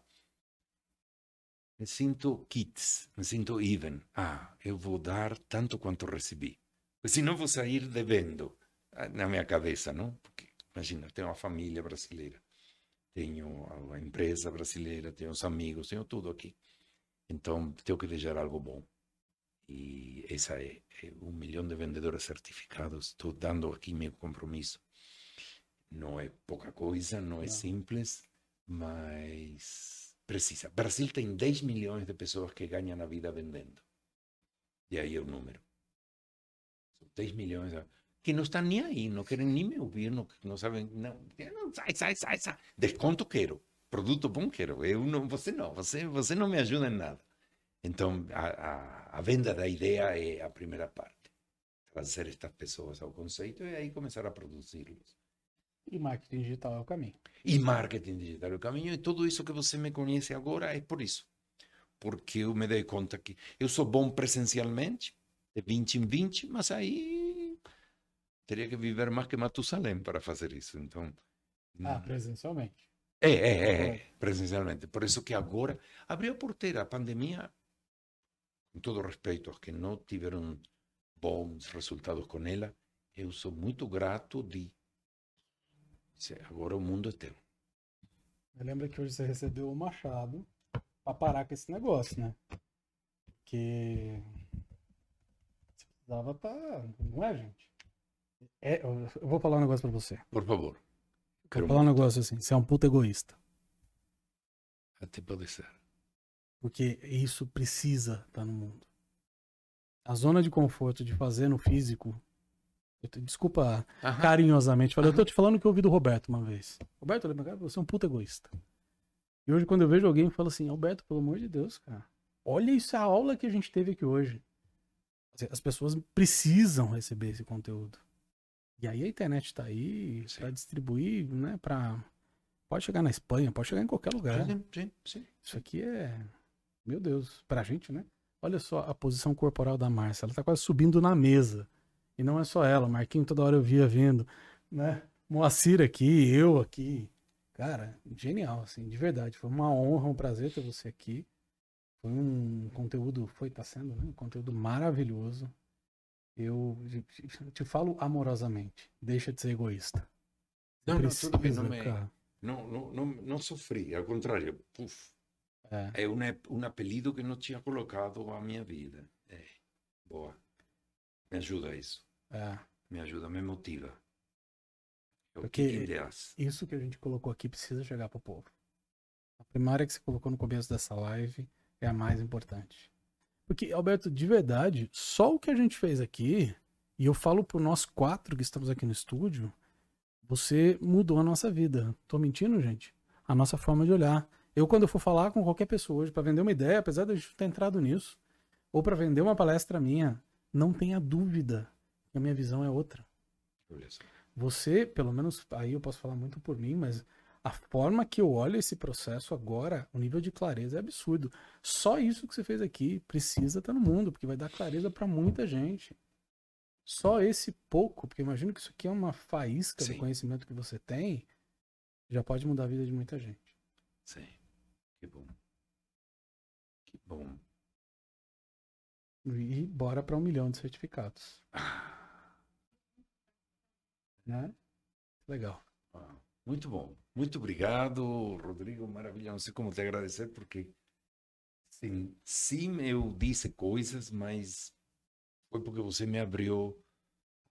Me sinto kids, me sinto even. Ah, eu vou dar tanto quanto recebi. Porque senão vou sair devendo na minha cabeça, não? Porque, imagina, tenho uma família brasileira, tenho a empresa brasileira, tenho os amigos, tenho tudo aqui. Então, tenho que deixar algo bom. E essa é, é um milhão de vendedores certificados. Estou dando aqui meu compromisso. Não é pouca coisa, não é não. simples, mas precisa. Brasil tem 10 milhões de pessoas que ganham a vida vendendo. E aí é o número. 10 milhões que não estão nem aí, não querem nem me ouvir, não, não sabem, não, não sai, sai, sai, sai. Desconto quero, produto bom quero, eu não, você não, você, você não me ajuda em nada. Então, a, a, a venda da ideia é a primeira parte. Trazer estas pessoas ao conceito e aí começar a produzi-los. E marketing digital é o caminho. E marketing digital é o caminho. E tudo isso que você me conhece agora é por isso. Porque eu me dei conta que eu sou bom presencialmente, de 20 em 20, mas aí teria que viver mais que Matusalém para fazer isso. Então. Ah, presencialmente. É, é, é, é, presencialmente. Por isso que agora abriu a porteira. A pandemia com todo respeito aos que não tiveram bons resultados com ela, eu sou muito grato de agora o mundo é teu. Lembra que hoje você recebeu o machado para parar com esse negócio, né? Que você precisava estar, tá... não é, gente? É, eu vou falar um negócio para você. Por favor. Quero vou falar um negócio assim, você é um puta egoísta. Até pode ser. Porque isso precisa estar tá no mundo. A zona de conforto de fazer no físico. Desculpa Aham. carinhosamente. Falei, eu tô te falando o que eu ouvi do Roberto uma vez. Roberto, você é um puta egoísta. E hoje, quando eu vejo alguém, eu falo assim: Roberto, pelo amor de Deus, cara. Olha isso, a aula que a gente teve aqui hoje. As pessoas precisam receber esse conteúdo. E aí a internet tá aí para distribuir, né? Pra... Pode chegar na Espanha, pode chegar em qualquer lugar. Sim, sim, sim. Isso aqui é meu Deus, pra gente, né? Olha só a posição corporal da Márcia. Ela tá quase subindo na mesa. E não é só ela, Marquinho toda hora eu via vindo, né? Moacir aqui, eu aqui. Cara, genial, assim, de verdade. Foi uma honra, um prazer ter você aqui. Foi um conteúdo, foi, tá sendo, né? Um conteúdo maravilhoso. Eu te falo amorosamente, deixa de ser egoísta. Não, não, tudo bem, não, me, não, não, não, não sofri, ao contrário, puf, é, é um, um apelido que não tinha colocado à minha vida. É. Boa. Me ajuda isso. É. Me ajuda, me motiva. É Porque que isso que a gente colocou aqui precisa chegar para o povo. A primária que você colocou no começo dessa live é a mais importante. Porque, Alberto, de verdade, só o que a gente fez aqui, e eu falo por nós quatro que estamos aqui no estúdio, você mudou a nossa vida. Tô mentindo, gente? A nossa forma de olhar. Eu, quando eu for falar com qualquer pessoa hoje para vender uma ideia, apesar de eu ter entrado nisso, ou para vender uma palestra minha, não tenha dúvida que a minha visão é outra. Você, pelo menos aí eu posso falar muito por mim, mas a forma que eu olho esse processo agora, o nível de clareza é absurdo. Só isso que você fez aqui precisa estar no mundo, porque vai dar clareza para muita gente. Só esse pouco, porque imagino que isso aqui é uma faísca Sim. do conhecimento que você tem, já pode mudar a vida de muita gente. Sim. Que bom. Que bom. E bora para um milhão de certificados. Ah. Né? Legal. Ah, muito bom. Muito obrigado, Rodrigo. Maravilha. Não sei como te agradecer, porque sim, sim, eu disse coisas, mas foi porque você me abriu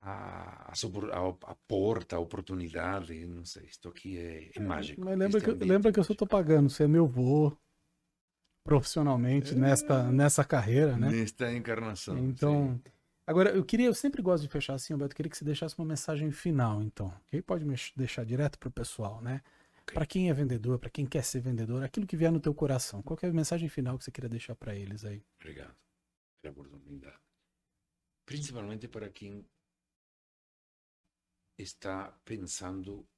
a, a, a, a porta, a oportunidade. Não sei, isto aqui é, é mágico. Mas lembra, que, lembra que eu só estou pagando. Você é meu vô profissionalmente é, nesta, nessa carreira, né? Nesta encarnação. Então, sim. agora eu queria, eu sempre gosto de fechar assim, Alberto, eu queria que você deixasse uma mensagem final, então. Que aí pode deixar direto para o pessoal, né? Okay. Para quem é vendedor, para quem quer ser vendedor, aquilo que vier no teu coração. Qual é a mensagem final que você queria deixar para eles aí? Obrigado pela oportunidade. Principalmente para quem está pensando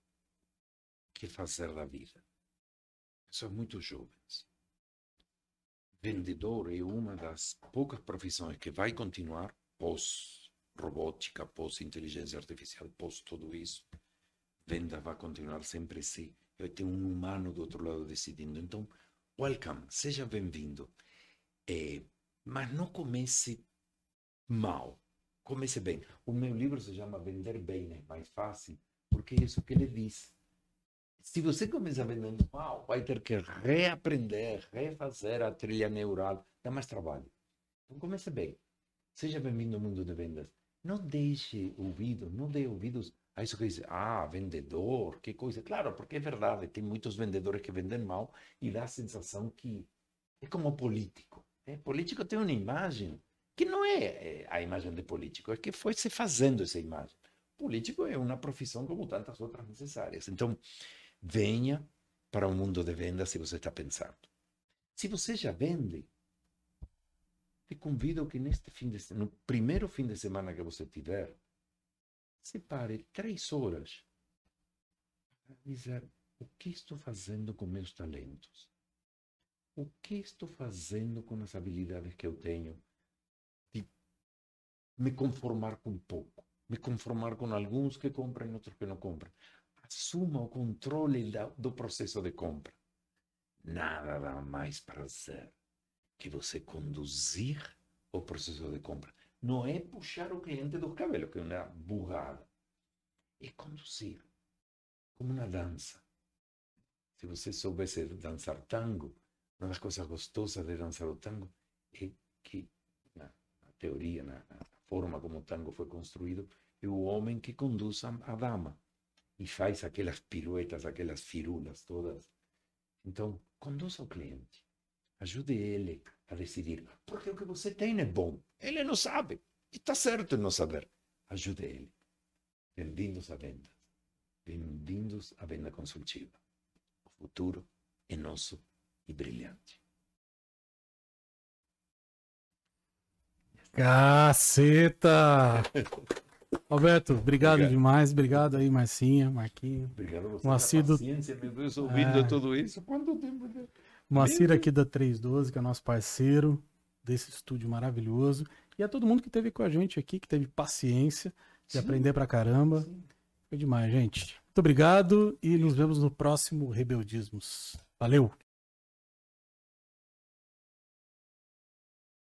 que fazer da vida. Pessoas muito jovens. vendedor é uma das poucas profissões que vai continuar pós robótica, pós inteligência artificial, pós tudo isso. Venda vai continuar sempre assim. Eu tenho um humano do outro lado decidindo. Então, welcome, seja bem-vindo. É, mas não comece mal, comece bem. O meu livro se chama Vender Bem, é mais fácil, porque é isso que ele diz. Se você começar vendendo mal, vai ter que reaprender, refazer a trilha neural, dá mais trabalho. Então comece bem. Seja bem-vindo ao mundo de vendas. Não deixe ouvido, não dê ouvidos a isso que diz, ah, vendedor, que coisa. Claro, porque é verdade, tem muitos vendedores que vendem mal e dá a sensação que é como político. Né? Político tem uma imagem que não é, é a imagem de político, é que foi se fazendo essa imagem. Político é uma profissão como tantas outras necessárias. Então, venha para o mundo de vendas se você está pensando. Se você já vende, te convido que neste fim de no primeiro fim de semana que você tiver, separe três horas para dizer o que estou fazendo com meus talentos, o que estou fazendo com as habilidades que eu tenho, de me conformar com pouco, me conformar com alguns que compram e outros que não compram assuma o controle do processo de compra. Nada dá mais prazer que você conduzir o processo de compra. Não é puxar o cliente do cabelo, que é uma burrada. É conduzir, como uma dança. Se você soubesse dançar tango, uma das coisas gostosas de dançar o tango é que, na, na teoria, na, na, forma como o tango foi construído, é o homem que conduz a, a dama e faz aquelas piruetas, aquelas firulas todas. Então, conduza o cliente. Ajude ele a decidir. Porque o que você tem é bom. Ele não sabe. E está certo em não saber. Ajude ele. Bem-vindos a vendas. Bem-vindos à venda consultiva. O futuro é nosso e brilhante. Caceta! Roberto, obrigado, obrigado, demais. Obrigado aí, Marcinha, Marquinho. Obrigado a você. Moacir paciência, meu Deus, ouvindo é... tudo isso. Quanto tempo? Moacir aqui da 312, que é nosso parceiro desse estúdio maravilhoso. E a todo mundo que esteve com a gente aqui, que teve paciência de Sim. aprender pra caramba. Sim. Foi demais, gente. Muito obrigado e nos vemos no próximo Rebeldismos. Valeu!